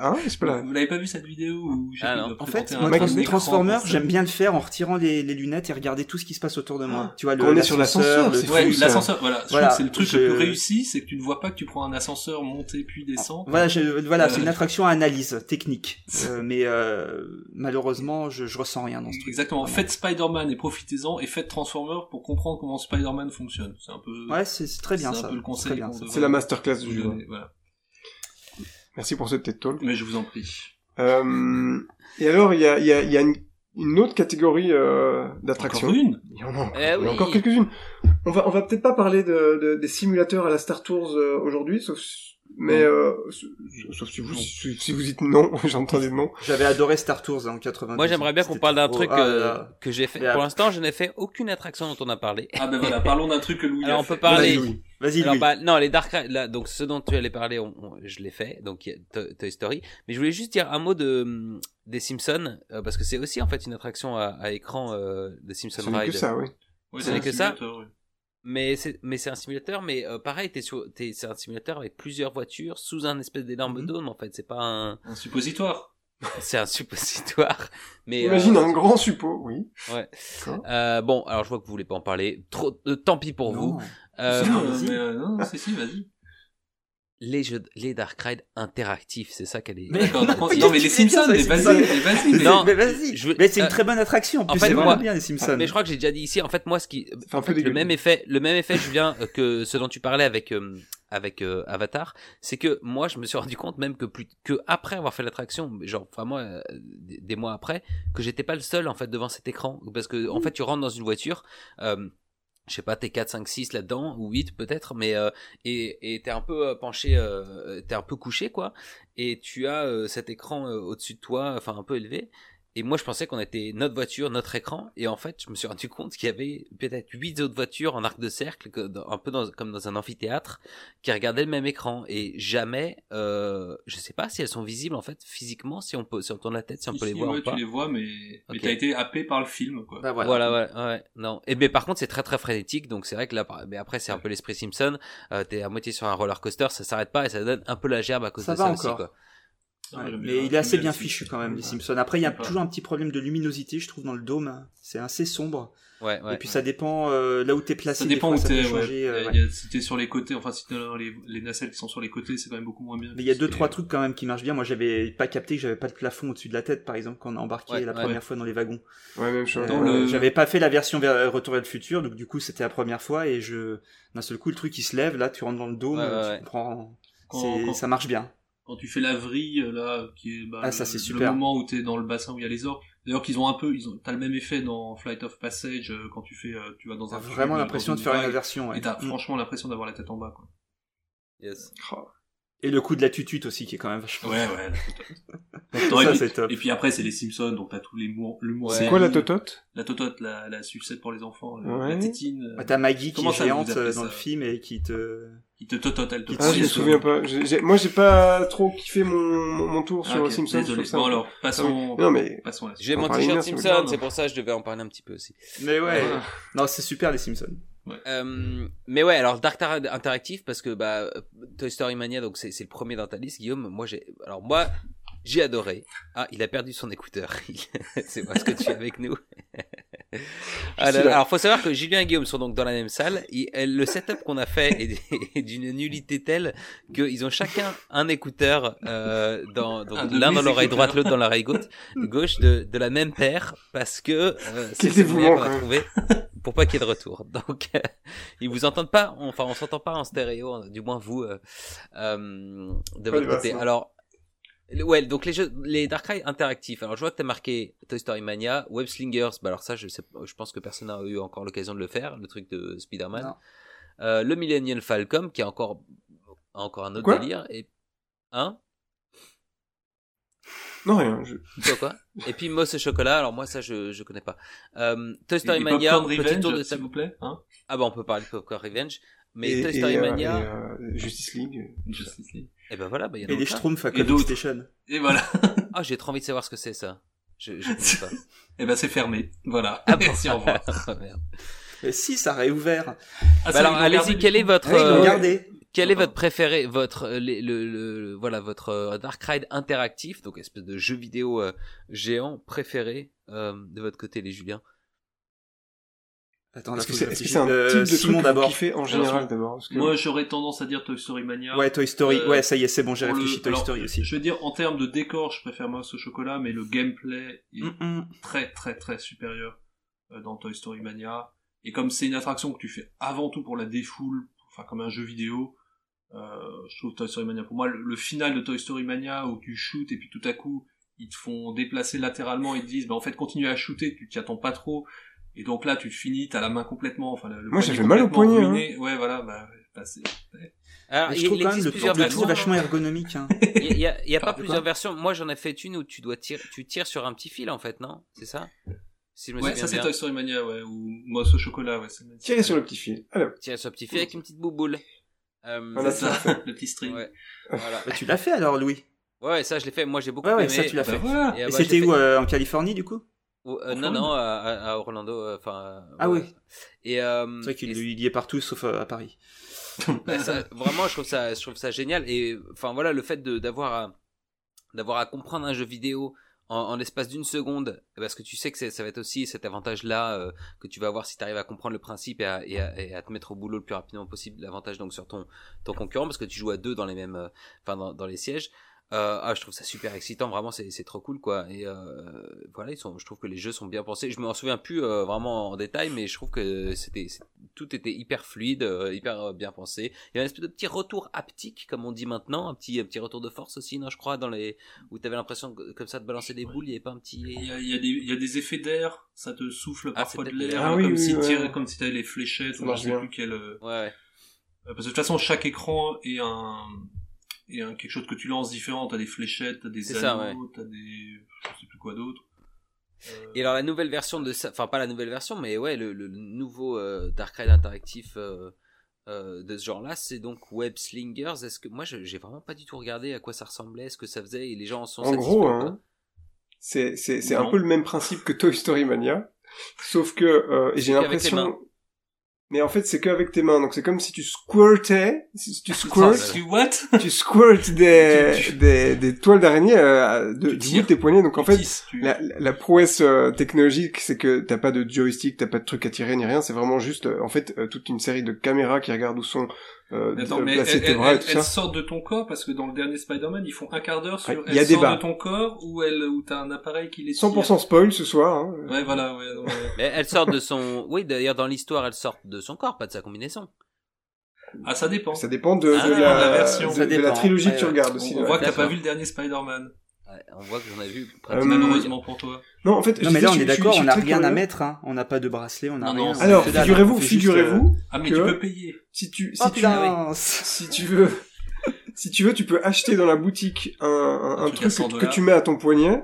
Ah, je sais pas là. Vous l'avez pas vu cette vidéo où Ah En fait, moi, un Mec, Trans- écran Transformers, pour ça. j'aime bien le faire en retirant les, les lunettes et regarder tout ce qui se passe autour de moi. Tu vois, le, on est sur l'ascenseur, c'est Ouais, l'ascenseur, voilà. Voilà, c'est le truc je- le plus réussi, c'est que tu ne vois pas que tu prends un ascenseur monter puis descend. Voilà, je- voilà, Euh, c'est une attraction à analyse technique, Euh, mais euh, malheureusement, je, je ressens rien dans ce truc. Exactement. Faites Spider-Man et profitez-en et faites Transformers pour comprendre comment Spider-Man fonctionne. C'est un peu, Ouais, c'est c'est très bien c'est un ça. peu le C'est conseil C'est la masterclass du jeu. Voilà. Merci pour ce TED Talk. Mais je vous en prie. Euh, et alors, il y a, il y a, il y a une, une autre catégorie euh, d'attractions. Encore une? Il y en a, encore- Eh il y a oui. encore quelques-unes. On va, on va peut-être pas parler de, de- des simulateurs à la Star Tours euh, aujourd'hui, sauf, mais euh, sauf- si vous, si, si vous dites non, j'entendais non. J'avais adoré Star Tours hein, en 90. Moi, j'aimerais bien qu'on parle d'un truc ah euh, que j'ai fait. Mais Pour l'instant, je n'ai fait aucune attraction dont on a parlé. Ah ben voilà, parlons d'un truc que Louis Alors, a on peut parler-. Vas-y, Alors Louis. bah non les Dark Ride là donc ce dont tu allais parler on- on- je l'ai fait donc Toy Story mais je voulais juste dire un mot de hum, des Simpsons euh, parce que c'est aussi en fait une attraction à, à écran euh, de Simpson Ce Ride que ça, oui. Ouais, Ce n'est un que ça. mais c'est mais c'est un simulateur mais euh, pareil t'es sur t'es c'est un simulateur avec plusieurs voitures sous un espèce d'énorme Mhm. dôme en fait c'est pas un Un suppositoire. c'est un suppositoire mais Imagine euh, un grand suppôt, oui. ouais. Euh, bon alors je vois que vous voulez pas en parler trop euh, tant pis pour vous Non. Euh, Si, non, euh, vas-y. mais, euh, non, si, si, vas-y. les jeux les Dark Ride interactifs c'est ça qu'elle est Mais- non, non, mais mais les vas-y, Simpsons mais vas-y. mais- Non. mais vas-y. je Mais c'est une euh, très bonne attraction. En en fait, c'est moi- bien les Simpsons. Mais je crois que j'ai déjà dit ici. En fait, moi, ce qui, en fait, le même effet, le même effet, Julien, euh, que ce dont tu parlais avec euh, avec euh, Avatar, c'est que moi, je me suis rendu compte même que plus que après avoir fait l'attraction, genre vraiment euh, des, mois après, que j'étais pas le seul en fait devant cet écran, parce que en fait, tu rentres dans une voiture. Euh, je sais pas, t'es 4, 5, 6 là-dedans, ou 8 peut-être, mais euh, et t'es un peu euh, penché, euh, t'es un peu couché quoi, et tu as euh, cet écran au-dessus de toi, enfin un peu élevé, et moi, je pensais qu'on était notre voiture, notre écran. Et en fait, je me suis rendu compte qu'il y avait peut-être huit autres voitures en arc de cercle, un peu dans- comme dans un amphithéâtre, qui regardaient le même écran. Et jamais, euh, je sais pas si elles sont visibles en fait physiquement, si on peut, si on tourne la tête, si on Si, peut les voir ouais, ou pas. tu les vois, mais, mais Ok. t'as été happé par le film, quoi. Bah, voilà. Voilà, ouais, ouais, non. Et mais par contre, c'est très très frénétique, donc c'est vrai que là, mais après, c'est un peu l'esprit Simpson. Euh, T'es à moitié sur un roller coaster, ça s'arrête pas et ça donne un peu la gerbe à cause Ça de va ça aussi, encore. quoi. Ah, Ouais, mais il est assez bien fichu quand même, les. Simpsons. Après, il y a toujours un petit problème de luminosité, je trouve, dans le dôme. C'est assez sombre. Ouais, ouais. Et puis ça dépend euh, là où t'es placé. Ça dépend fois, où t'es, ouais. changer, euh, Il y a- ouais. il y a- Si t'es sur les côtés, enfin si t'es dans les, les nacelles qui sont sur les côtés, c'est quand même beaucoup moins bien. Mais il y a deux trois trucs quand même qui marchent bien. Moi, j'avais pas capté que j'avais pas de plafond au-dessus de la tête, par exemple, quand on a embarqué Ouais, la ouais. première fois dans les wagons. Ouais, même chose. Euh, Dans le- J'avais pas fait la version vers Retour vers le futur, donc du coup c'était la première fois et je d'un seul coup le truc il se lève, là tu rentres dans le dôme, tu comprends, Quand- c'est- quand- ça marche bien. Quand tu fais la vrille là qui est bah, Ah, ça, le- c'est le super. moment où t'es dans le bassin où il y a les orques d'ailleurs qu'ils ont un peu ils ont t'as le même effet dans Flight of Passage euh, quand tu fais euh, tu vas dans T'as un vraiment l'impression de faire une vague, inversion. ouais. et t'as Mm. franchement l'impression d'avoir la tête en bas quoi Yes. Oh. Et le coup de la tutute aussi qui est quand même vachement. ouais ouais la Ça, totote. et, puis, c'est top. et puis après c'est les Simpsons donc t'as tous les mots. C'est quoi la totote? la totote la, la sucette pour les enfants la- Ouais. la tétine euh, Bah, T'as Maggie qui Comment est ça, géante euh, dans ça? le film et qui te Il te totote, elle te Ah, Ah, je me souviens pas. J'ai- j'ai- Moi, j'ai pas trop kiffé mon, mon, tour Ah, sur ok, Simpsons. je Désolé. ça Bon alors, passons. Non, mais Passons. J'ai On mon t-shirt Simpson, c'est pour ça que je devais en parler un petit peu aussi. Mais ouais. Voilà. Non, c'est super les Simpsons. Euh, mais ouais, alors Dark Tower interactif parce que bah euh, Toy Story Mania donc c'est c'est le premier dans ta liste Guillaume. Moi j'ai alors moi j'ai adoré. Ah, il a perdu son écouteur. c'est parce que tu es avec nous. Ah, là, là. alors faut savoir que Julien et Guillaume sont donc dans la même salle. Et, euh, le setup qu'on a fait est, d'une nullité telle qu'ils ont chacun un écouteur euh, dans l'un dans l'oreille droite, l'autre dans l'oreille gauche, de, de la même paire parce que euh, c'est dévouement, qu'on a trouvé pour pas qu'il y ait de retour. Donc euh, ils vous entendent pas, enfin on s'entend pas en stéréo, du moins vous euh, euh, de votre côté. Alors ouais, donc les jeux, les Dark Ride interactifs. Alors je vois que t'as marqué Toy Story Mania, Web Slingers. Bah alors ça, je sais, je pense que personne n'a eu encore l'occasion de le faire, le truc de Spider-Man. Euh, le Millennial Falcon, qui est encore encore un autre Quoi? délire. Et hein? Non rien. Je... Quoi quoi? Et puis Moss et chocolat. Alors moi ça je je connais pas. Euh, Toy Story Et Mania, Popcorn petit tour de Revenge, s'il vous plaît. Hein? Ah bah on peut parler de Popcorn Revenge. Mais et, Toy Story et, euh, Mania, et, euh, Justice League. Justice League. Et ben voilà, bah, il y en a Et les. Schtroumpfs à Et Comic. Station. Et voilà. Ah j'ai trop envie de savoir ce que c'est ça. Je, je pas. Et ben c'est fermé. Voilà. Ah bon Merci, au revoir. Ah, merde. Mais si, ça a réouvert. Ah, Bah alors allez-y, quel est votre Ouais, l'ont euh, quel est votre préféré, votre euh, les- le, le- le- voilà votre euh, Dark Ride interactif, donc espèce de jeu vidéo euh, géant préféré euh, de votre côté les Juliens? Attends, Est-ce que c'est que est-ce que je c'est un type Euh, de Simon d'abord. qu'il fait en général d'abord que- Moi, j'aurais tendance à dire Toy Story Mania. Ouais, Toy Story. Euh, ouais, ça y est, c'est bon, j'ai le- réfléchi Toy alors, Story aussi. Je veux dire, en termes de décor, je préfère Mouse au chocolat, mais le gameplay est Mm, mm. très très très supérieur euh, dans Toy Story Mania. Et comme c'est une attraction que tu fais avant tout pour la défoule, enfin comme un jeu vidéo, euh, je trouve Toy Story Mania. Pour moi, le, le final de Toy Story Mania où tu shootes et puis tout à coup ils te font déplacer latéralement et te disent, bah en fait continue à shooter, tu t'y attends pas trop. Et donc là, tu finis, t'as la main complètement, enfin le, le Moi, poignet j'avais mal au poignet, hein. Ouais, voilà, bah, bah, c'est- Alors Mais il, je trouve il quand même existe le plusieurs tour de vachement ergonomique. Hein. Il y a, il y a- pas plusieurs versions. Moi j'en ai fait une où tu dois tirer, tu tires sur un petit fil en fait, non? C'est ça? Si je me Ouais, ça c'est. Toy Story Mania, ouais, ou Mouse au chocolat, ouais. Tirez sur le petit fil. Alors, Tirer sur un petit fil avec une petite bouboule. Euh, Voilà, ça, le petit string. ouais. Voilà. Bah, tu l'as fait alors, Louis? Ouais, ça je l'ai fait. Moi j'ai beaucoup Ouais, ouais, aimé. ça tu l'as Bah fait. voilà. Et, Et bah, c'était j'ai où fait- euh, En Californie, du coup? Euh, non, non, à, Orlando, euh, enfin. euh, Ah ouais. oui. Et euh, C'est vrai qu'il et- il y est partout, sauf à Paris. bah, ça- vraiment, je trouve ça, je trouve ça génial. Et enfin voilà, le fait de d'avoir à d'avoir à comprendre un jeu vidéo en, en l'espace d'une seconde, parce que tu sais que c'est- ça va être aussi cet avantage-là euh, que tu vas avoir si tu arrives à comprendre le principe et à, et, à, et à te mettre au boulot le plus rapidement possible. L'avantage donc sur ton ton concurrent, parce que tu joues à deux dans les mêmes, euh, enfin dans, dans les sièges. Euh, ah, je trouve ça super excitant, vraiment, c'est c'est trop cool, quoi. Et euh, voilà, ils sont, je trouve que les jeux sont bien pensés. Je m'en souviens plus euh, vraiment en détail, mais je trouve que c'était, tout était hyper fluide, euh, hyper euh, bien pensé. Il y a un espèce de petit retour haptique, comme on dit maintenant, un petit, un petit retour de force aussi, non, je crois, dans les où t'avais l'impression que- comme ça de balancer des boules, il y avait pas un petit. Il y a, il y a des, il y a des effets d'air, ça te souffle Ah, parfois de l'air, Ah oui, comme, oui, si ouais, comme si t'avais les fléchettes, Ça ou je sais plus quel... ouais. Parce que de toute façon, chaque écran est un, est un quelque chose que tu lances différent. T'as des fléchettes, t'as des C'est ça, anneaux, t'as des, je sais plus quoi d'autre. Euh, Et alors la nouvelle version de ça, enfin pas la nouvelle version, mais ouais, le, le nouveau euh, Dark Ride interactif euh, euh, de ce genre-là, c'est donc Web Slingers. Est-ce que moi, je- j'ai vraiment pas du tout regardé à quoi ça ressemblait, ce que ça faisait, et les gens en sont en gros, hein, c'est c'est c'est un peu le même principe que Toy Story Mania, sauf que euh, et j'ai l'impression. Mais en fait, c'est qu'avec tes mains, donc c'est comme si tu squirtais, si tu squirtes, tu what tu squirtes des, des, des toiles d'araignée euh, de, du bout de tes poignets. Donc en Tu fait, tisses, tu- la, la prouesse euh, technologique, c'est que t'as pas de joystick, t'as pas de truc à tirer ni rien. C'est vraiment juste, euh, en fait, euh, toute une série de caméras qui regardent où sont euh, Attends, mais elles, tes elles- bras et elles- tout elles ça. sortent de ton corps parce que dans le dernier Spider-Man, ils font un quart d'heure sur Ouais, elles y a sortent débat. de ton corps ou elles, ou t'as un appareil qui les tire. 100% spoil ce soir. Hein. Ouais, voilà, ouais, non, ouais. Mais elle sort de son. Oui, d'ailleurs, dans l'histoire, elle sort de son corps, pas de sa combinaison. Ah, ça dépend. Ça dépend de, Ah, de de la, la version. de, Ça de la trilogie que tu regardes aussi. on ouais. voit que t'as pas vu le dernier Spider-Man. Ouais, on voit que j'en ai vu Euh. Malheureusement pour toi. Non, en fait, Non, je mais là, on est d'accord, on n'a rien à mettre, hein. On n'a pas de bracelet, on n'a rien. non, Alors, figurez-vous, figurez-vous Ah, mais que tu peux payer. si tu, si Oh tu, putain si tu veux, si tu veux, tu peux acheter dans la boutique un, un, Un un truc à truc 100 que, tu mets à ton poignet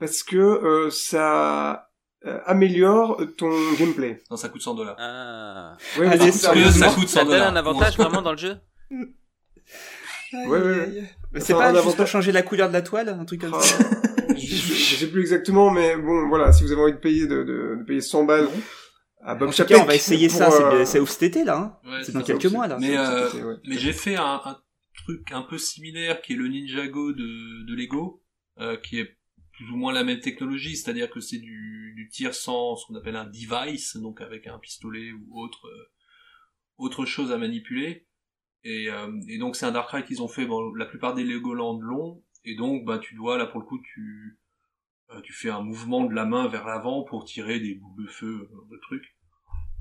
parce que euh, ça euh, améliore ton gameplay. Non, ça coûte 100 dollars. Ah. Ouais, Allez, mais ça- Parce que ça Sérieusement coûte Ça 100 donne dollars. un avantage vraiment dans le jeu Aïe, Ouais, ouais, aïe. Mais C'est pas juste avantage- pour changer la couleur de la toile, un truc comme Ah, ça je, je sais plus exactement, mais bon, voilà, si vous avez envie de payer, de, de, de payer 100 balles à Bob En tout Chapek cas, on va essayer pour, ça, c'est euh, c'est ouf cet été, là. Hein. Ouais, c'est ça. dans quelques mois, là. Mais, euh, ouais. Mais j'ai fait un, un truc un peu similaire qui est le Ninjago de, de Lego, euh, qui est plus ou moins la même technologie, c'est-à-dire que c'est du, du tir sans ce qu'on appelle un device, donc avec un pistolet ou autre euh, autre chose à manipuler. Et, euh, et donc c'est un Darkrai qu'ils ont fait bon, la plupart des Legoland longs, et donc bah tu dois là pour le coup tu euh, tu fais un mouvement de la main vers l'avant pour tirer des boules de feu, de trucs.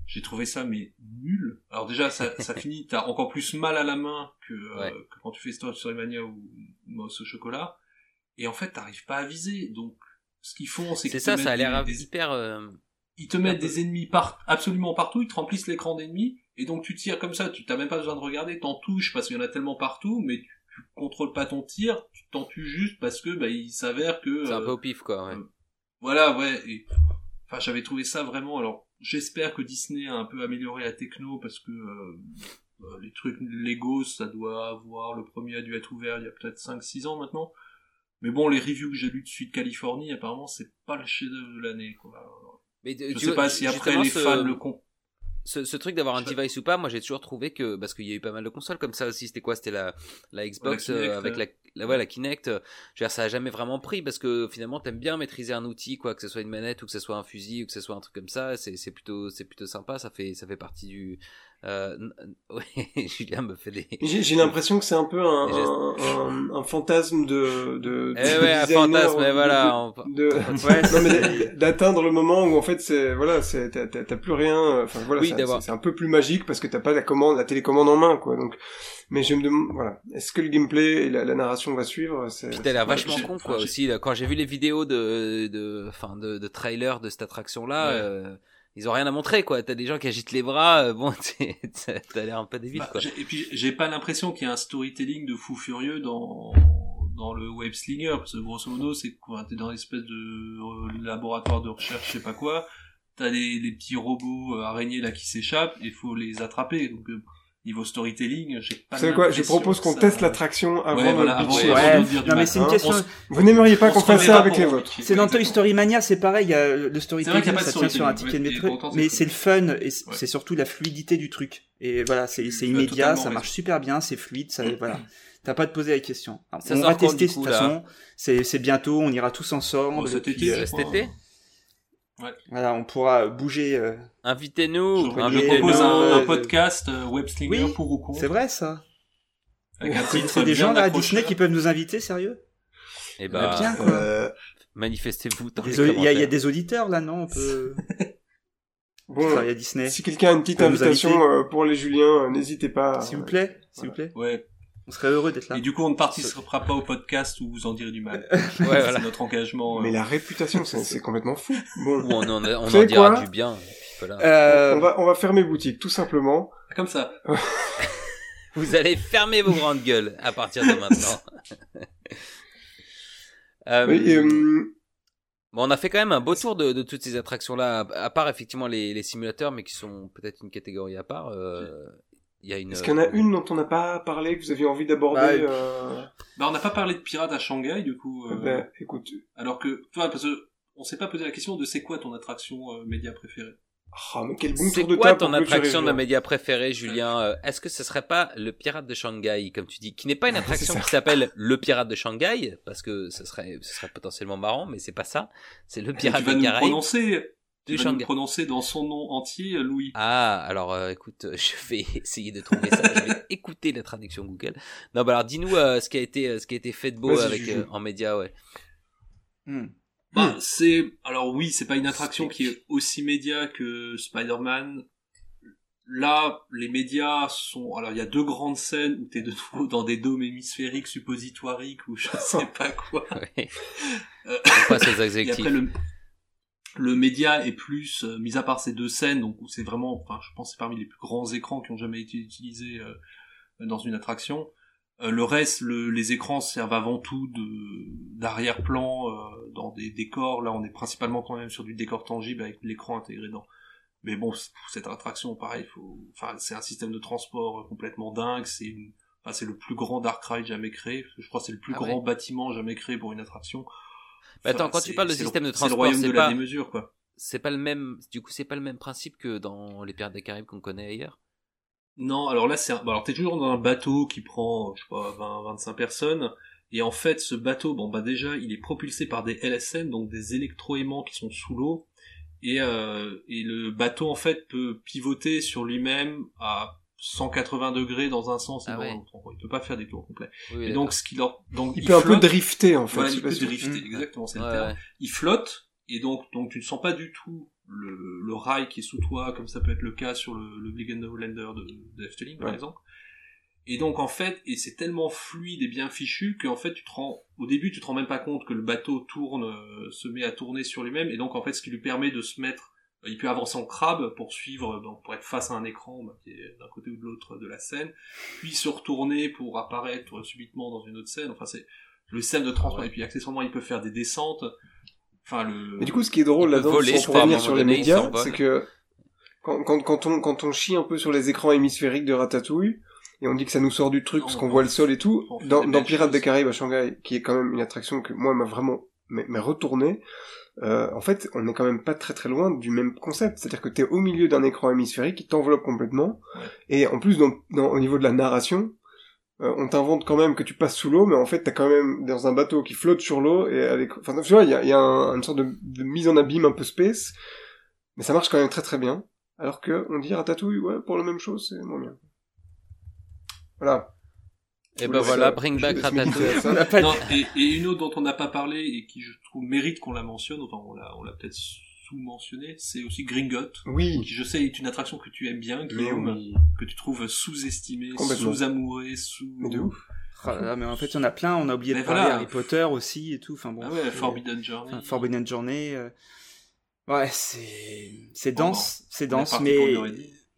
J'ai trouvé ça mais nul. Alors déjà ça, ça finit, t'as encore plus mal à la main que, euh, Ouais. que quand tu fais Story Mania ou Mouse au chocolat. Et en fait t'arrives pas à viser. Donc ce qu'ils font c'est C'est ça, ça a l'air des- hyper. euh, ils te mettent des ennemis par, absolument partout, ils te remplissent l'écran d'ennemis, et donc tu tires comme ça, tu t'as même pas besoin de regarder, t'en touches parce qu'il y en a tellement partout, mais tu, tu contrôles pas ton tir, tu t'en tues juste parce que bah, il s'avère que C'est un euh, peu au pif, quoi. Ouais. voilà, ouais. Et, enfin, j'avais trouvé ça vraiment. Alors, j'espère que Disney a un peu amélioré la techno parce que euh, euh, les trucs Lego, ça doit avoir. Le premier a dû être ouvert il y a peut-être 5-6 ans maintenant. Mais bon, les reviews que j'ai lues de Californie, apparemment, c'est pas le chef-d'œuvre de l'année, quoi. Mais Je tu sais vois, pas si après les ce- fans le comp... ce, ce truc d'avoir un Je- device ou pas, moi j'ai toujours trouvé que parce qu'il y a eu pas mal de consoles comme ça aussi. C'était quoi C'était la la Xbox La Kinect, euh, avec ouais. la la, ouais, la Kinect. euh, je veux dire, ça a jamais vraiment pris parce que finalement t'aimes bien maîtriser un outil, quoi, que ce soit une manette ou que ce soit un fusil ou que ce soit un truc comme ça. C'est c'est plutôt c'est plutôt sympa. Ça fait ça fait partie du. Euh, ouais, Julien me fait des. J'ai l'impression que c'est un peu un, un, un, un fantasme de, de, Eh de ouais, un fantasme, mais voilà. de, de- Ouais, d'atteindre le moment où en fait c'est voilà c'est t'as plus rien euh, enfin voilà Oui, c'est- un peu plus magique parce que t'as pas la commande la télécommande en main quoi donc mais je me demande voilà est-ce que le gameplay et la, la narration va suivre c'est Puis t'as l'air vachement con quoi aussi. Là, quand j'ai vu les vidéos de de enfin de, de trailer de cette attraction là, Ouais. Ils ont rien à montrer quoi. T'as des gens qui agitent les bras. euh, Bon, t'as l'air un peu débile Bah, quoi. et puis, j'ai pas l'impression qu'il y a un storytelling de fou furieux dans dans le web slinger parce que grosso modo c'est quoi t'es dans une espèce de euh, laboratoire de recherche je sais pas quoi t'as des, des petits robots euh, araignées là qui s'échappent il faut les attraper donc niveau storytelling j'ai pas vous savez quoi je propose qu'on teste l'attraction avant Ouais, de voilà, Ouais, de dire du non mais c'est une question. Se- vous n'aimeriez pas on qu'on se fasse ça avec les vôtres C'est dans Toy. Story Mania, c'est pareil, il y a le C'est vrai qu'il y storytelling, a pas de ça tient sur un ticket de ouais, métro, c'est mais c'est le fun et Ouais. c'est surtout la fluidité du truc. Et voilà, c'est c'est as immédiat, ça marche super bien, c'est fluide, ça, voilà. T'as pas à te poser la question. Alors, Ça on va tester de toute façon. C'est c'est bientôt, on ira tous ensemble. Bon, cet puis, été, euh, voilà, on pourra bouger. euh, Invitez-nous. je, propose un, un euh, podcast euh, web slinger Oui, pour ou contre C'est vrai ça. C'est des gens là à. Disney qui peuvent nous inviter, sérieux? Et Bah, bien, quoi. Euh, manifestez-vous Il y, a- y a des auditeurs là, non On peut bon travailler à Disney. si quelqu'un a une petite invitation euh, pour les Juliens euh, n'hésitez pas S'il vous plaît, s'il vous plaît. ouais On serait heureux d'être là. Et du coup, on ne participera pas au podcast où vous en direz du mal. Ouais, C'est voilà. notre engagement. mais euh. la réputation c'est complètement fou bon Ou on en, on en dira du bien. voilà. Euh, on va on va fermer boutique tout simplement Comme ça. Vous allez fermer vos grandes gueules à partir de maintenant. Euh, Oui, et, euh, Bon, on a fait quand même un beau tour de, de toutes ces attractions-là, à, à part effectivement les, les simulateurs, mais qui sont peut-être une catégorie à part. euh, Il y a une. Est-ce qu'il y en a une dont on n'a pas parlé, que vous aviez envie d'aborder Bah, euh... Bah, on n'a pas parlé de pirates à Shanghai, du coup. euh, ben, écoute, Alors que, tu vois, parce que on s'est pas posé la question de c'est quoi ton attraction euh, média préférée? ah, mais quel bon C'est tour de quoi ton attraction de Julien. média préférée, Julien Euh, Est-ce que ce serait pas le pirate de Shanghai, comme tu dis, qui n'est pas une C'est attraction qui s'appelle le pirate de Shanghai, parce que ce serait, ce serait potentiellement marrant, mais c'est pas ça. C'est le pirate tu vas des nous prononcer, de Shanghai. prononcer dans son nom entier, Louis. Ah, alors euh, écoute, je vais essayer de trouver ça. je vais écouter la traduction Google. Non, bah alors dis-nous euh, ce qui a été, euh, ce qui a été fait de beau avec euh, en média, ouais. hmm. Bah, c'est, alors oui, c'est pas une attraction qui est aussi média que Spider-Man. Là, les médias sont, alors il y a deux grandes scènes où t'es de nouveau dans des dômes hémisphériques suppositoriques ou je sais pas quoi. ouais. On passe aux adjectifs. Le média est plus, euh, mis à part ces deux scènes, donc c'est vraiment, enfin, je pense c'est parmi les plus grands écrans qui ont jamais été utilisés euh, dans une attraction. Euh, le reste, le- les écrans servent avant tout de d'arrière-plan dans des décors. Là, on est principalement quand même sur du décor tangible avec l'écran intégré dans Mais bon, cette attraction, pareil, faut, enfin, c'est un système de transport complètement dingue. C'est enfin, c'est le plus grand dark ride jamais créé. Je crois que c'est le plus Ah grand ouais. bâtiment jamais créé pour une attraction. Mais attends, quand tu parles de le- système de c'est le transport, royaume c'est de pas- la démesure, quoi. C'est pas le même, du coup, c'est pas le même principe que dans les Pirates des Caraïbes qu'on connaît ailleurs? Non, alors là, c'est un... bon, alors t'es toujours dans un bateau qui prend, je sais pas, 20, 25 personnes. Et en fait, ce bateau, bon, bah déjà, il est propulsé par des LSN, donc des électroaimants qui sont sous l'eau. Et, euh, et le bateau, en fait, peut pivoter sur lui-même à 180 degrés dans un sens et Ah dans ouais. l'autre. Il peut pas faire des tours complets. Oui, et donc, ce qui leur, donc, Il peut un peu drifter en fait. Voilà, il peut drifter, Mm. exactement, c'est le Ouais, terme ouais. il flotte et donc donc tu ne sens pas du tout le, le rail qui est sous toi comme ça peut être le cas sur le, le Big End Lander de, de Efteling par exemple et donc en fait et c'est tellement fluide et bien fichu qu'en fait tu te rends au début tu te rends même pas compte que le bateau tourne euh, se met à tourner sur lui-même et donc en fait ce qui lui permet de se mettre il peut avancer en crabe pour suivre pour être face à un écran bah, qui est d'un côté ou de l'autre de la scène puis se retourner pour apparaître subitement dans une autre scène. Enfin c'est le système de transport. Ouais. et puis accessoirement il peut faire des descentes. Enfin le Mais du coup, ce qui est drôle là-dedans, pour revenir sur les médias, c'est que quand, quand, quand, on, quand on chie un peu sur les écrans hémisphériques de Ratatouille, et on dit que ça nous sort du truc Non, parce on qu'on voit le sol et tout, dans, dans Pirates des Caraïbes à Shanghai, qui est quand même une attraction que moi m'a vraiment mais, mais retourné, euh, en fait, on est quand même pas très très loin du même concept. C'est-à-dire que t'es au milieu d'un écran hémisphérique qui t'enveloppe complètement, et en plus, dans, dans- au niveau de la narration, euh, on t'invente quand même que tu passes sous l'eau, mais en fait, t'es quand même dans un bateau qui flotte sur l'eau, et avec, enfin, tu vois, il y a, il y a un- une sorte de, de mise en abîme un peu space, mais ça marche quand même très très bien. Alors que, on dit Ratatouille, ouais, pour la même chose, c'est moins bien. Voilà. Et ben voilà, Bring Back Ratatouille. Non, et, et une autre dont on n'a pas parlé et qui je trouve mérite qu'on la mentionne, enfin on l'a, on l'a peut-être sous-mentionné, c'est aussi Gringotts, Oui. qui je sais est une attraction que tu aimes bien, Guillaume, oui. que tu trouves sous-estimée, sous-amourée, sous... Mais de ouf. Ah, mais en fait, il y en a plein. On a oublié Mais de parler. Harry Potter aussi et tout. Enfin bon. Ah ouais, c'est- Forbidden Journey. Enfin, Forbidden Journey. euh, Ouais, c'est c'est dense, c'est dense, mais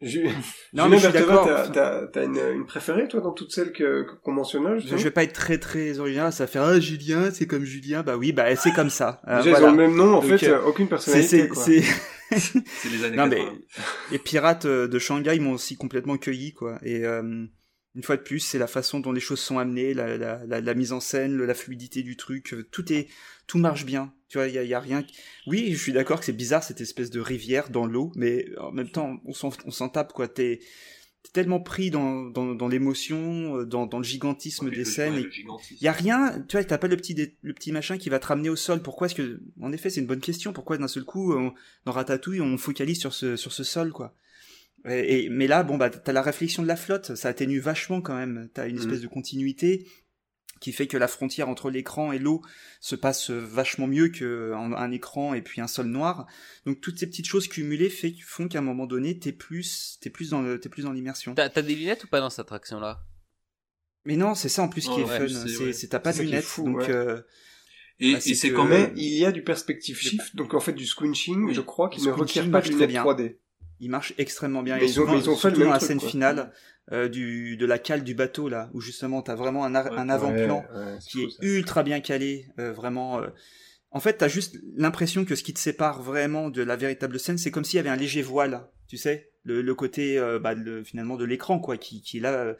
Ju- non, Julien mais je suis Bertheva, d'accord. T'as, Enfin, t'as, t'as une, une préférée, toi, dans toutes celles que, qu'on mentionne là, Je vais pas être très très original, ça va faire ah Julien, c'est comme Julien, bah oui, bah c'est comme ça. Euh, Déjà, ils ont le même nom, en Donc, fait, euh, aucune personnalité, c'est quoi. c'est C'est les années Non, mais 80. les pirates euh, de Shanghai m'ont aussi complètement cueilli, quoi. Et euh, une fois de plus, c'est la façon dont les choses sont amenées, la, la, la, la mise en scène, la fluidité du truc, euh, tout est, tout marche bien. Tu vois, il y a, y a rien. Oui, je suis d'accord que c'est bizarre cette espèce de rivière dans l'eau, mais en même temps, on s'en, tape, quoi. T'es, tellement pris dans, dans, dans l'émotion, euh, dans, dans le gigantisme Ouais, des le- scènes. ouais, il y a rien, tu vois, t'as pas le petit, dé- le petit machin qui va te ramener au sol. Pourquoi est-ce que, en effet, c'est une bonne question. Pourquoi d'un seul coup, on- dans Ratatouille, on focalise sur ce, sur ce sol, quoi? Et, et- mais là, bon, bah, t'as la réflexion de la flotte, ça atténue vachement quand même. T'as une espèce de continuité qui fait que la frontière entre l'écran et l'eau se passe vachement mieux qu'un un écran et puis un sol noir. Donc toutes ces petites choses cumulées fait, font qu'à un moment donné, t'es plus, t'es plus dans le- t'es plus dans l'immersion. T'as t'as des lunettes ou pas dans cette attraction-là? Mais non, c'est ça en plus qui est ouais, fun. c'est- C'est, ouais. c'est- t'as pas C'est de lunettes, fou, donc. ouais. euh, Et, Bah, et c'est que- quand Mais même... il y a du perspective shift, donc en fait du squinching, Oui. je crois, qui ne requiert pas de lunettes bien. 3D. Il marche extrêmement bien. Mais ils ont- souvent, ils ont fait le surtout même dans la truc, scène quoi. finale euh, du, de la cale du bateau là, où justement t'as vraiment un, Ouais. un avant-plan Ouais, ouais, c'est qui est ça. ultra bien calé, euh, vraiment. euh. En fait, t'as juste l'impression que ce qui te sépare vraiment de la véritable scène, c'est comme s'il y avait un léger voile, tu sais, le, le côté euh, bah, le- finalement de l'écran quoi, qui, qui est là. euh,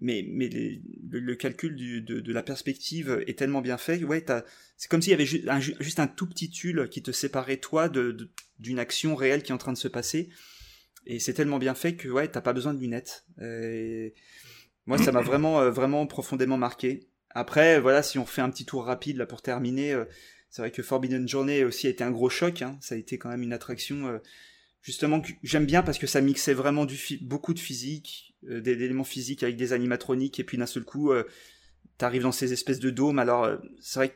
mais mais les- le, le calcul du, de, de la perspective est tellement bien fait, ouais, t'as- c'est comme s'il y avait ju- un, ju- juste un tout petit tulle qui te séparait toi de- de- d'une action réelle qui est en train de se passer. Et c'est tellement bien fait que ouais, t'as pas besoin de lunettes. Et moi, ça m'a vraiment, euh, vraiment profondément marqué. Après, voilà, si on fait un petit tour rapide là pour terminer, euh, c'est vrai que Forbidden Journey aussi a été un gros choc. hein. Ça a été quand même une attraction euh, justement que j'aime bien parce que ça mixait vraiment du beaucoup de physique, euh, des, des éléments physiques avec des animatroniques et puis d'un seul coup, euh, t'arrives dans ces espèces de dômes. Alors euh, c'est vrai que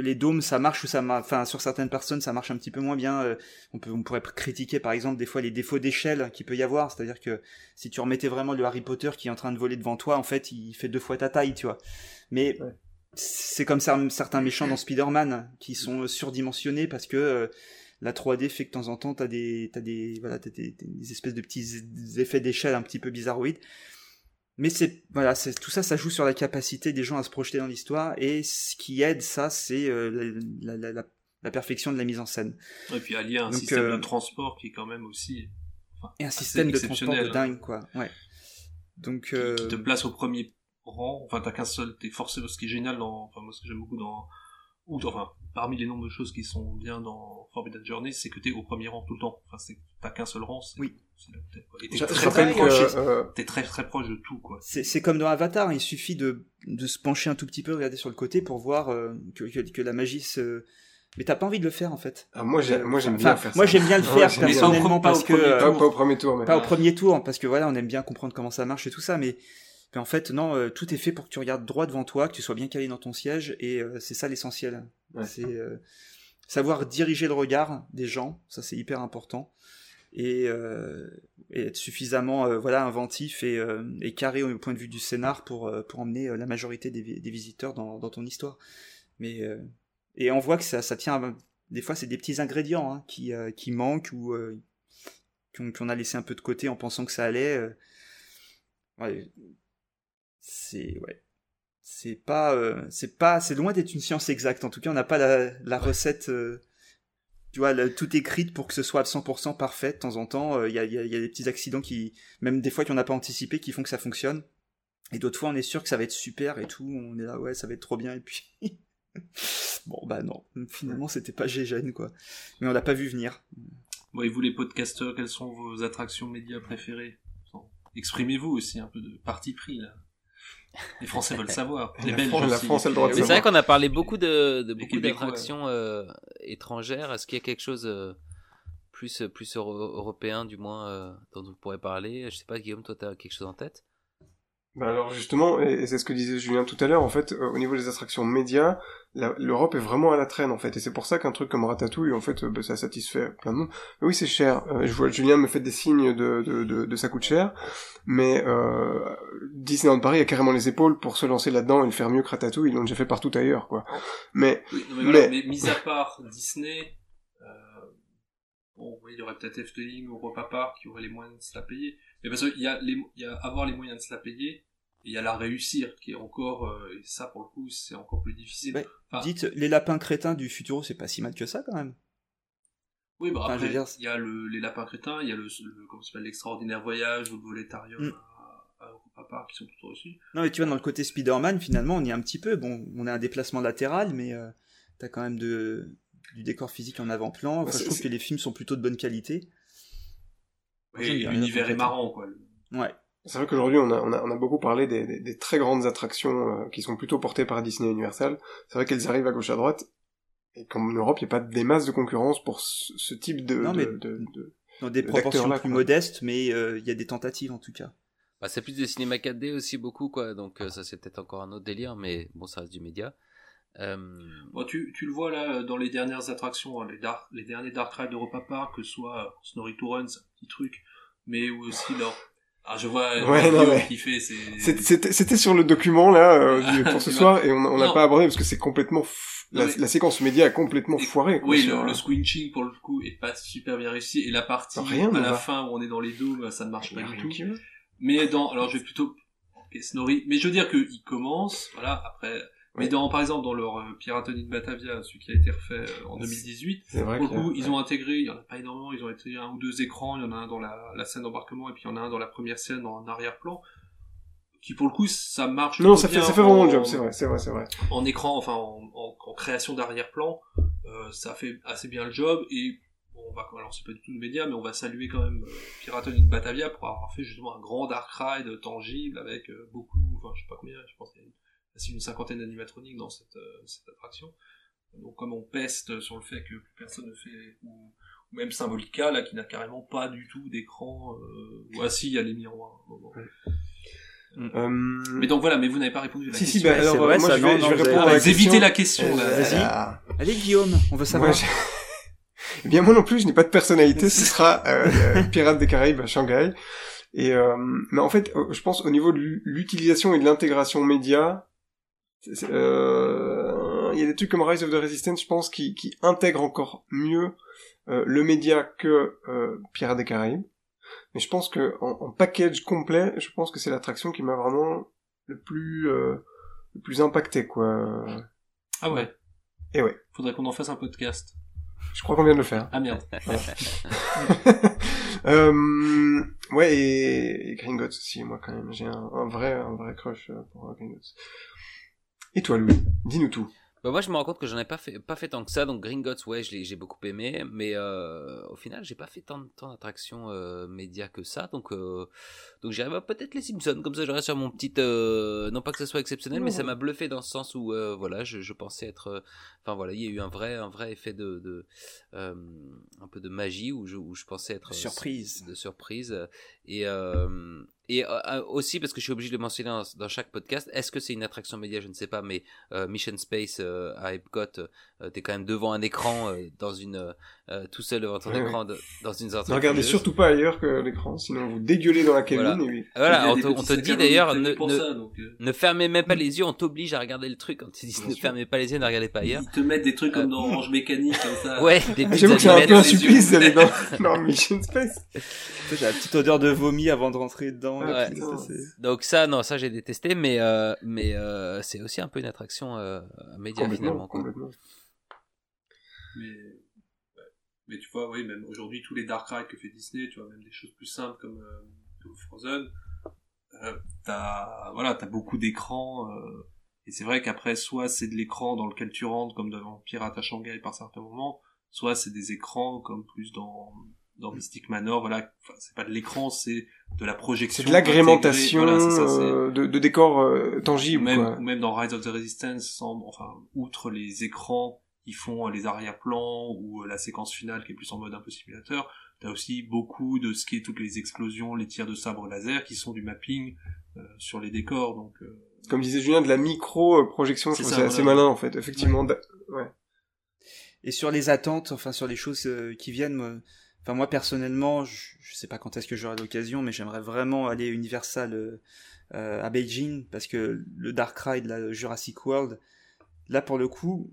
les dômes ça marche ou ça marche, enfin sur certaines personnes ça marche un petit peu moins bien. euh, on peut, on pourrait critiquer par exemple des fois les défauts d'échelle qu'il peut y avoir, c'est-à-dire que si tu remettais vraiment le Harry Potter qui est en train de voler devant toi, en fait il fait deux fois ta taille, tu vois. Mais Ouais. c'est comme ça, certains méchants dans Spider-Man qui sont surdimensionnés parce que euh, la 3D fait que de temps en temps t'as des t'as des voilà t'as des, des espèces de petits effets d'échelle un petit peu bizarroïdes mais c'est voilà c'est tout ça ça joue sur la capacité des gens à se projeter dans l'histoire et ce qui aide ça c'est euh, la, la, la, la la perfection de la mise en scène. Et puis allier un système de transport qui est quand même aussi. et un système de transport de dingue, quoi. Ouais. Donc. Qui, te place au premier rang. Enfin, t'as qu'un seul. T'es forcément. Ce qui est génial dans. Enfin, moi, ce que j'aime beaucoup dans ou enfin parmi les nombreuses choses qui sont bien dans Forbidden Journey, c'est que t'es au premier rang tout le temps. Enfin, c'est t'as qu'un seul rang. Oui. Et t'es très. Euh, t'es très très proche de tout quoi. C'est comme dans Avatar, il suffit de de se pencher un tout petit peu, regarder sur le côté pour voir euh, que, que, la magie se mais t'as pas envie de le faire en fait. Ah, moi j'aime moi j'aime bien faire ça. Moi j'aime bien le faire personnellement parce que pas, au premier tour mais pas au premier tour parce que voilà on aime bien comprendre comment ça marche et tout ça mais en fait, non, euh, tout est fait pour que tu regardes droit devant toi, que tu sois bien calé dans ton siège, et euh, c'est ça l'essentiel. C'est euh, savoir diriger le regard des gens, ça c'est hyper important, et, être suffisamment voilà inventif et, carré au point de vue du scénar pour, pour emmener la majorité des, visiteurs dans, ton histoire. Mais et on voit que ça, ça tient. Des fois, c'est des petits ingrédients hein, qui, qui manquent ou qu'on a laissé un peu de côté en pensant que ça allait. C'est ouais c'est pas euh, c'est pas c'est loin d'être une science exacte en tout cas on n'a pas la, la recette euh, tu vois tout écrite pour que ce soit à 100% parfait de temps en temps. Euh, il y, a, y, a, des petits accidents qui même des fois qu'on n'a pas anticipé qui font que ça fonctionne. Et d'autres fois on est sûr que ça va être super et tout. On est là ouais ça va être trop bien. Et puis bon bah non. Finalement c'était pas gégène quoi. Mais on l'a pas vu venir. Bon et vous les podcasteurs quelles sont vos attractions médias préférées? Exprimez-vous aussi un peu de parti pris là les Français veulent savoir. Les Belges la France a le droit de C'est vrai qu'on a parlé beaucoup de, de beaucoup d'attractions euh, étrangères. Est-ce qu'il y a quelque chose euh, plus plus européen du moins euh, dont vous pourrez parler? Je sais pas, Guillaume, toi, tu as quelque chose en tête? Bah alors justement, et, c'est ce que disait Julien tout à l'heure, en fait, au niveau des attractions médias, l'Europe est vraiment à la traîne en fait, et c'est pour ça qu'un truc comme Ratatouille, en fait, bah, ça satisfait plein de monde. oui, c'est cher. je vois Julien me fait des signes de, de, de, de ça coûte cher, mais euh, Disneyland Paris a carrément les épaules pour se lancer là-dedans et le faire mieux que Ratatouille, ils l'ont déjà fait partout ailleurs, quoi. Mais, mais, mais... mis à part Disney, euh, bon, il y aurait peut-être Efteling ou Europa Park qui auraient les moyens de se la payer. Mais parce qu'il y a les, il y a avoir les moyens de se la payer, il y a la réussir qui est encore, euh, et ça pour le coup c'est encore plus difficile. dites, les lapins crétins du Futuro, c'est pas si mal que ça quand même. Oui, bah après, il y a le, les lapins crétins, il y a le, le comment s'appelle, l'extraordinaire voyage ou le voletarium mm. à, à qui sont tout aussi. Non, mais tu vois, dans le côté Spider-Man, finalement, on y est un petit peu. Bon, on a un déplacement latéral, mais euh, t'as quand même de, du décor physique en avant-plan. Enfin, je trouve que les films sont plutôt de bonne qualité. Oui, l'univers est marrant, quoi. Ouais. C'est vrai qu'aujourd'hui, on a, on, a, on a beaucoup parlé des, des, des très grandes attractions euh, qui sont plutôt portées par Disney Universal. C'est vrai qu'elles arrivent à gauche à droite, et comme en Europe, il n'y a pas des masses de concurrence pour ce, type de, non, de, de, de, dans des proportions plus modestes, mais euh, il y a des tentatives en tout cas. Bah, c'est plus du cinéma 4D aussi beaucoup, quoi. Donc euh, ça c'est peut-être encore un autre délire, mais bon, ça reste du média. Euh... Bon, tu, tu, le vois là dans les dernières attractions, hein, les, les derniers Dark Ride d'Europa Park, que ce soit Snorri Run, c'est un petit truc, mais aussi leur ah, je vois ouais, non, ouais. qui fait. C'était sur le document là pour ce soir et on n'a pas abordé parce que c'est complètement la, séquence média a complètement foiré. oui, le, squinching pour le coup est pas super bien réussi et la partie à la fin où on est dans les dômes, ça ne marche pas du tout. Mais dans, alors je vais plutôt, ok, Snorri, mais je veux dire qu'il commence, voilà, après, mais dans, par exemple, dans leur euh, Piraterie de Batavia, celui qui a été refait euh, en 2018, vrai pour le coup, ils ont intégré, il y en a pas énormément, ils ont intégré un ou deux écrans, il y en a un dans la, la scène d'embarquement et puis il y en a un dans la première scène en arrière-plan qui pour le coup ça marche non ça fait ça fait vraiment le job c'est vrai c'est vrai c'est vrai. en écran enfin en, en, création d'arrière-plan euh, ça fait assez bien le job et bon, on va alors c'est pas du tout le média mais on va saluer quand même euh, Piraten in Batavia pour avoir fait justement un grand dark ride tangible avec euh, beaucoup enfin je sais pas combien je pense qu'il y a une, cinquantaine d'animatroniques dans cette, euh, cette attraction donc comme on peste sur le fait que plus personne ne fait ou, même Symbolica là qui n'a carrément pas du tout d'écran voici il y a les miroirs Mm. Euh, mais donc voilà, mais vous n'avez pas répondu à la si, question. Si, bah, alors, moi, je vais, je vais répondre à la question. Évitez la question, euh, Vas-y. Allez, Guillaume, on veut savoir. Moi, eh bien, moi non plus, je n'ai pas de personnalité. Ce sera euh, Pirate des Caraïbes à Shanghai. Et euh, mais en fait, je pense au niveau de l'utilisation et de l'intégration média, euh, il y a des trucs comme Rise of the Resistance, je pense, qui, qui intègrent encore mieux euh, le média que euh, Pirates des Caraïbes. Mais je pense que en, package complet, je pense que c'est l'attraction qui m'a vraiment le plus euh, le plus impacté quoi. Ah ouais. Et ouais. Faudrait qu'on en fasse un podcast. Je crois qu'on vient de le faire. Ah merde. euh, ouais, et, et Gringotts aussi, moi quand même. J'ai un, un vrai, un vrai crush euh, pour Gringotts. Et toi, Louis Dis-nous tout. Bah moi je me rends compte que j'en ai pas fait pas fait tant que ça donc Gringotts ouais je l'ai- j'ai beaucoup aimé mais euh, au final j'ai pas fait tant tant d'attractions euh, médias que ça donc euh, donc j'irai peut-être les Simpsons comme ça j'aurai sur mon petit euh, non pas que ce soit exceptionnel mais ça m'a bluffé dans ce sens où euh, voilà je, je pensais être euh, enfin voilà il y a eu un vrai un vrai effet de, de euh, un peu de magie où je où je pensais être euh, Surprise. de surprise et euh, et euh, aussi parce que je suis obligé de le mentionner dans, dans chaque podcast est-ce que c'est une attraction média? Je ne sais pas mais euh, Mission Space euh, à Epcot, euh, t'es quand même devant un écran, euh, dans une, euh, tout seul devant ton Ouais, écran, de- dans une Ne regardez surtout pas ailleurs que l'écran, sinon vous dégueulez dans la cabine Voilà. et. Voilà, on te, on dit d'ailleurs, ne, ne, ça, donc, euh, ne fermez même pas les yeux, on t'oblige à regarder le truc quand tu dis Bien ne sûr. fermez pas les yeux, ne regardez pas ailleurs. Ils te mettent des trucs comme dans Euh, Orange Mécanique, comme ça. Ouais, des Ah, J'avoue que c'est un peu un supplice d'aller dans, dans Mission Space. J'ai la petite odeur de vomi avant de rentrer dedans. Ouais. Donc ça, non, ça j'ai détesté, mais euh, mais euh, c'est aussi un peu une attraction euh, média Complètement, finalement. Quoi. complètement. Mais, ouais. mais tu vois, oui, même aujourd'hui, tous les dark rides que fait Disney, tu vois, même des choses plus simples comme, euh, comme Frozen, euh, t'as, voilà, t'as beaucoup d'écrans, euh, et c'est vrai qu'après, soit c'est de l'écran dans lequel tu rentres, comme devant Pirate à Shanghai par certains moments, soit c'est des écrans comme plus dans, dans Mystic Manor, voilà, enfin, c'est pas de l'écran, c'est de la projection. C'est de l'agrémentation voilà, euh, de, de décors euh, tangibles. même, quoi. même dans Rise of the Resistance, sans, enfin, outre les écrans qui font les arrière-plans ou euh, la séquence finale qui est plus en mode un peu simulateur, t'as aussi beaucoup de ce qui est toutes les explosions, les tirs de sabre laser qui sont du mapping euh, sur les décors. Donc, euh, Comme disait Julien, de la micro-projection, je C'est assez malin en fait. Effectivement, da- Et sur les attentes, enfin sur les choses euh, qui viennent, moi, enfin moi personnellement, je, je sais pas quand est-ce que j'aurai l'occasion, mais j'aimerais vraiment aller Universal euh, euh, à Beijing parce que le Dark Ride, le Jurassic World, là pour le coup,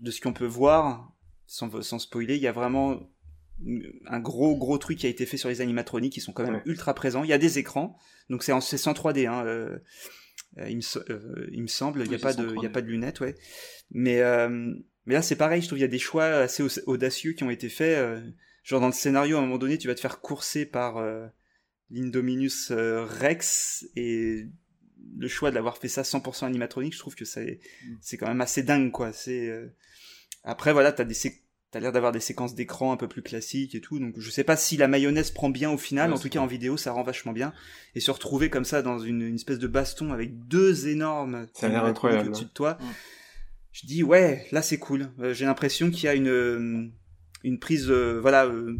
de ce qu'on peut voir, sans, sans spoiler, il y a vraiment un gros gros truc qui a été fait sur les animatroniques qui sont quand même Ouais. ultra présents. Il y a des écrans, donc c'est en c'est sans 3D. Hein, euh, il, me, se- il me semble, il n'y a, pas de- sans il y a 3D. pas de lunettes, ouais. Mais, mais là, c'est pareil, je trouve il y a des choix assez audacieux qui ont été faits. Genre dans le scénario, à un moment donné, tu vas te faire courser par euh, l'Indominus euh, Rex et le choix de l'avoir fait ça 100% animatronique, je trouve que c'est Mm. c'est quand même assez dingue, quoi. C'est euh, après voilà, t'as des T'as l'air d'avoir des séquences d'écran un peu plus classiques et tout, donc je sais pas si la mayonnaise prend bien au final, Ouais, en tout cas en vidéo ça rend vachement bien. Et se retrouver comme ça dans une, une espèce de baston avec deux énormes Ça incroyable, au-dessus hein. de toi, Mm. je dis ouais, là c'est cool. Euh, J'ai l'impression qu'il y a une, une prise, euh, voilà, euh,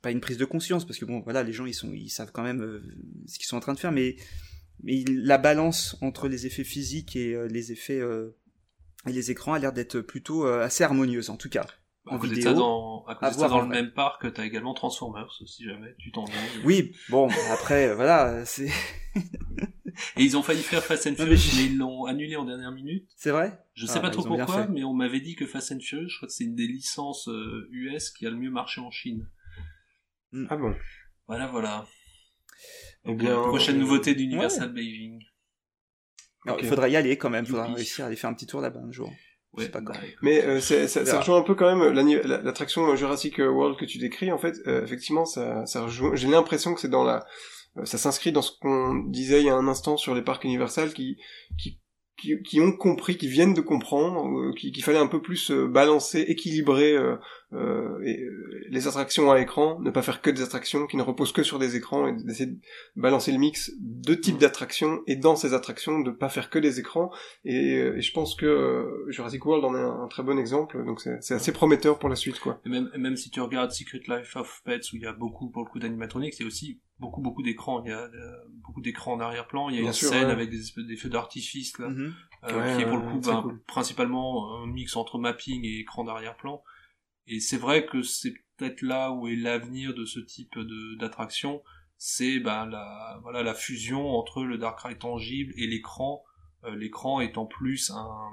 pas une prise de conscience, parce que bon, voilà, les gens ils, sont, ils savent quand même euh, ce qu'ils sont en train de faire, mais, mais la balance entre les effets physiques et les effets et les écrans a l'air d'être plutôt assez harmonieuse en tout cas. à En côté de vidéo, ça, dans, à côté à de ça, dans le vrai. même parc, t'as également Transformers, si jamais tu t'en Oui, bon, après, voilà, c'est Et ils ont failli faire Fast and Furious, mais ils l'ont annulé en dernière minute. c'est vrai? Je Ah, sais pas bah, trop pourquoi, mais on m'avait dit que Fast and Furious, je crois que c'est une des licences euh, US qui a le mieux marché en Chine. Ah bon? Voilà, voilà. Eh Donc, bien, euh, prochaine euh, nouveauté d'Universal Beijing. Alors. Il faudra y aller quand même, faudra Youpi. réussir à aller faire un petit tour là-bas un jour. Ouais, pas bah, Mais euh, c'est- ça, rejoint un peu quand même la- l'attraction Jurassic World que tu décris. En fait, euh, effectivement, ça, ça rejoint. J'ai l'impression que c'est dans la, euh, ça s'inscrit dans ce qu'on disait il y a un instant sur les parcs Universal qui, qui, qui, ont compris, qui viennent de comprendre, euh, qui- qu'il fallait un peu plus euh, balancer, équilibrer euh, et, euh, les attractions à écran, ne pas faire que des attractions qui ne reposent que sur des écrans et d'essayer de balancer le mix de types d'attractions et dans ces attractions de pas faire que des écrans et, euh, et je pense que euh, Jurassic World en est un, un très bon exemple donc c'est c'est assez prometteur pour la suite quoi Et même, et même si tu regardes Secret Life of Pets où il y a beaucoup, pour le coup, d'animatroniques, c'est aussi beaucoup, beaucoup d'écrans. Il y a euh, beaucoup d'écrans en arrière-plan. Il y a Bien une sûr, scène ouais. avec des espèces d'effets d'artifice, là, Mhm. euh, Ouais, qui est pour le coup ben, cool. principalement un mix entre mapping et écran d'arrière-plan. Et c'est vrai que c'est peut-être là où est l'avenir de ce type d'attraction, c'est ben, la voilà la fusion entre le dark ride tangible et l'écran, euh, l'écran étant plus un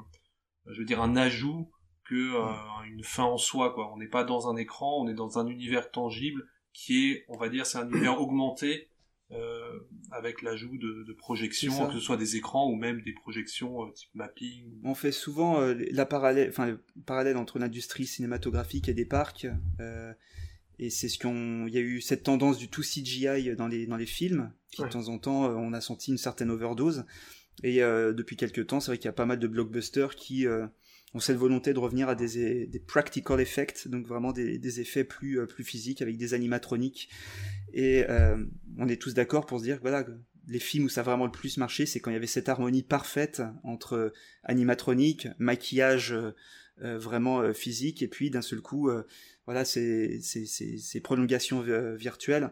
je veux dire un ajout que euh, une fin en soi quoi. On n'est pas dans un écran, on est dans un univers tangible qui est on va dire c'est un univers augmenté euh, avec l'ajout de, de projections, que ce soit des écrans ou même des projections euh, type mapping. On fait souvent euh, la parallèle, enfin, le parallèle entre l'industrie cinématographique et des parcs. et c'est ce qu'on, il y a eu cette tendance du tout CGI dans les dans les films, qui de temps en temps on a senti une certaine overdose. Et depuis quelques temps, c'est vrai qu'il y a pas mal de blockbusters qui ont cette volonté de revenir à des, practical effects, donc vraiment des, des effets plus, plus physiques avec des animatroniques et euh, on est tous d'accord pour se dire que voilà, les films où ça vraiment le plus marché, c'est quand il y avait cette harmonie parfaite entre animatronique, maquillage euh, vraiment euh, physique, et puis d'un seul coup, voilà, ces, ces, ces, prolongations virtuelles.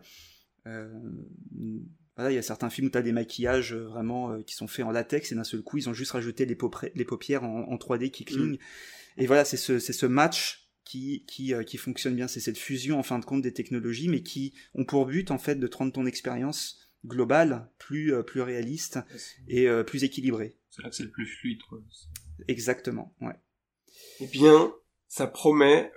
Voilà, il y a certains films où tu as des maquillages vraiment qui sont faits en latex, et d'un seul coup, ils ont juste rajouté les, les paupières en, 3D qui clignent. Et voilà, c'est ce, ce match qui, qui, euh, qui fonctionne bien. C'est cette fusion en fin de compte des technologies, mais qui ont pour but en fait de rendre ton expérience globale plus, euh, plus réaliste et euh, plus équilibrée. C'est là que c'est le plus fluide. Quoi. Exactement, ouais. Eh bien, ça promet...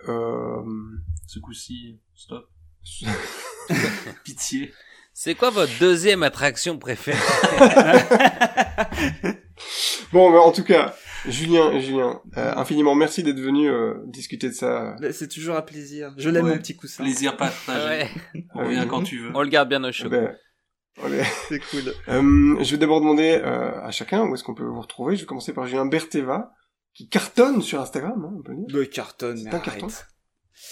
Ce coup-ci, stop. Pitié. C'est quoi votre deuxième attraction préférée Bon, en tout cas, Julien, Julien, euh, infiniment merci d'être venu euh, discuter de ça. C'est toujours un plaisir. Je l'aime mon petit coussin. Plaisir partagé. On revient quand tu veux. On le garde bien au chaud. Ben, c'est cool. Euh, je vais d'abord demander euh, à chacun où est-ce qu'on peut vous retrouver. Je vais commencer par Julien Berteva, qui cartonne sur Instagram, hein, on peut dire. Le cartonne, C'est un carton.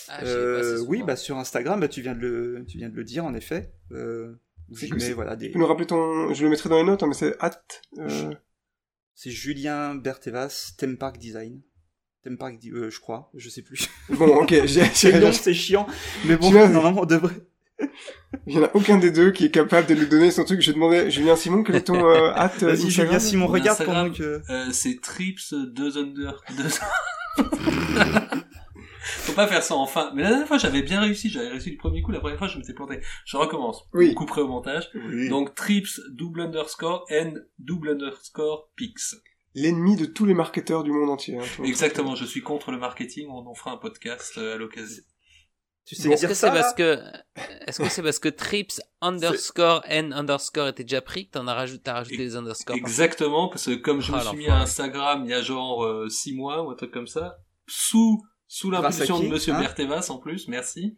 Ah, euh, oui, bah sur Instagram, bah tu viens de le, tu viens de le dire en effet. Euh, mais voilà des. Tu peux nous rappeler ton, je le mettrai dans les notes, hein, mais c'est at. Euh... C'est Julien Bertevas, Theme Park Design. Theme Park, euh, je crois, je sais plus. Bon, ok, j'ai... c'est chiant, mais bon, normalement, on devrait... Il n'y en a aucun des deux qui est capable de nous donner son truc. Je demandais, Julien Simon, quel est ton euh, hâte Julien Simon, regarde pendant que... Euh, c'est Trips 2 Under... 2... Faut pas faire ça enfin. Mais la dernière fois, j'avais bien réussi. J'avais réussi le premier coup. La première fois, je m'étais planté. Je recommence. Oui. Couperai au montage. Donc, trips, double underscore, n, double underscore, pix. L'ennemi de tous les marketeurs du monde entier. Hein, Exactement. Je suis contre le marketing. On en fera un podcast euh, à l'occasion. Tu sais est-ce que c'est parce que, est-ce que c'est parce que trips underscore n underscore était déjà pris que t'en as rajouté, t'as rajouté des underscores Exactement, parce que comme je me ah, suis mis à Instagram il y a genre 6 euh, mois ou un truc comme ça, sous sous l'impulsion de Monsieur hein Bertevas en plus, merci.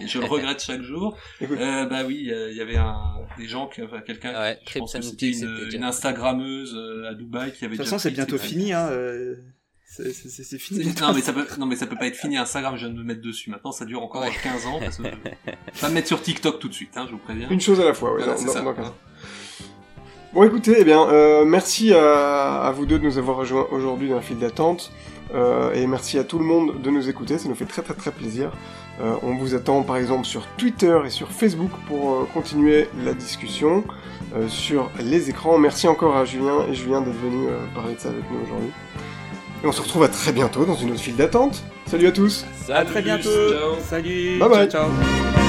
Et je le regrette chaque jour. Euh, bah oui, il y avait un, des gens, qui, enfin quelqu'un, ouais, je pense que c'était une, une Instagrammeuse euh, à Dubaï qui avait. De toute façon, c'est bientôt fini, hein. Euh... C'est fini. Non mais ça peut, non mais ça peut pas être fini. Instagram, je viens de me mettre dessus. Maintenant, ça dure encore 15 ans. Parce que je vais pas me mettre sur TikTok tout de suite, hein, je vous préviens. Une chose à la fois, ouais. Voilà, dans, dans, dans Bon, écoutez, eh bien, euh, merci à, à, vous deux de nous avoir rejoints aujourd'hui dans la file d'attente. Euh, et merci à tout le monde de nous écouter, ça nous fait très très très plaisir. Euh, on vous attend par exemple sur Twitter et sur Facebook pour euh, continuer la discussion sur les écrans. Merci encore à Julien et Julien d'être venu parler de ça avec nous aujourd'hui. Et on se retrouve à très bientôt dans une autre file d'attente. Salut à tous. à très bientôt. Ciao. Salut. Bye bye. ciao. ciao.